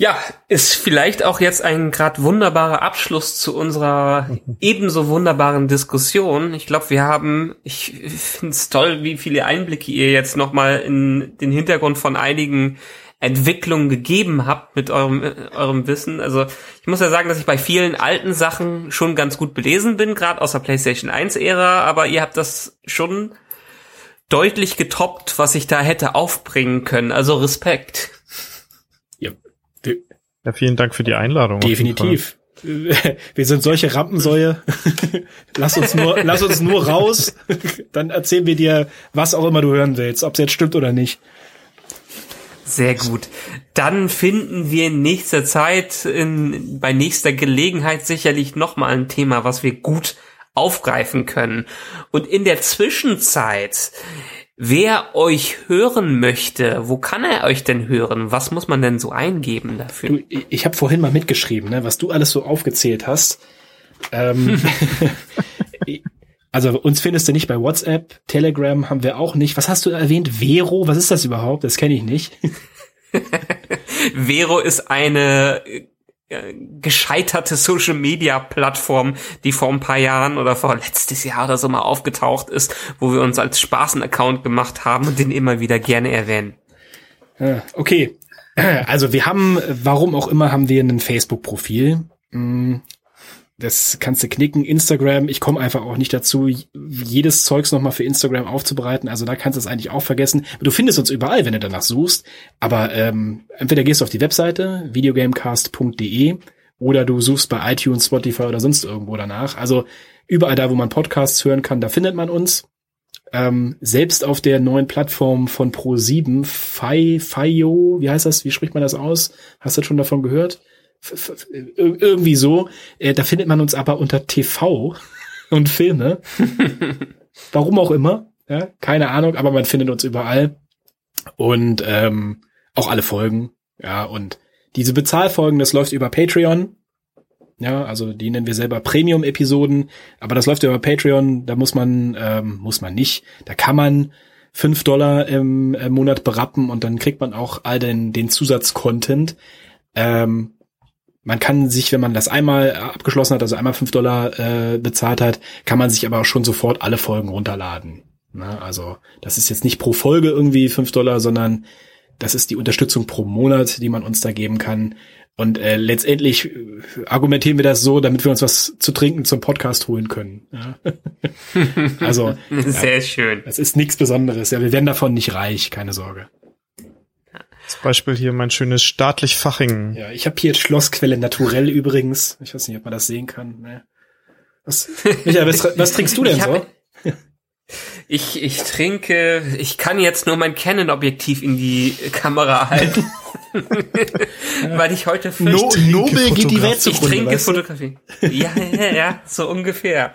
Ja, ist vielleicht auch jetzt ein grad wunderbarer Abschluss zu unserer ebenso wunderbaren Diskussion. Ich glaube, wir haben, ich finde es toll, wie viele Einblicke ihr jetzt nochmal in den Hintergrund von einigen Entwicklungen gegeben habt mit eurem, äh, eurem Wissen. Also ich muss ja sagen, dass ich bei vielen alten Sachen schon ganz gut belesen bin, gerade aus der PlayStation 1-Ära, aber ihr habt das schon deutlich getoppt, was ich da hätte aufbringen können. Also Respekt. Ja, vielen Dank für die Einladung. Definitiv. Wir sind solche Rampensäue. lass uns nur, lass uns nur raus. Dann erzählen wir dir, was auch immer du hören willst, ob es jetzt stimmt oder nicht. Sehr gut. Dann finden wir in nächster Zeit, in, bei nächster Gelegenheit sicherlich nochmal ein Thema, was wir gut aufgreifen können. Und in der Zwischenzeit, wer euch hören möchte, wo kann er euch denn hören? Was muss man denn so eingeben dafür? Du, ich habe vorhin mal mitgeschrieben, ne, was du alles so aufgezählt hast. Ähm, Also uns findest du nicht bei WhatsApp, Telegram haben wir auch nicht. Was hast du erwähnt? Vero, was ist das überhaupt? Das kenne ich nicht. Vero ist eine äh, gescheiterte Social Media Plattform, die vor ein paar Jahren oder vor letztes Jahr oder so mal aufgetaucht ist, wo wir uns als Spaßen-Account gemacht haben und den immer wieder gerne erwähnen. Okay. Also wir haben, warum auch immer, haben wir ein Facebook-Profil. Das kannst du knicken. Instagram, ich komme einfach auch nicht dazu, jedes Zeugs nochmal für Instagram aufzubereiten. Also da kannst du es eigentlich auch vergessen. Du findest uns überall, wenn du danach suchst. Aber ähm, entweder gehst du auf die Webseite videogamecast.de oder du suchst bei iTunes, Spotify oder sonst irgendwo danach. Also überall da, wo man Podcasts hören kann, da findet man uns. Ähm, selbst auf der neuen Plattform von Pro7, Fi, Fio, wie heißt das? Wie spricht man das aus? Hast du schon davon gehört? Irgendwie so. Äh, da findet man uns aber unter TV und Filme. Warum auch immer. Ja, keine Ahnung, aber man findet uns überall. Und ähm, auch alle Folgen. Ja, und diese Bezahlfolgen, das läuft über Patreon. Ja, also die nennen wir selber Premium-Episoden, aber das läuft über Patreon, da muss man, ähm, muss man nicht. Da kann man fünf Dollar im, im Monat berappen und dann kriegt man auch all den, den Zusatzcontent. Ähm, man kann sich, wenn man das einmal abgeschlossen hat, also einmal fünf Dollar äh, bezahlt hat, kann man sich aber auch schon sofort alle Folgen runterladen. Na, also das ist jetzt nicht pro Folge irgendwie fünf Dollar, sondern das ist die Unterstützung pro Monat, die man uns da geben kann. Und äh, letztendlich äh, argumentieren wir das so, damit wir uns was zu trinken zum Podcast holen können. Ja. also sehr ja, schön. Das ist nichts Besonderes. Ja, wir werden davon nicht reich, keine Sorge. Zum Beispiel hier mein schönes staatlich Faching. Ja, ich habe hier Schlossquelle naturell übrigens. Ich weiß nicht, ob man das sehen kann. Nee. Was, Michael, was, was trinkst du denn so? Ich, ich trinke, ich kann jetzt nur mein Canon-Objektiv in die Kamera halten. Weil ich heute no, Nobel geht die Welt zugrunde, Ich trinke Fotografie. Ja, ja, ja, so ungefähr.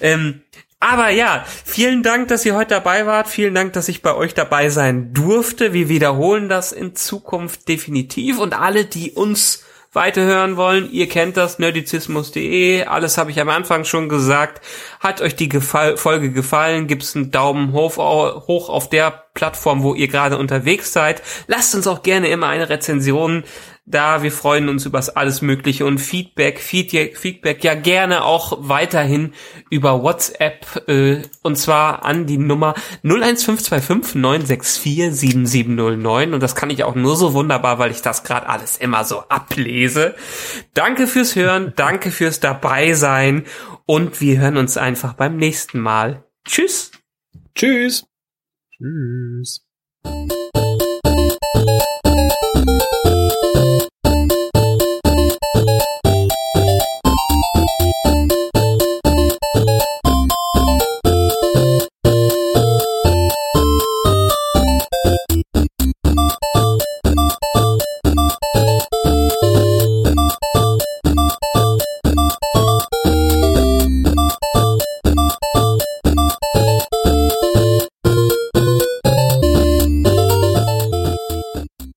Ähm, aber ja, vielen Dank, dass ihr heute dabei wart. Vielen Dank, dass ich bei euch dabei sein durfte. Wir wiederholen das in Zukunft definitiv. Und alle, die uns weiterhören wollen, ihr kennt das, nerdizismus.de. Alles habe ich am Anfang schon gesagt. Hat euch die Gefall Folge gefallen? Gibt's einen Daumen hoch, hoch auf der Plattform, wo ihr gerade unterwegs seid. Lasst uns auch gerne immer eine Rezension da. Wir freuen uns über alles Mögliche und Feedback, Feedback, Feedback ja gerne auch weiterhin über WhatsApp äh, und zwar an die Nummer 01525 964 7709 und das kann ich auch nur so wunderbar, weil ich das gerade alles immer so ablese. Danke fürs Hören, danke fürs dabei sein und wir hören uns einfach beim nächsten Mal. Tschüss. Tschüss. Tschüss.